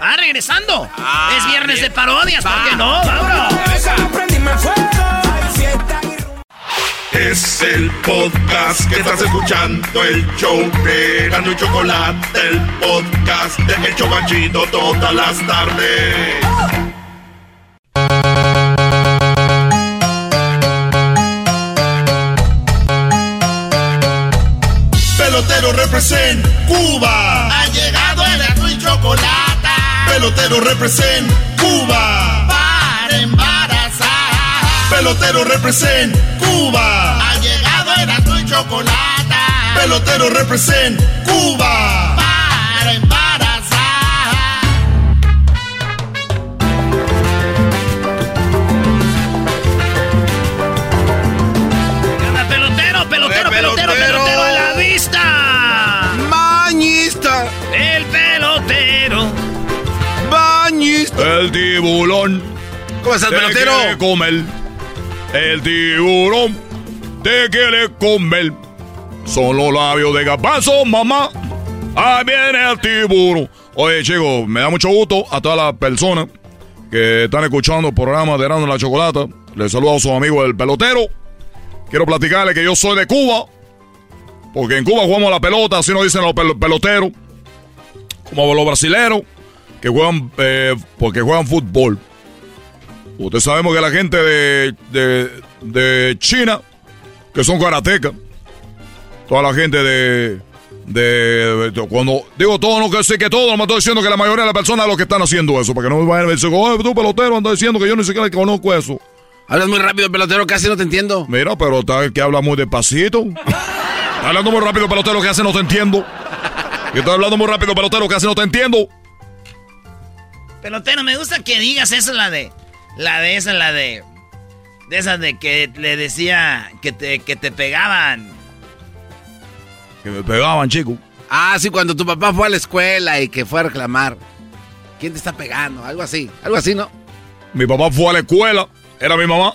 Ah, regresando. Ah, es viernes bien. de parodias, ¿por qué no? Vámonos. Es el podcast que estás escuchando, el show de Gano y Chocolate, el podcast de El Chobachito todas las tardes. Pelotero represent Cuba. Ha llegado el azul y chocolate. Pelotero represent Cuba. Pelotero represent Cuba. Ha llegado el azul y chocolate. Pelotero represent Cuba. Para embarazar. Anda, pelotero, pelotero, pelotero, pelotero. pelotero a la vista. Bañista. El pelotero. Bañista. El tiburón. ¿Cómo estás, te pelotero? comer. El tiburón te quiere comer. Son los labios de garbanzo, mamá. Ahí viene el tiburón. Oye, chicos, me da mucho gusto a todas las personas que están escuchando el programa de y la Chocolata. Les saludo a sus amigos del pelotero. Quiero platicarles que yo soy de Cuba. Porque en Cuba jugamos la pelota, así nos dicen los pel- peloteros. Como los brasileros, que juegan, eh, porque juegan fútbol. Usted sabemos que la gente de, de, de China, que son karatecas, toda la gente de, de, de- cuando digo todo, no que sé que todo, no me estoy diciendo que la mayoría de las personas lo que están haciendo eso, para que no me vayan a decir, oh, tú pelotero anda diciendo que yo ni siquiera conozco eso. Hablas muy rápido, pelotero, casi no te entiendo. Mira, pero está que habla muy despacito. Está hablando muy rápido, pelotero, que hace no te entiendo. Yo estoy hablando muy rápido, pelotero, que hace no te entiendo. Pelotero, me gusta que digas eso, la de. La de esa, la de. De esas de que le decía que te, que te pegaban. Que me pegaban, chico. Ah, sí, cuando tu papá fue a la escuela y que fue a reclamar. ¿Quién te está pegando? Algo así, algo así, ¿no? Mi papá fue a la escuela, era mi mamá.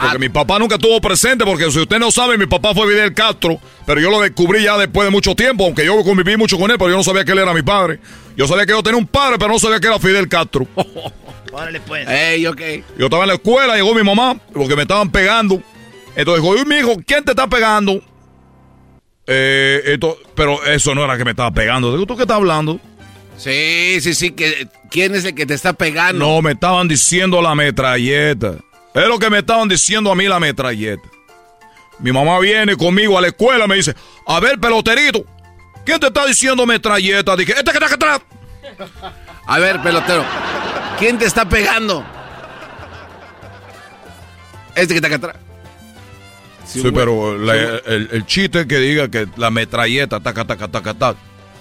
Porque mi papá nunca estuvo presente, porque si usted no sabe, mi papá fue Fidel Castro, pero yo lo descubrí ya después de mucho tiempo, aunque yo conviví mucho con él, pero yo no sabía que él era mi padre. Yo sabía que yo tenía un padre, pero no sabía que era Fidel Castro. Órale, pues. Ey, ok. Yo estaba en la escuela, llegó mi mamá, porque me estaban pegando. Entonces dijo, mi hijo, ¿quién te está pegando? Eh, esto, pero eso no era que me estaba pegando. Digo, ¿tú qué estás hablando? Sí, sí, sí, que ¿quién es el que te está pegando? No, me estaban diciendo la metralleta. Es lo que me estaban diciendo a mí la metralleta. Mi mamá viene conmigo a la escuela y me dice, a ver, peloterito, ¿quién te está diciendo metralleta? Dije, este que está acá atrás. A ver, pelotero, ¿quién te está pegando? Este que está acá atrás. Sí, pero la- el, el chiste que diga que la metralleta, taca, taca, taca, taca.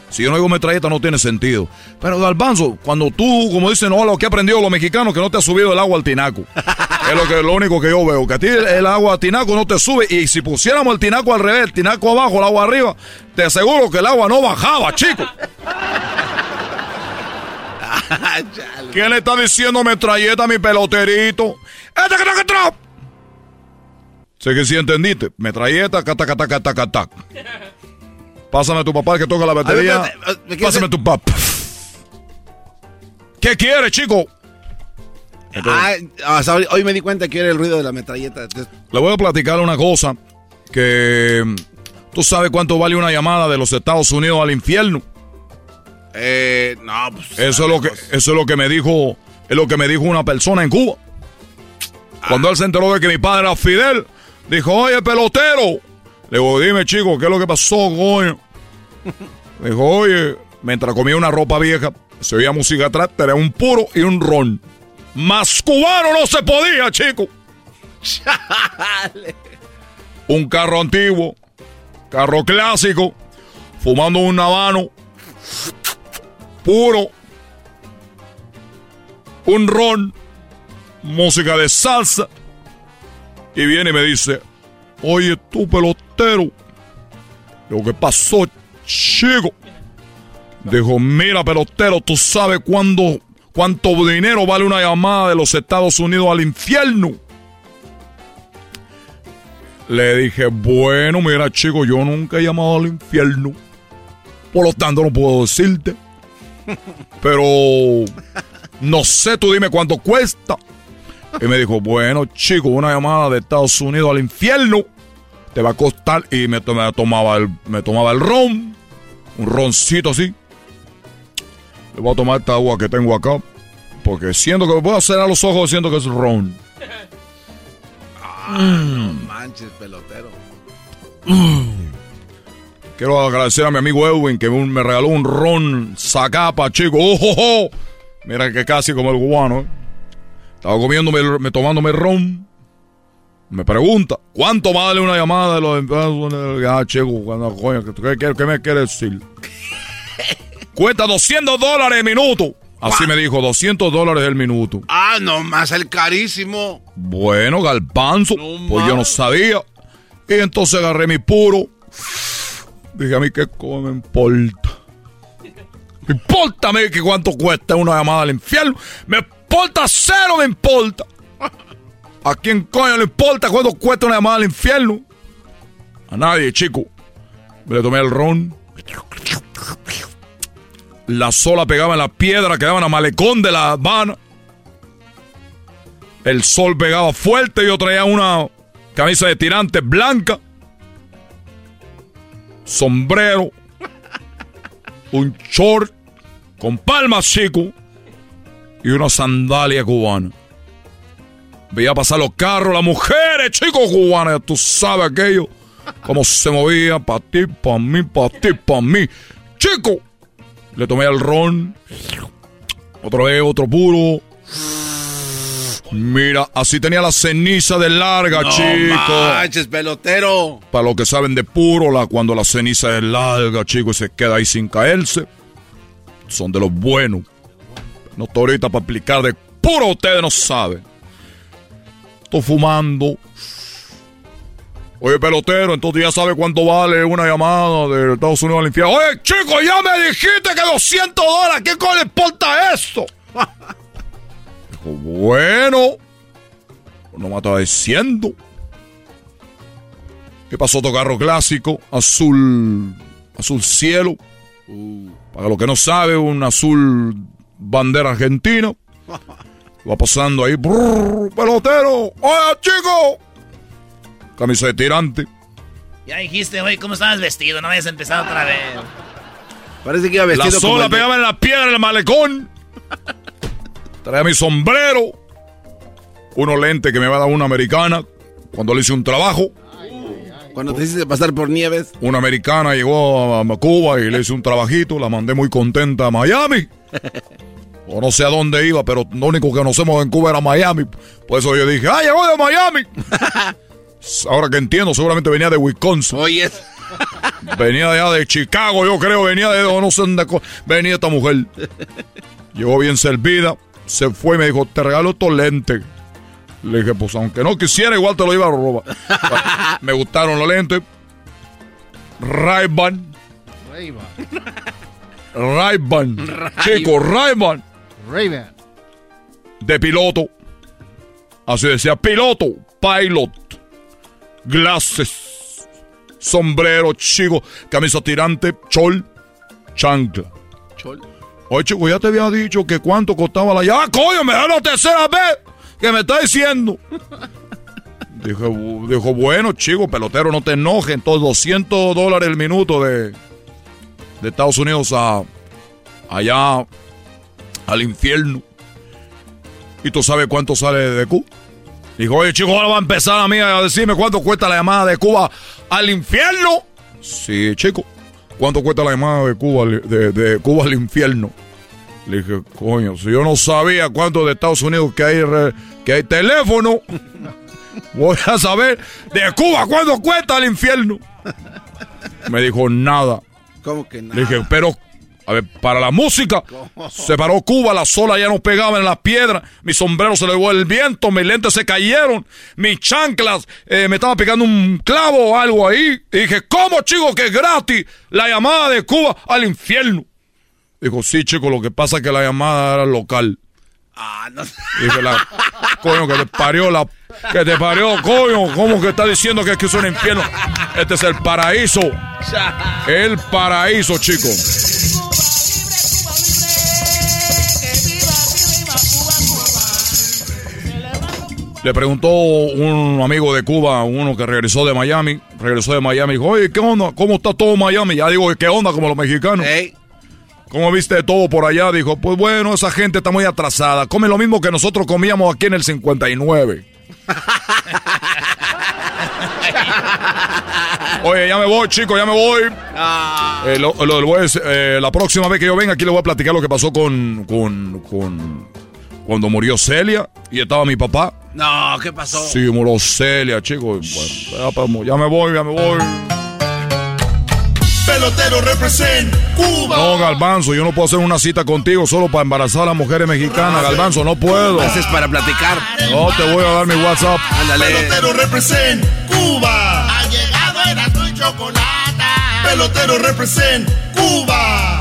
Si yo no digo metralleta no tiene sentido. Pero Galbanzo, cuando tú, como dicen, no, lo que he aprendido los mexicanos, que no te ha subido el agua al tinaco. es lo, que, lo único que yo veo, que a ti el, agua tinaco no te sube. Y si pusiéramos el tinaco al revés, el tinaco abajo, el agua arriba, te aseguro que el agua no bajaba, chico. ¿Quién le está diciendo metralleta a mi peloterito? ¡Este que está acá atrás! Sé que sí entendiste. Metralleta, cata, cata, cata, cata. Pásame a tu papá que toca la batería. A ver, espérate, ¿me quieres Pásame a tu papá. ¿Qué quieres, chico? Ah, hasta hoy, hoy me di cuenta que era el ruido de la metralleta. Le voy a platicar una cosa que mm, tú sabes cuánto vale una llamada de los Estados Unidos al infierno. Eh, no, pues. Eso es lo que eso es lo que me dijo es lo que me dijo una persona en Cuba. Cuando él se enteró de que mi padre era Fidel, dijo, "Oye, pelotero." Le digo, "Dime, chico, ¿qué es lo que pasó, coño?" Dijo, "Oye, mientras comía una ropa vieja, se oía música atrás, tenía un puro y un ron. Más cubano no se podía, chico." un carro antiguo, carro clásico, fumando un habano, puro, un ron, música de salsa, y viene y me dice, oye tú pelotero, lo que pasó, chico. Dijo, mira pelotero, tú sabes cuándo, cuánto dinero vale una llamada de los Estados Unidos al infierno. Le dije, bueno, mira chico, yo nunca he llamado al infierno. Por lo tanto, no puedo decirte. Pero no sé, tú dime cuánto cuesta. Y me dijo, bueno, chico, una llamada de Estados Unidos al infierno te va a costar. Y me, to- me tomaba el, me tomaba el ron, un roncito así. Le voy a tomar esta agua que tengo acá. Porque siento que me puedo cerrar los ojos siento que es ron. No manches, pelotero. Quiero agradecer a mi amigo Edwin que me regaló un ron Zacapa, chico. ¡Oh, oh, oh! Mira que casi como el cubano. ¿eh? Estaba comiéndome, me, tomándome ron. Me pregunta, ¿cuánto vale una llamada de los empleados? Ah, chico, ¿qué, qué- qué me quiere decir? Cuesta 200 dólares el minuto. Así me dijo, 200 dólares el minuto. Ah, no más el carísimo. Bueno, galpanzo, pues yo no sabía. Y entonces agarré mi puro. Dije a mí que me importa. Me importa a mí que cuánto cuesta una llamada al infierno. Me importa cero, me importa. ¿A quién coño le importa cuánto cuesta una llamada al infierno? A nadie, chico. Me le tomé el ron. La sola pegaba en la piedra que daban a malecón de la Habana. El sol pegaba fuerte. Yo traía una camisa de tirantes blanca. Sombrero. Un short con palmas, chico. Y una sandalia cubana. Veía pasar los carros, las mujeres, chicos cubanas. Tú sabes aquello. Cómo se movía. Pa' ti, pa' mí, pa' ti, pa' mí. Chico. Le tomé el ron. Otra vez, otro puro. Mira, así tenía la ceniza de larga, No chico. manches, pelotero. Para los que saben de puro, la, cuando la ceniza es larga, chico, y se queda ahí sin caerse, son de los buenos. No estoy ahorita para explicar de puro, ustedes no saben. estoy fumando. Oye, pelotero, entonces ya sabe cuánto vale una llamada de Estados Unidos al infierno. Oye, chico, ya me dijiste que 200 dólares. ¿Qué le importa esto? Dijo, bueno, no me estaba diciendo. ¿Qué pasó otro carro clásico? Azul, azul cielo. Para los que no sabe, un azul bandera argentina. Va pasando ahí, brrr, pelotero. Oye, chico. Camisa de tirante. Ya dijiste, oye, ¿cómo estabas vestido? No habías empezado otra vez. Parece que iba vestido La sola como el de- pegaba en la piedra del malecón. Traía mi sombrero. Unos lentes que me va a dar una americana cuando le hice un trabajo. Cuando te hiciste pasar por nieves. Una americana llegó a, a Cuba y le hice un trabajito. La mandé muy contenta a Miami. O no sé a dónde iba, pero lo único que conocemos en Cuba era Miami. Por eso yo dije, ¡ah, llegó de Miami! Ahora que entiendo, seguramente venía de Wisconsin. Oye. Venía de allá de Chicago, yo creo, venía de no sé dónde venía esta mujer. Llegó bien servida, se fue y me dijo, te regalo estos lentes. Le dije, pues aunque no quisiera, igual te lo iba a robar. me gustaron los lentes. Ray-Ban. Ray-Ban. Chico, Ray-Ban. Ray-Ban. De piloto. Así decía, piloto, pilot. Glasses. Sombrero, chico. Camisa tirante, chol, chancla. Oye, chico, ya te había dicho que cuánto costaba la llave. ¡Ah, coño! Me da la tercera vez que me está diciendo. Dijo, dijo, bueno, chico, pelotero, no te enojes. Entonces, 200 dólares el minuto de, de Estados Unidos a allá al infierno. ¿Y tú sabes cuánto sale de Cuba? Dijo, oye, chico, ahora va a empezar a mí a decirme cuánto cuesta la llamada de Cuba al infierno. Sí, chico. ¿Cuánto cuesta la llamada de Cuba, al- de, de Cuba al infierno? Le dije, coño, si yo no sabía cuánto de Estados Unidos que hay, re- que hay teléfono, voy a saber de Cuba cuánto cuesta el infierno. Me dijo, nada. ¿Cómo que nada? Le dije, pero, a ver, para la música, se paró Cuba, la sola ya no pegaba en las piedras, mi sombrero se le llevó el viento, mis lentes se cayeron, mis chanclas, eh, me estaba pegando un clavo o algo ahí. Y dije, ¿cómo, chico, que es gratis la llamada de Cuba al infierno? Dijo, sí, chico, lo que pasa es que la llamada era local. Ah, no. Dije, la, coño, que te parió la... Que te parió, coño. ¿Cómo que está diciendo que es que es un infierno? Este es el paraíso. El paraíso, chico. Le preguntó un amigo de Cuba, uno que regresó de Miami, regresó de Miami, dijo, oye, ¿qué onda? ¿Cómo está todo Miami? Ya digo, ¿qué onda? Como los mexicanos. ¿Cómo viste todo por allá? Dijo, pues bueno, esa gente está muy atrasada. Come lo mismo que nosotros comíamos aquí en el 59. Oye, ya me voy, chicos, ya me voy. Eh, lo- lo- lo voy a decir, eh, la próxima vez que yo venga aquí le voy a platicar lo que pasó con, con, con cuando murió Celia y estaba mi papá. No, ¿qué pasó? Sí, murió Celia, chicos. Bueno, ya, me voy, ya me voy. Pelotero represent Cuba. No, Galbanzo, yo no puedo hacer una cita contigo solo para embarazar a las mujeres mexicanas, Galbanzo, no puedo. Haces para platicar. No, te voy a dar mi WhatsApp. Pelotero represent Cuba. Ha llegado Erasmo y Chocolata. Pelotero represent Cuba.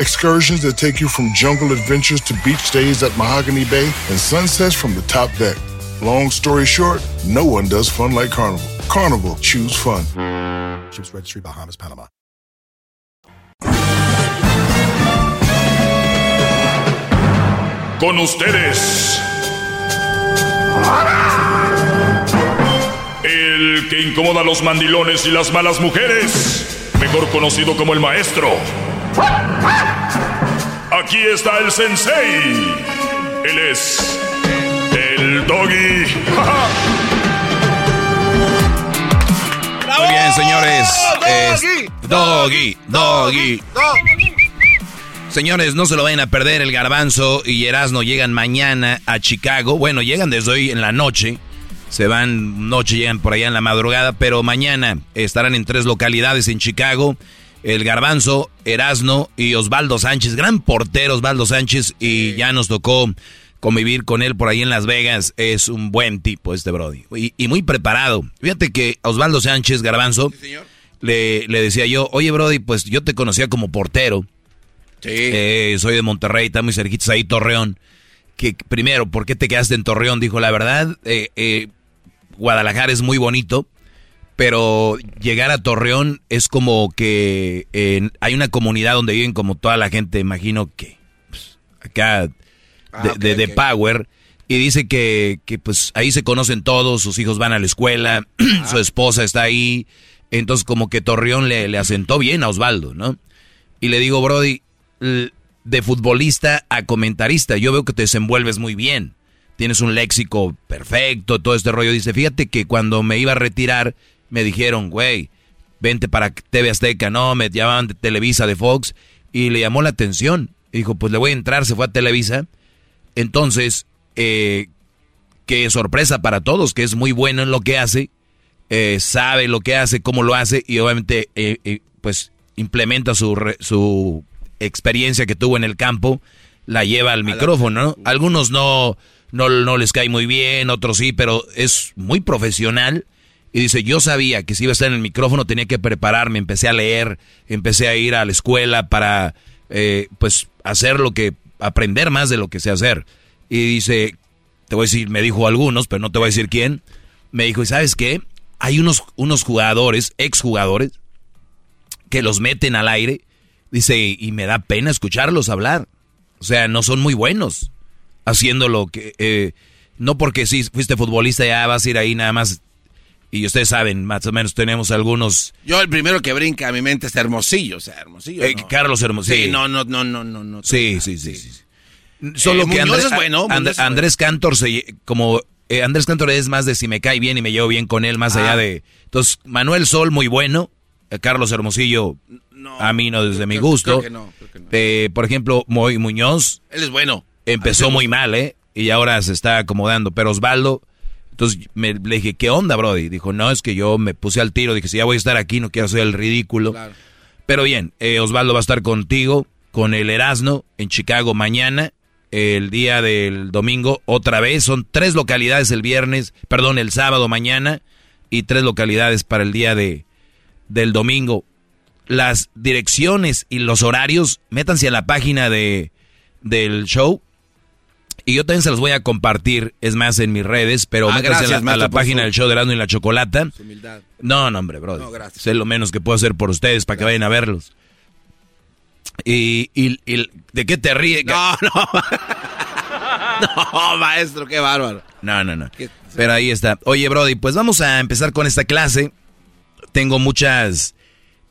Excursions that take you from jungle adventures to beach stays at Mahogany Bay and sunsets from the top deck. Long story short, no one does fun like Carnival. Carnival, choose fun. Ships Registry, Bahamas, Panama. Con ustedes. El que incomoda a los mandilones y las malas mujeres. Mejor conocido como el maestro. Aquí está el sensei. Él es el doggy. señores. doggy, doggy, doggy. Señores, no se lo vayan a perder. El Garbanzo y Erasno llegan mañana a Chicago. Bueno, llegan desde hoy en la noche. Se van noche, llegan por allá en la madrugada. Pero mañana estarán en tres localidades en Chicago. El Garbanzo, Erasno y Osvaldo Sánchez. Gran portero Osvaldo Sánchez. Y ya nos tocó convivir con él por ahí en Las Vegas. Es un buen tipo este Brody. Y, muy preparado. Fíjate que Osvaldo Sánchez Garbanzo le, le, decía yo, oye Brody, pues yo te conocía como portero. Sí. Eh, soy de Monterrey, está muy cerquitos ahí, Torreón. Que primero, ¿por qué te quedaste en Torreón? Dijo, la verdad, eh, eh, Guadalajara es muy bonito, pero llegar a Torreón es como que hay una comunidad donde viven como toda la gente, imagino que pues, acá Ah, de, Power. Y dice que, pues ahí se conocen todos, sus hijos van a la escuela, ah. su esposa está ahí. Entonces como que Torreón le, le asentó bien a Osvaldo, ¿no? Y le digo, Brody, de futbolista a comentarista, yo veo que te desenvuelves muy bien. Tienes un léxico perfecto, todo este rollo. Dice, fíjate que cuando me iba a retirar, me dijeron, güey, vente para TV Azteca, no, me llamaban de Televisa, de Fox, y le llamó la atención. Y dijo, pues le voy a entrar, se fue a Televisa entonces, eh, qué sorpresa para todos, que es muy bueno en lo que hace, eh, sabe lo que hace, cómo lo hace y obviamente eh, eh, pues implementa su, su experiencia que tuvo en el campo, la lleva al micrófono, ¿no? Algunos no, no, no les cae muy bien, otros sí, pero es muy profesional. Y dice, yo sabía que si iba a estar en el micrófono tenía que prepararme, empecé a leer, empecé a ir a la escuela para, pues, hacer lo que aprender más de lo que sé hacer. Y dice, te voy a decir, me dijo algunos, pero no te voy a decir quién. Me dijo, ¿y sabes qué? Hay unos, unos jugadores, exjugadores, que los meten al aire. Dice, y me da pena escucharlos hablar. O sea, no son muy buenos haciendo lo que... Eh, no porque si fuiste futbolista ya vas a ir ahí nada más y ustedes saben, más o menos tenemos algunos. Yo el primero que brinca a mi mente es Hermosillo, o sea, Hermosillo. Eh, Carlos Hermosillo. Sí, no, no, no, no, no. sí, sí, sí, sí, Solo eh, que Andrés, es bueno, Andrés Cantor se, como eh, Andrés Cantor es más de si me cae bien y me llevo bien con él, más allá ah. de. Entonces, Manuel Sol, muy bueno. Carlos Hermosillo, a mí no desde mi gusto. Creo que no, por ejemplo, Moy Muñoz. Él es bueno. Empezó muy mal, ¿eh? Y ahora se está acomodando. Pero Osvaldo entonces me, le dije, ¿qué onda, Brody? Dijo, no, es que yo me puse al tiro. Dije, si ya voy a estar aquí, no quiero hacer el ridículo. Pero bien, eh, Osvaldo va a estar contigo, con el Erasno, en Chicago mañana. El día del domingo, otra vez. Son tres localidades el viernes, perdón, el sábado mañana. Y tres localidades para el día de, del domingo. Las direcciones y los horarios, métanse a la página de, del show y yo también se los voy a compartir, es más, en mis redes, pero ah, métanse a la, página del show de Erasmo y la Chocolata. No, no, hombre, bro. No, gracias. Sé lo menos que puedo hacer por ustedes para que vayan a verlos. Y, y, ¿de qué te ríes? No, no. no, maestro, qué bárbaro. No, no, no. Pero ahí está. Oye, Brody, pues vamos a empezar con esta clase. Tengo muchas...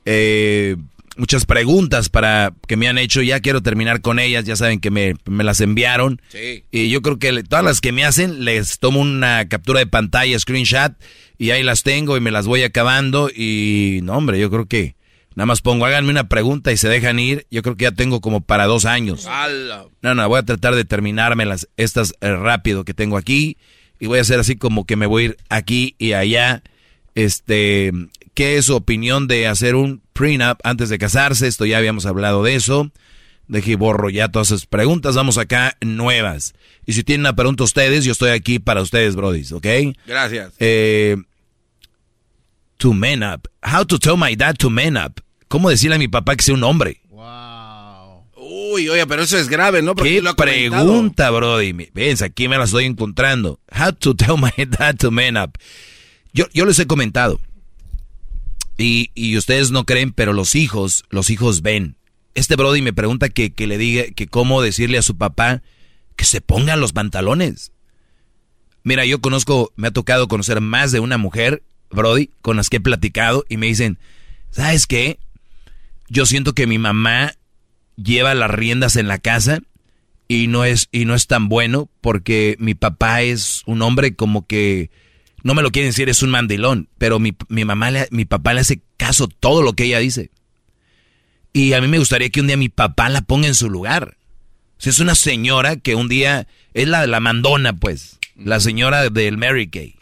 Eh, muchas preguntas para que me han hecho. Ya quiero terminar con ellas. Ya saben que me, las enviaron. Y yo creo que todas las que me hacen, les tomo una captura de pantalla, screenshot, y ahí las tengo y me las voy acabando. Y no, hombre, yo creo que nada más pongo, háganme una pregunta y se dejan ir. Yo creo que ya tengo como para dos años. No, no, voy a tratar de terminarme las, estas eh, rápido que tengo aquí. Y voy a hacer así como que me voy a ir aquí y allá. Este, ¿qué es su opinión de hacer un prenup antes de casarse. Esto ya habíamos hablado de eso. Dejé borro ya todas esas preguntas. Vamos acá nuevas. Y si tienen una pregunta ustedes, yo estoy aquí para ustedes, brodis, ¿ok? Gracias. Eh, to man up. How to tell my dad to man up. ¿Cómo decirle a mi papá que sea un hombre? Wow. Uy, oye, pero eso es grave, ¿no? ¿Qué pregunta, brody? Ven, aquí me la estoy encontrando. How to tell my dad to man up. Yo, yo les he comentado. Y, y ustedes no creen, pero los hijos, los hijos ven. Este Brody me pregunta que, que le diga que cómo decirle a su papá que se pongan los pantalones. Mira, yo conozco, me ha tocado conocer más de una mujer, Brody, con las que he platicado y me dicen, ¿sabes qué? Yo siento que mi mamá lleva las riendas en la casa y no es y no es tan bueno porque mi papá es un hombre como que no me lo quieren decir, es un mandilón, pero mi, mamá, mi papá le hace caso todo lo que ella dice. Y a mí me gustaría que un día mi papá la ponga en su lugar. Si es una señora que un día es la, la mandona, pues, la señora del Mary Kay,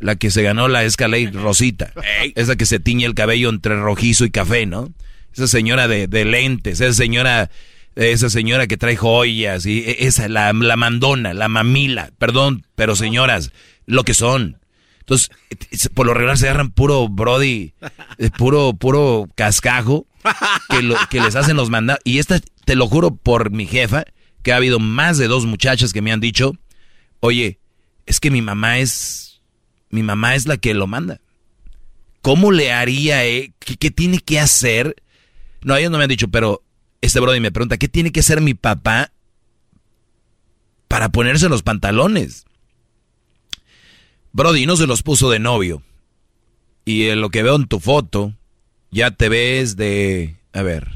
la que se ganó la Escalade Rosita, esa que se tiñe el cabello entre rojizo y café, ¿no? Esa señora de, de lentes, esa señora esa señora que trae joyas y e, esa la, la mandona, la mamila, perdón, pero señoras, lo que son. Entonces, por lo regular se agarran puro brody, puro, puro cascajo que, les hacen los mandados. Y esta, te lo juro por mi jefa, que ha habido más de dos muchachas que me han dicho, oye, es que mi mamá es, mi mamá es la que lo manda. ¿Cómo le haría, eh? ¿Qué, qué tiene que hacer? No, ellos no me han dicho, pero este brody me pregunta, ¿qué tiene que hacer mi papá para ponerse los pantalones? Brody no se los puso de novio. Y en lo que veo en tu foto, ya te ves de... A ver.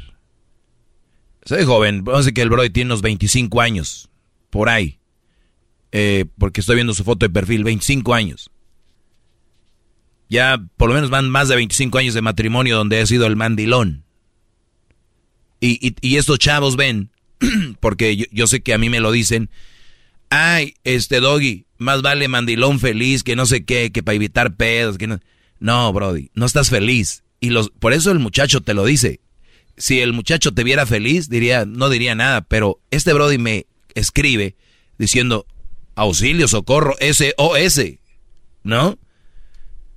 Soy joven, vamos a decir que el Brody tiene unos 25 años. Por ahí. Eh, porque estoy viendo su foto de perfil, 25 años. Ya por lo menos van más de 25 años de matrimonio donde ha sido el mandilón. Y, y, estos chavos ven, porque yo, yo sé que a mí me lo dicen, ay, este doggy, más vale mandilón feliz que no sé qué, que para evitar pedos, que no. No, Brody, no estás feliz. Y los, por eso el muchacho te lo dice. Si el muchacho te viera feliz, diría, no diría nada, pero este Brody me escribe diciendo, auxilio, socorro, SOS, ¿no?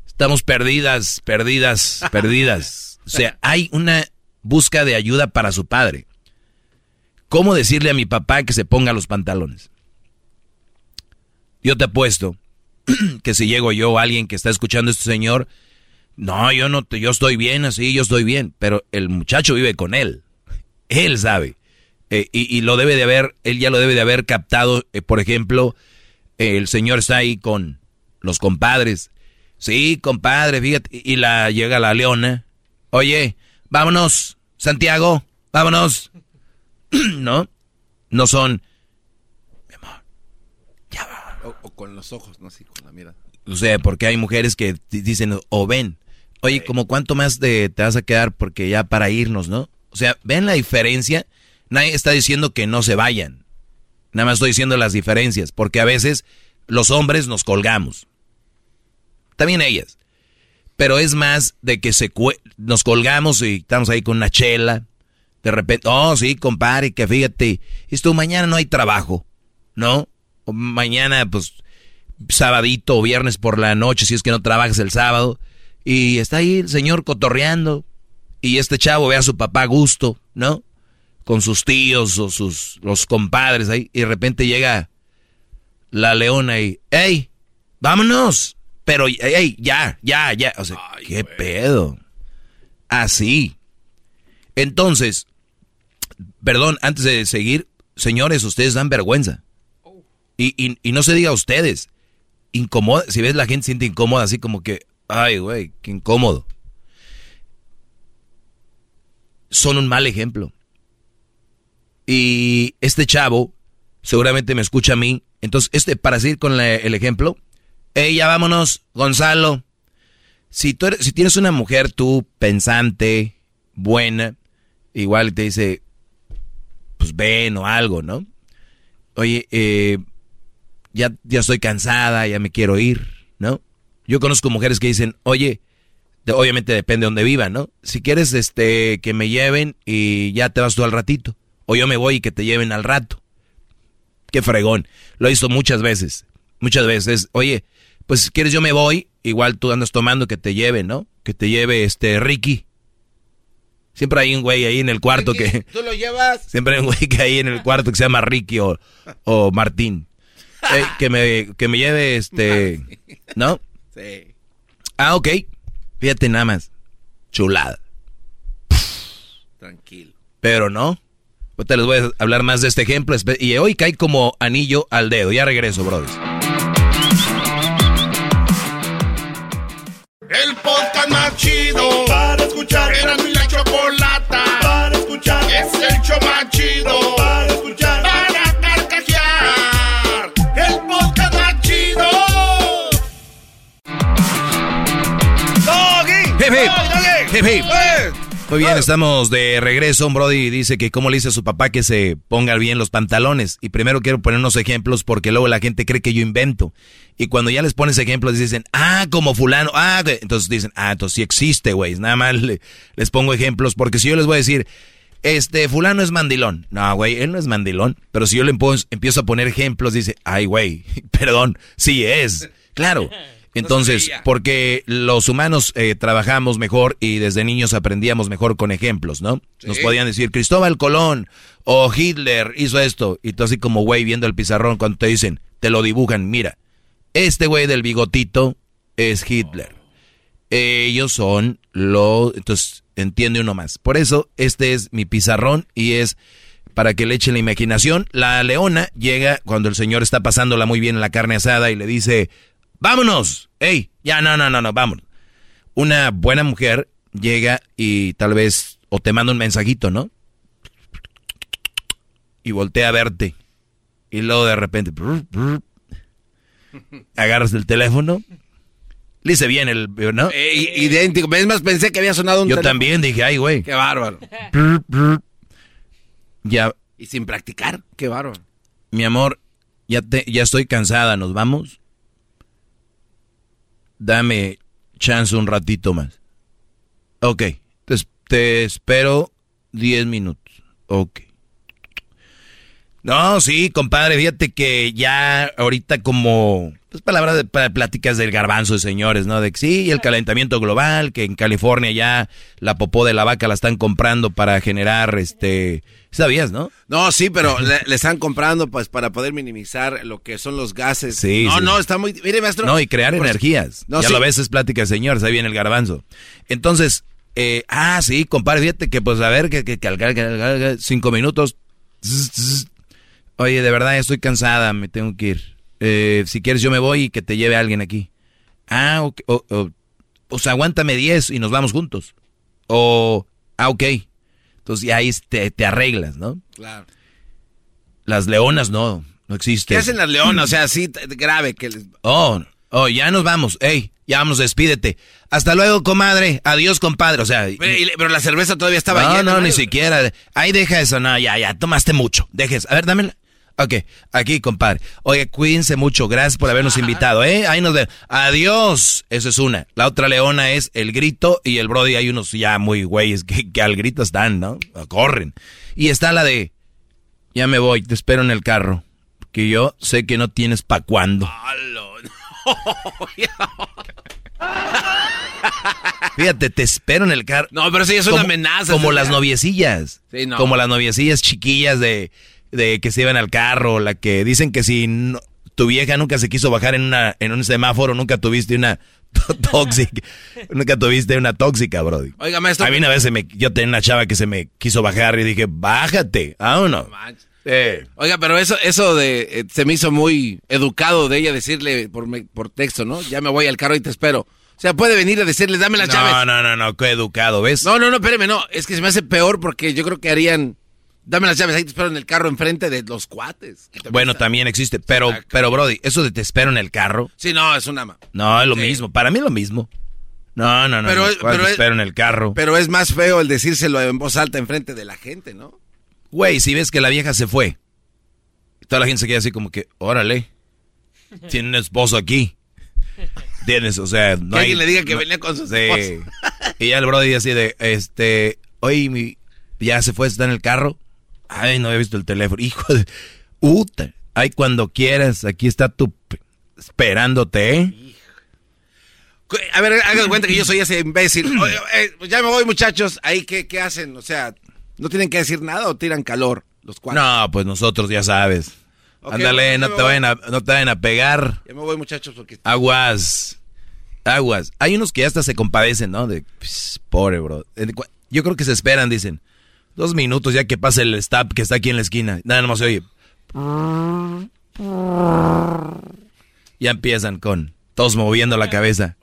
Estamos perdidas, perdidas, perdidas. O sea, hay una busca de ayuda para su padre. ¿Cómo decirle a mi papá que se ponga los pantalones? Yo te apuesto que si llego yo a alguien que está escuchando a este señor, no, yo no, yo estoy bien así, yo estoy bien, pero el muchacho vive con él, él sabe, eh, y, lo debe de haber, él ya lo debe de haber captado, eh, por ejemplo, el señor está ahí con los compadres, sí, compadre, fíjate, y la llega la leona, oye, vámonos, Santiago, vámonos, ¿no? No son, o, con los ojos, no así con la mirada. O sea, porque hay mujeres que dicen o ven, oye, como cuánto más de, te vas a quedar porque ya para irnos, ¿no? O sea, ven la diferencia. Nadie está diciendo que no se vayan. Nada más estoy diciendo las diferencias, porque a veces los hombres nos colgamos. También ellas. Pero es más de que se nos colgamos y estamos ahí con una chela. De repente, oh, sí, compadre, que fíjate, esto mañana no hay trabajo, ¿no? mañana, pues, sabadito o viernes por la noche, si es que no trabajas el sábado. Y está ahí el señor cotorreando. Y este chavo ve a su papá a gusto, ¿no? Con sus tíos o sus los compadres ahí. Y de repente llega la leona y, ¡Ey! ¡Vámonos! Pero, ¡ey! Ya, ya, ya. O sea, ¿qué pedo? Así. Entonces, perdón, antes de seguir, señores, ustedes dan vergüenza. Y, y, no se diga a ustedes. Incomoda, si ves la gente siente incómoda, así como que, ay, güey, qué incómodo. Son un mal ejemplo. Y este chavo seguramente me escucha a mí. Entonces, este, para seguir con el ejemplo, ya vámonos, Gonzalo. Si, tú si tienes una mujer tú pensante, buena, igual te dice, pues ven o algo, ¿no? Oye, eh, ya, ya estoy cansada, ya me quiero ir, ¿no? Yo conozco mujeres que dicen, oye, obviamente depende de donde vivan, ¿no? Si quieres este, que me lleven y ya te vas tú al ratito. O yo me voy y que te lleven al rato. Qué fregón. Lo he visto muchas veces. Muchas veces. Oye, pues si quieres yo me voy, igual tú andas tomando que te lleve, ¿no? Que te lleve este Ricky. Siempre hay un güey ahí en el cuarto que... ¿Tú lo llevas? Siempre hay un güey que ahí en el cuarto que se llama Ricky o, o Martín que, me, que me lleve este. ¿No? Sí. Ah, ok. Fíjate nada más. Chulada. Tranquilo. Pero no. Ahorita les voy a hablar más de este ejemplo. Y hoy cae como anillo al dedo. Ya regreso, brothers. El podcast más chido para escuchar. Era mi Muy bien, estamos de regreso. Brody dice que cómo le dice a su papá que se ponga bien los pantalones. Y primero quiero poner unos ejemplos porque luego la gente cree que yo invento. Y cuando ya les pones ejemplos dicen, ah, como fulano, ah, entonces dicen, ah, entonces sí existe, güey. Nada más le- les pongo ejemplos porque si yo les voy a decir, este, fulano es mandilón. No, güey, él no es mandilón. Pero si yo le empiezo a poner ejemplos, dice, ay, güey, perdón, sí es. Claro. Entonces, porque los humanos eh, trabajamos mejor y desde niños aprendíamos mejor con ejemplos, ¿no? Nos podían decir, Cristóbal Colón o Hitler hizo esto. Y tú así como güey viendo el pizarrón cuando te dicen, te lo dibujan, mira, este güey del bigotito es Hitler. Ellos son los... Entonces, entiende uno más. Por eso, este es mi pizarrón y es para que le echen la imaginación. La leona llega cuando el señor está pasándola muy bien en la carne asada y le dice, vámonos. Ey, ya, no, no, no, no, vámonos. Una buena mujer llega y tal vez, o te manda un mensajito, ¿no? Y voltea a verte. Y luego de repente, agarras el teléfono. Le hice bien el, ¿no? Eh, idéntico. Es más, pensé que había sonado un Yo teléfono. también dije, ay, güey. Qué bárbaro. Ya, Y sin practicar. Qué bárbaro. mi amor, ya, te, ya estoy cansada, ¿nos vamos? Dame chance un ratito más. Ok, te, te espero 10 minutos. Ok. No, sí, compadre, fíjate que ya ahorita como, pues palabras de pláticas del garbanzo de señores, ¿no? De que sí, el calentamiento global, que en California ya la popó de la vaca la están comprando para generar, este, ¿sabías, no? No, sí, pero le, le están comprando pues para poder minimizar lo que son los gases. Sí, No, sí. no, está muy... Mire, maestro. No, y crear Por- energías. No, ya sí. lo ves, es plática señores, ahí viene el garbanzo. Entonces, eh, ah, sí, compadre, fíjate que pues a ver, que, que, que- que- que- cinco minutos. Oye, de verdad estoy cansada, me tengo que ir. Eh, si quieres yo me voy y que te lleve alguien aquí. Ah, ok, o, o- o sea, aguántame 10 y nos vamos juntos. O, ah, ok. Entonces ya ahí te, te arreglas, ¿no? Claro. Las leonas no, no existen. ¿Qué hacen las leonas? O sea, así grave que les... Oh, oh, ya nos vamos. Ey, ya vamos, despídete. Hasta luego, comadre. Adiós, compadre. O sea, Pero, la cerveza todavía estaba no, llena. no, ni siquiera. Ahí deja eso. No, ya, ya, tomaste mucho. Dejes. A ver, dámela. Ok, aquí, compadre. Oye, cuídense mucho. Gracias por habernos invitado, ¿eh? Ahí nos vemos. Adiós. Eso es una. La otra leona es el grito y el Brody. Hay unos ya muy güeyes que, que al grito están, ¿no? Corren. Y está la de, ya me voy, te espero en el carro. Que yo sé que no tienes pa' cuándo. Fíjate, te espero en el carro. No, pero ya es una amenaza, Como las noviecillas. Sí, no. Como las noviecillas chiquillas de, de que se iban al carro. La que dicen que si no- tu vieja nunca se quiso bajar en, una, en un semáforo, nunca tuviste una tóxica. nunca tuviste una tóxica, Brody. Oiga, maestro. A mí una vez se me, yo tenía una chava que se me quiso bajar y dije, bájate, vámonos. Eh, Oiga, pero eso, eso de eh, se me hizo muy educado de ella decirle por, me- por texto, ¿no? Ya me voy al carro y te espero. O sea, puede venir a decirle, dame las llaves. no, no, no, no, qué educado, ¿ves? No, no, no, espéreme, no. Es que se me hace peor porque yo creo que harían, dame las llaves, ahí te espero en el carro enfrente de los cuates. Bueno, también existe, pero, pero Brody, eso de te espero en el carro, Sí, no, es una... no, es lo mismo, para mí es lo mismo. No, no, no, Pero- no, ¿cuál pero te es- espero en el carro. Pero es más feo el decírselo en voz alta enfrente de la gente, ¿no? Güey, si ves que la vieja se fue, toda la gente se queda así como que, órale, tiene un esposo aquí. Tienes, o sea, no que hay- alguien le diga que no- venía con sus Sí. esposas. Y ya el brody así de, este, oye, mi, ya se fue, está en el carro. Ay, no había visto el teléfono. Hijo de, puta. Ay, cuando quieras, aquí está tu, esperándote, ¿eh? A ver, hagan cuenta que yo soy ese imbécil. Oye, eh, pues ya me voy, muchachos. Ahí, ¿qué, ¿qué hacen? O sea, ¿no tienen que decir nada o tiran calor los cuatro? No, pues nosotros ya sabes. Ándale, no te vayan a, no te vayan a pegar. Ya me voy, muchachos, porque... Aguas. Aguas. Hay unos que ya hasta se compadecen, ¿no? De, "Pss, pobre, bro. Yo creo que se esperan, dicen. Dos minutos ya que pase el stop que está aquí en la esquina. Nada más se oye. Ya empiezan con todos moviendo la cabeza.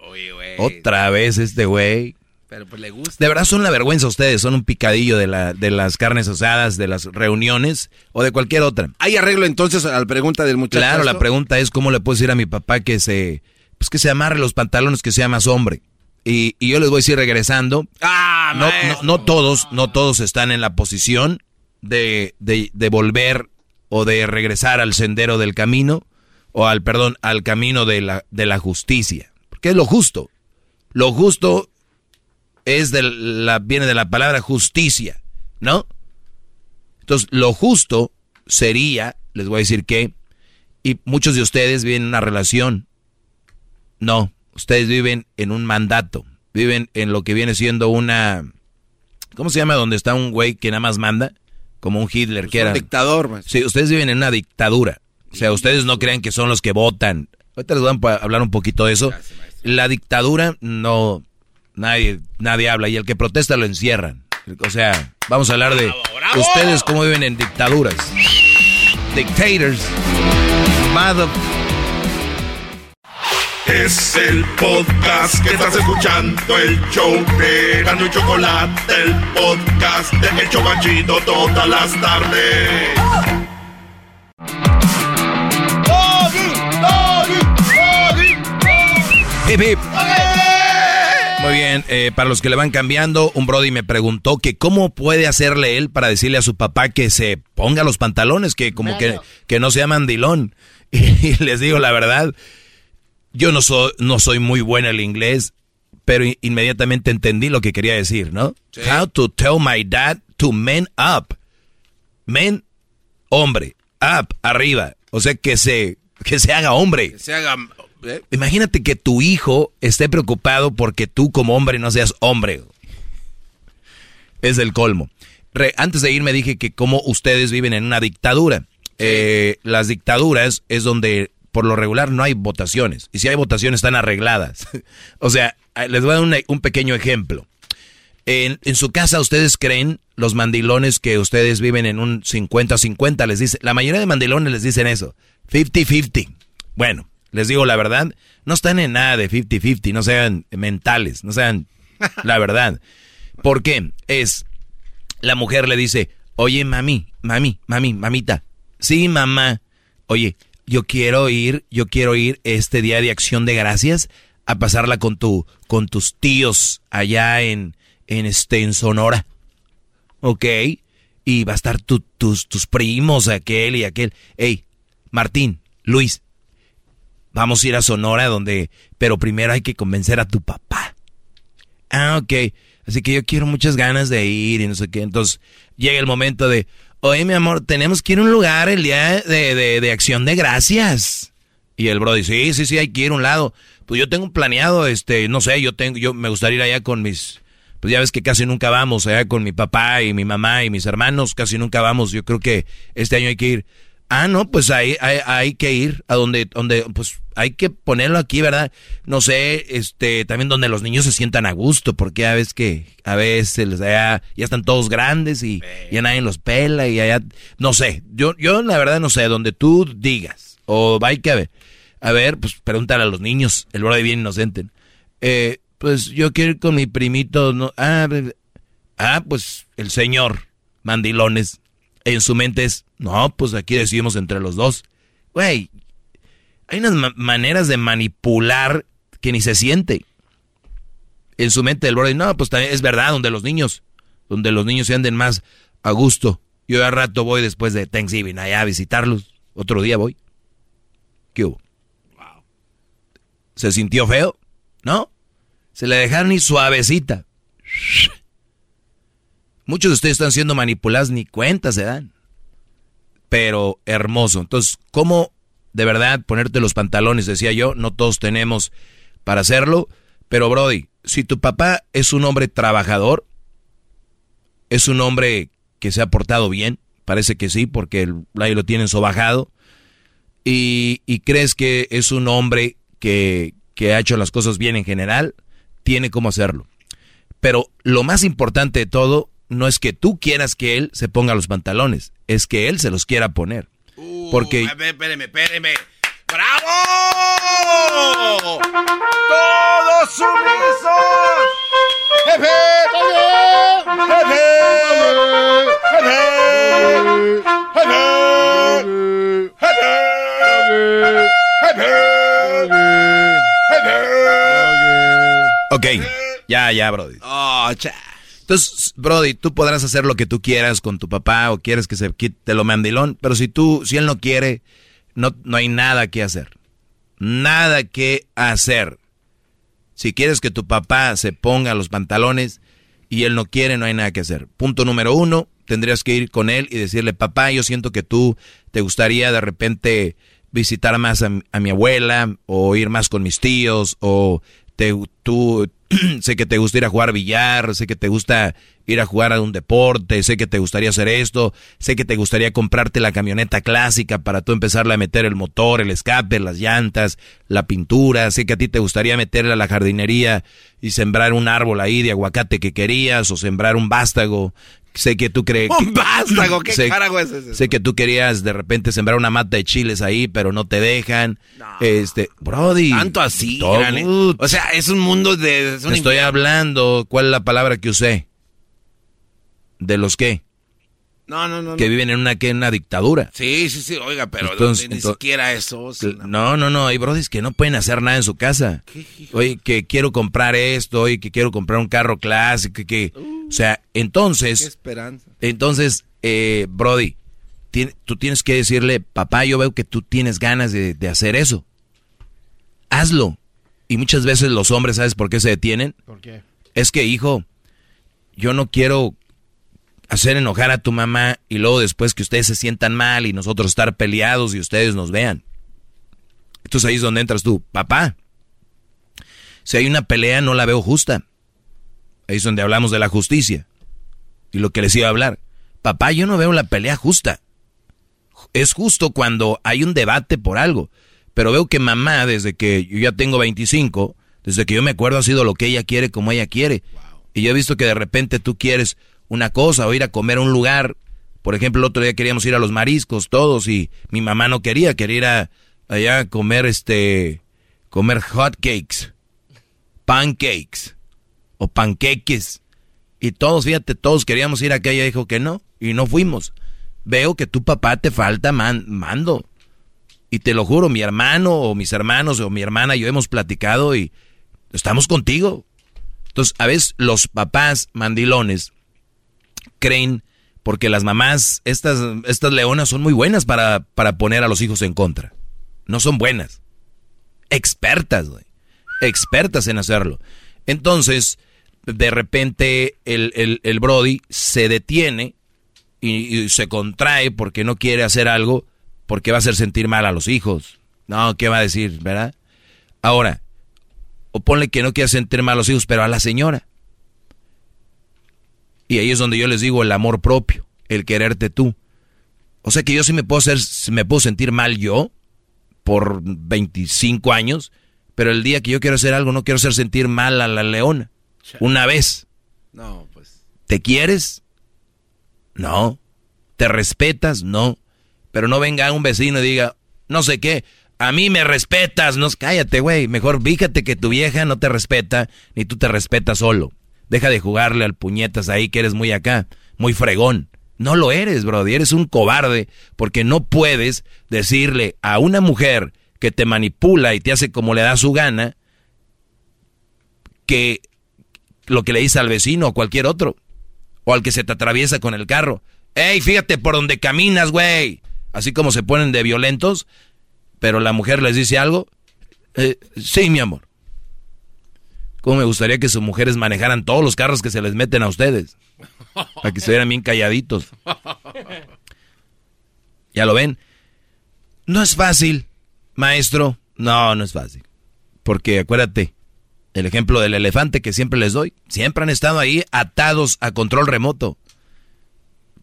Otra vez este güey. Pero pues le gusta. De verdad son la vergüenza ustedes, son un picadillo de, la, de las carnes asadas, de las reuniones o de cualquier otra. ¿Hay arreglo entonces a la pregunta del muchacho? Claro, la pregunta es cómo le puedo decir a mi papá que se, pues que se amarre los pantalones, que sea más hombre. Y, yo les voy a decir regresando. Ah, no, no, todos, no todos están en la posición de, de, volver o de regresar al sendero del camino o al, perdón, al camino de la, de la justicia. Porque es lo justo. Lo justo es de la, viene de la palabra justicia, ¿no? Entonces, lo justo sería, les voy a decir que, y muchos de ustedes viven en una relación. No, ustedes viven en un mandato, viven en lo que viene siendo una... ¿Cómo se llama? Donde está un güey que nada más manda, como un Hitler pues que era... Un dictador. Pues. Sí, ustedes viven en una dictadura. O sea, ustedes no creen que son los que votan. Ahorita les voy a hablar un poquito de eso. La dictadura no... Nadie, nadie habla y el que protesta lo encierran. O sea, vamos a hablar de ustedes cómo viven en dictaduras. Dictators. Mother es el podcast que estás escuchando, el show de Gano y Chocolate, el podcast de El Chocachito todas las tardes. Muy bien, eh, para los que le van cambiando, un Brody me preguntó que cómo puede hacerle él para decirle a su papá que se ponga los pantalones, que como que, que no sea mandilón. Y les digo la verdad, yo no soy, no soy muy buena en el inglés, pero inmediatamente entendí lo que quería decir, ¿no? How to tell my dad to man up. Men, hombre. Up, arriba. O sea, que se, que se haga hombre. Que se haga... ¿eh? Imagínate que tu hijo esté preocupado porque tú como hombre no seas hombre. Es el colmo. antes de irme dije que como ustedes viven en una dictadura. Eh, las dictaduras es donde por lo regular no hay votaciones. Y si hay votaciones están arregladas. o sea, les voy a dar un, pequeño ejemplo. En, su casa ustedes creen, los mandilones que ustedes viven en un 50-50, les dice, la mayoría de mandilones les dicen eso, 50-50. Bueno, les digo la verdad, no están en nada de 50-50, no sean mentales, no sean la verdad. ¿Por qué? Es, la mujer le dice, oye mami, mami, mami, mamita, sí mamá, oye, yo quiero ir, yo quiero ir este día de acción de gracias a pasarla con tu, con tus tíos allá en, en este, en Sonora. ¿Ok? Y va a estar tus, tus primos, aquel y aquel. Hey, Martín, Luis, vamos a ir a Sonora donde, pero primero hay que convencer a tu papá. Ah, ok. Así que yo quiero muchas ganas de ir y no sé qué. Entonces llega el momento de, oye mi amor, tenemos que ir a un lugar el día de, de, acción de gracias. Y el bro dice, sí, sí, sí, hay que ir a un lado. Pues yo tengo planeado, este, no sé, yo tengo, yo me gustaría ir allá con mis, pues ya ves que casi nunca vamos, allá con mi papá y mi mamá y mis hermanos, casi nunca vamos. Yo creo que este año hay que ir. Ah, no, pues hay, hay, hay, que ir a donde, donde, pues hay que ponerlo aquí, ¿verdad? No sé, este, también donde los niños se sientan a gusto, porque a veces que, a veces ya, ya están todos grandes y ya nadie los pela y allá, no sé, yo, yo la verdad no sé, donde tú digas, o hay que ver, a ver, pues pregúntale a los niños, el borde bien inocente. Eh, pues yo quiero ir con mi primito, no, ah, ah, pues el señor, mandilones, en su mente es, no, pues aquí decidimos entre los dos. Güey, hay unas maneras de manipular que ni se siente. En su mente el borde, no, pues también es verdad, donde los niños, donde los niños se anden más a gusto. Yo a rato voy después de Thanksgiving allá a visitarlos. Otro día voy. ¿Qué hubo? ¿Se sintió feo? ¿No? Se le dejaron ni suavecita. Muchos de ustedes están siendo manipulados, ni cuenta se dan. Pero hermoso. Entonces, ¿cómo de verdad ponerte los pantalones? Decía yo, no todos tenemos para hacerlo. Pero Brody, si tu papá es un hombre trabajador, es un hombre que se ha portado bien, parece que sí, porque el, ahí lo tienen sobajado, y, y crees que es un hombre que, que ha hecho las cosas bien en general, tiene cómo hacerlo. Pero lo más importante de todo no es que tú quieras que él se ponga los pantalones, es que él se los quiera poner. Uh, Porque... Espéreme, espéreme. ¡Bravo! ¡Todos sumisos! ¡Jefe! ¡Jefe! ¡Jefe! ¡Jefe! ¡Jefe! Ok, ya, ya, Brody. Oh, cha. Entonces, Brody, tú podrás hacer lo que tú quieras con tu papá o quieres que se quite lo mandilón, pero si tú, si él no quiere, no, no hay nada que hacer. Nada que hacer. Si quieres que tu papá se ponga los pantalones y él no quiere, no hay nada que hacer. Punto número uno, tendrías que ir con él y decirle, papá, yo siento que tú te gustaría de repente visitar más a, a mi abuela o ir más con mis tíos o te, tú sé que te gusta ir a jugar billar, sé que te gusta ir a jugar a un deporte, sé que te gustaría hacer esto, sé que te gustaría comprarte la camioneta clásica para tú empezarle a meter el motor, el escape, las llantas, la pintura, sé que a ti te gustaría meterle a la jardinería y sembrar un árbol ahí de aguacate que querías o sembrar un vástago. Sé que tú crees... Un vástago, ¿qué sé, carajo es ese? Sé que tú querías de repente sembrar una mata de chiles ahí, pero no te dejan. Este, Brody. Tanto así, todo- grande. O sea, es un mundo de... es un Te estoy hablando, ¿cuál es la palabra que usé? ¿De los qué? No, no, no. Que no. viven en una, que en una dictadura. Sí, sí, sí, oiga, pero Entonces- ni entonces- siquiera eso. no. No, no, no, hay brodis que no pueden hacer nada en su casa. Oye, que quiero comprar esto, oye, que quiero comprar un carro clásico, que, que- o sea, Qué entonces, esperanza. entonces, eh, Brody, tú tienes que decirle, papá, yo veo que tú tienes ganas de, de hacer eso. Hazlo. Y muchas veces los hombres, ¿sabes por qué se detienen? ¿Por qué? Es que, hijo, yo no quiero hacer enojar a tu mamá y luego después que ustedes se sientan mal y nosotros estar peleados y ustedes nos vean. Entonces ahí es donde entras tú, papá. Si hay una pelea no la veo justa. Ahí es donde hablamos de la justicia. Y lo que les iba a hablar. Papá, yo no veo la pelea justa. Es justo cuando hay un debate por algo. Pero veo que mamá, desde que yo ya tengo 25, desde que yo me acuerdo ha sido lo que ella quiere como ella quiere. Y yo he visto que de repente tú quieres una cosa o ir a comer a un lugar. Por ejemplo, el otro día queríamos ir a los mariscos todos y mi mamá no quería, quería ir a, allá a comer este, comer hot cakes, pancakes o panqueques. Y todos, fíjate, todos queríamos ir acá ella dijo que no y no fuimos. Veo que tu papá te falta man- mando. Y te lo juro, mi hermano o mis hermanos o mi hermana y yo hemos platicado y estamos contigo. Entonces, a veces los papás mandilones creen, porque las mamás, estas, estas leonas son muy buenas para, para poner a los hijos en contra. No son buenas. Expertas, güey. Expertas en hacerlo. Entonces, de repente el, el, el Brody se detiene y, y se contrae porque no quiere hacer algo porque va a hacer sentir mal a los hijos. No, ¿qué va a decir, verdad? Ahora, o ponle que no quiere sentir mal a los hijos, pero a la señora. Y ahí es donde yo les digo el amor propio, el quererte tú. O sea que yo sí me puedo hacer, me puedo sentir mal yo por 25 años, pero el día que yo quiero hacer algo no quiero hacer sentir mal a la leona. Una vez. No, pues. ¿Te quieres? No. ¿Te respetas? No. Pero no venga un vecino y diga, no sé qué, a mí me respetas. No, cállate, güey. Mejor fíjate que tu vieja no te respeta, ni tú te respetas solo. Deja de jugarle al puñetas ahí que eres muy acá, muy fregón. No lo eres, brody. Eres un cobarde porque no puedes decirle a una mujer que te manipula y te hace como le da su gana que lo que le dice al vecino o cualquier otro. O al que se te atraviesa con el carro. ¡Ey, fíjate por donde caminas, güey! Así como se ponen de violentos, pero la mujer les dice algo. Eh, sí, mi amor. ¿Cómo me gustaría que sus mujeres manejaran todos los carros que se les meten a ustedes? Para que estuvieran bien calladitos. ¿Ya lo ven? No es fácil, maestro. No, no es fácil. Porque acuérdate, el ejemplo del elefante que siempre les doy. Siempre han estado ahí atados a control remoto.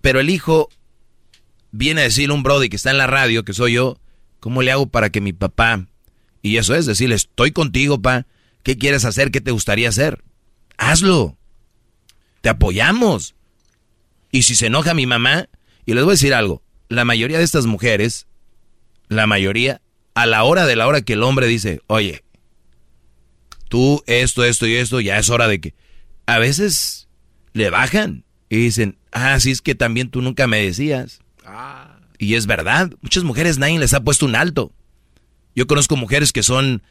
Pero el hijo viene a decirle a un Brody que está en la radio, que soy yo, ¿cómo le hago para que mi papá... Y eso es decirle, estoy contigo, pa. ¿Qué quieres hacer? ¿Qué te gustaría hacer? Hazlo. Te apoyamos. Y si se enoja mi mamá, y les voy a decir algo, la mayoría de estas mujeres, la mayoría, a la hora de la hora que el hombre dice, oye, tú esto, esto y esto, ya es hora de que... A veces le bajan y dicen, ah, sí es que también tú nunca me decías. Y es verdad, muchas mujeres nadie les ha puesto un alto. Yo conozco mujeres que son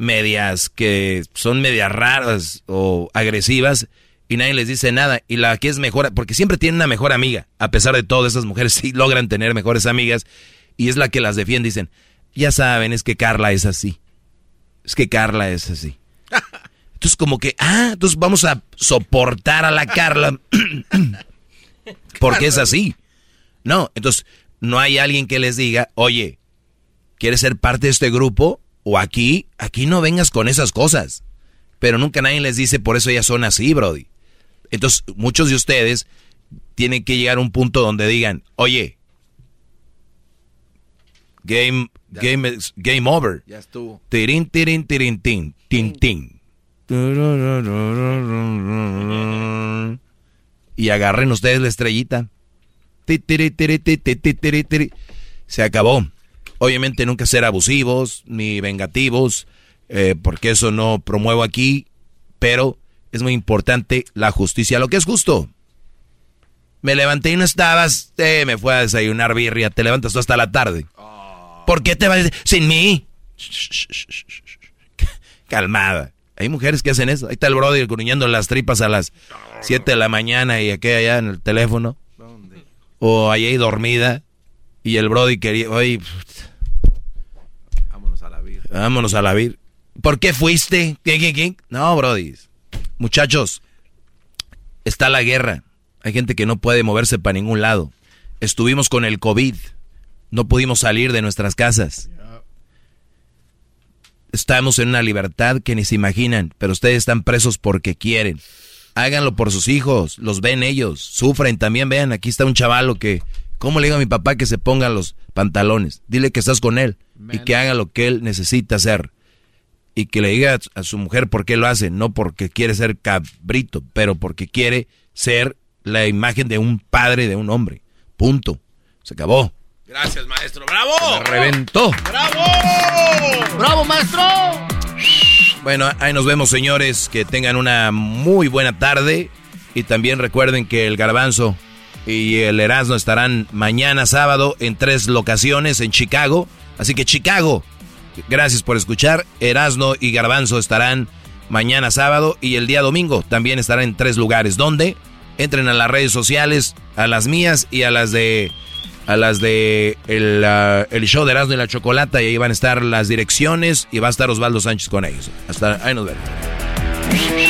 medias que son medias raras o agresivas y nadie les dice nada. Y la que es mejor, porque siempre tienen una mejor amiga, a pesar de todo, esas mujeres sí logran tener mejores amigas y es la que las defiende. Dicen, ya saben, es que Carla es así. Es que Carla es así. Entonces como que, ah, entonces vamos a soportar a la Carla porque es así. No, entonces no hay alguien que les diga, oye, ¿quieres ser parte de este grupo? O aquí, aquí no vengas con esas cosas. Pero nunca nadie les dice, por eso ya son así, Brody. Entonces, muchos de ustedes tienen que llegar a un punto donde digan, oye, game, game, game over. Ya estuvo. Tirin, tirin, tirin, tin, tin, tin. Y agarren ustedes la estrellita. Se acabó. Obviamente nunca ser abusivos ni vengativos, eh, porque eso no promuevo aquí, pero es muy importante la justicia, lo que es justo. Me levanté y no estabas, eh, me fue a desayunar birria, te levantas tú hasta la tarde. ¿Por qué te vas sin mí? Calmada. Hay mujeres que hacen eso. Ahí está el brother gruñendo las tripas a las 7 de la mañana y aquí allá en el teléfono. O ahí dormida. Y el brody quería, oye, Vámonos a la vida. ¿Por qué fuiste? ¿Qué, qué, qué? No, brody. Muchachos, está la guerra. Hay gente que no puede moverse para ningún lado. Estuvimos con el COVID. No pudimos salir de nuestras casas. Estamos en una libertad que ni se imaginan, pero ustedes están presos porque quieren. Háganlo por sus hijos, los ven ellos, sufren también. Vean, aquí está un chavalo que, ¿cómo le digo a mi papá que se ponga los pantalones? Dile que estás con él y que haga lo que él necesita hacer. Y que le diga a su mujer por qué lo hace, no porque quiere ser cabrito, pero porque quiere ser la imagen de un padre, de un hombre. Punto. Se acabó. Gracias, maestro. ¡Bravo! Me reventó. ¡Bravo! ¡Bravo, maestro! Bueno, ahí nos vemos, señores. Que tengan una muy buena tarde. Y también recuerden que el Garbanzo y el Erasmo estarán mañana sábado en tres locaciones en Chicago. Así que Chicago, gracias por escuchar. Erasmo y Garbanzo estarán mañana sábado y el día domingo también estarán en tres lugares. ¿Dónde? Entren a las redes sociales, a las mías y a las de a las de el, ah, el show de Erasmo y la Chocolata y ahí van a estar las direcciones y va a estar Osvaldo Sánchez con ellos. Hasta ahí nos vemos.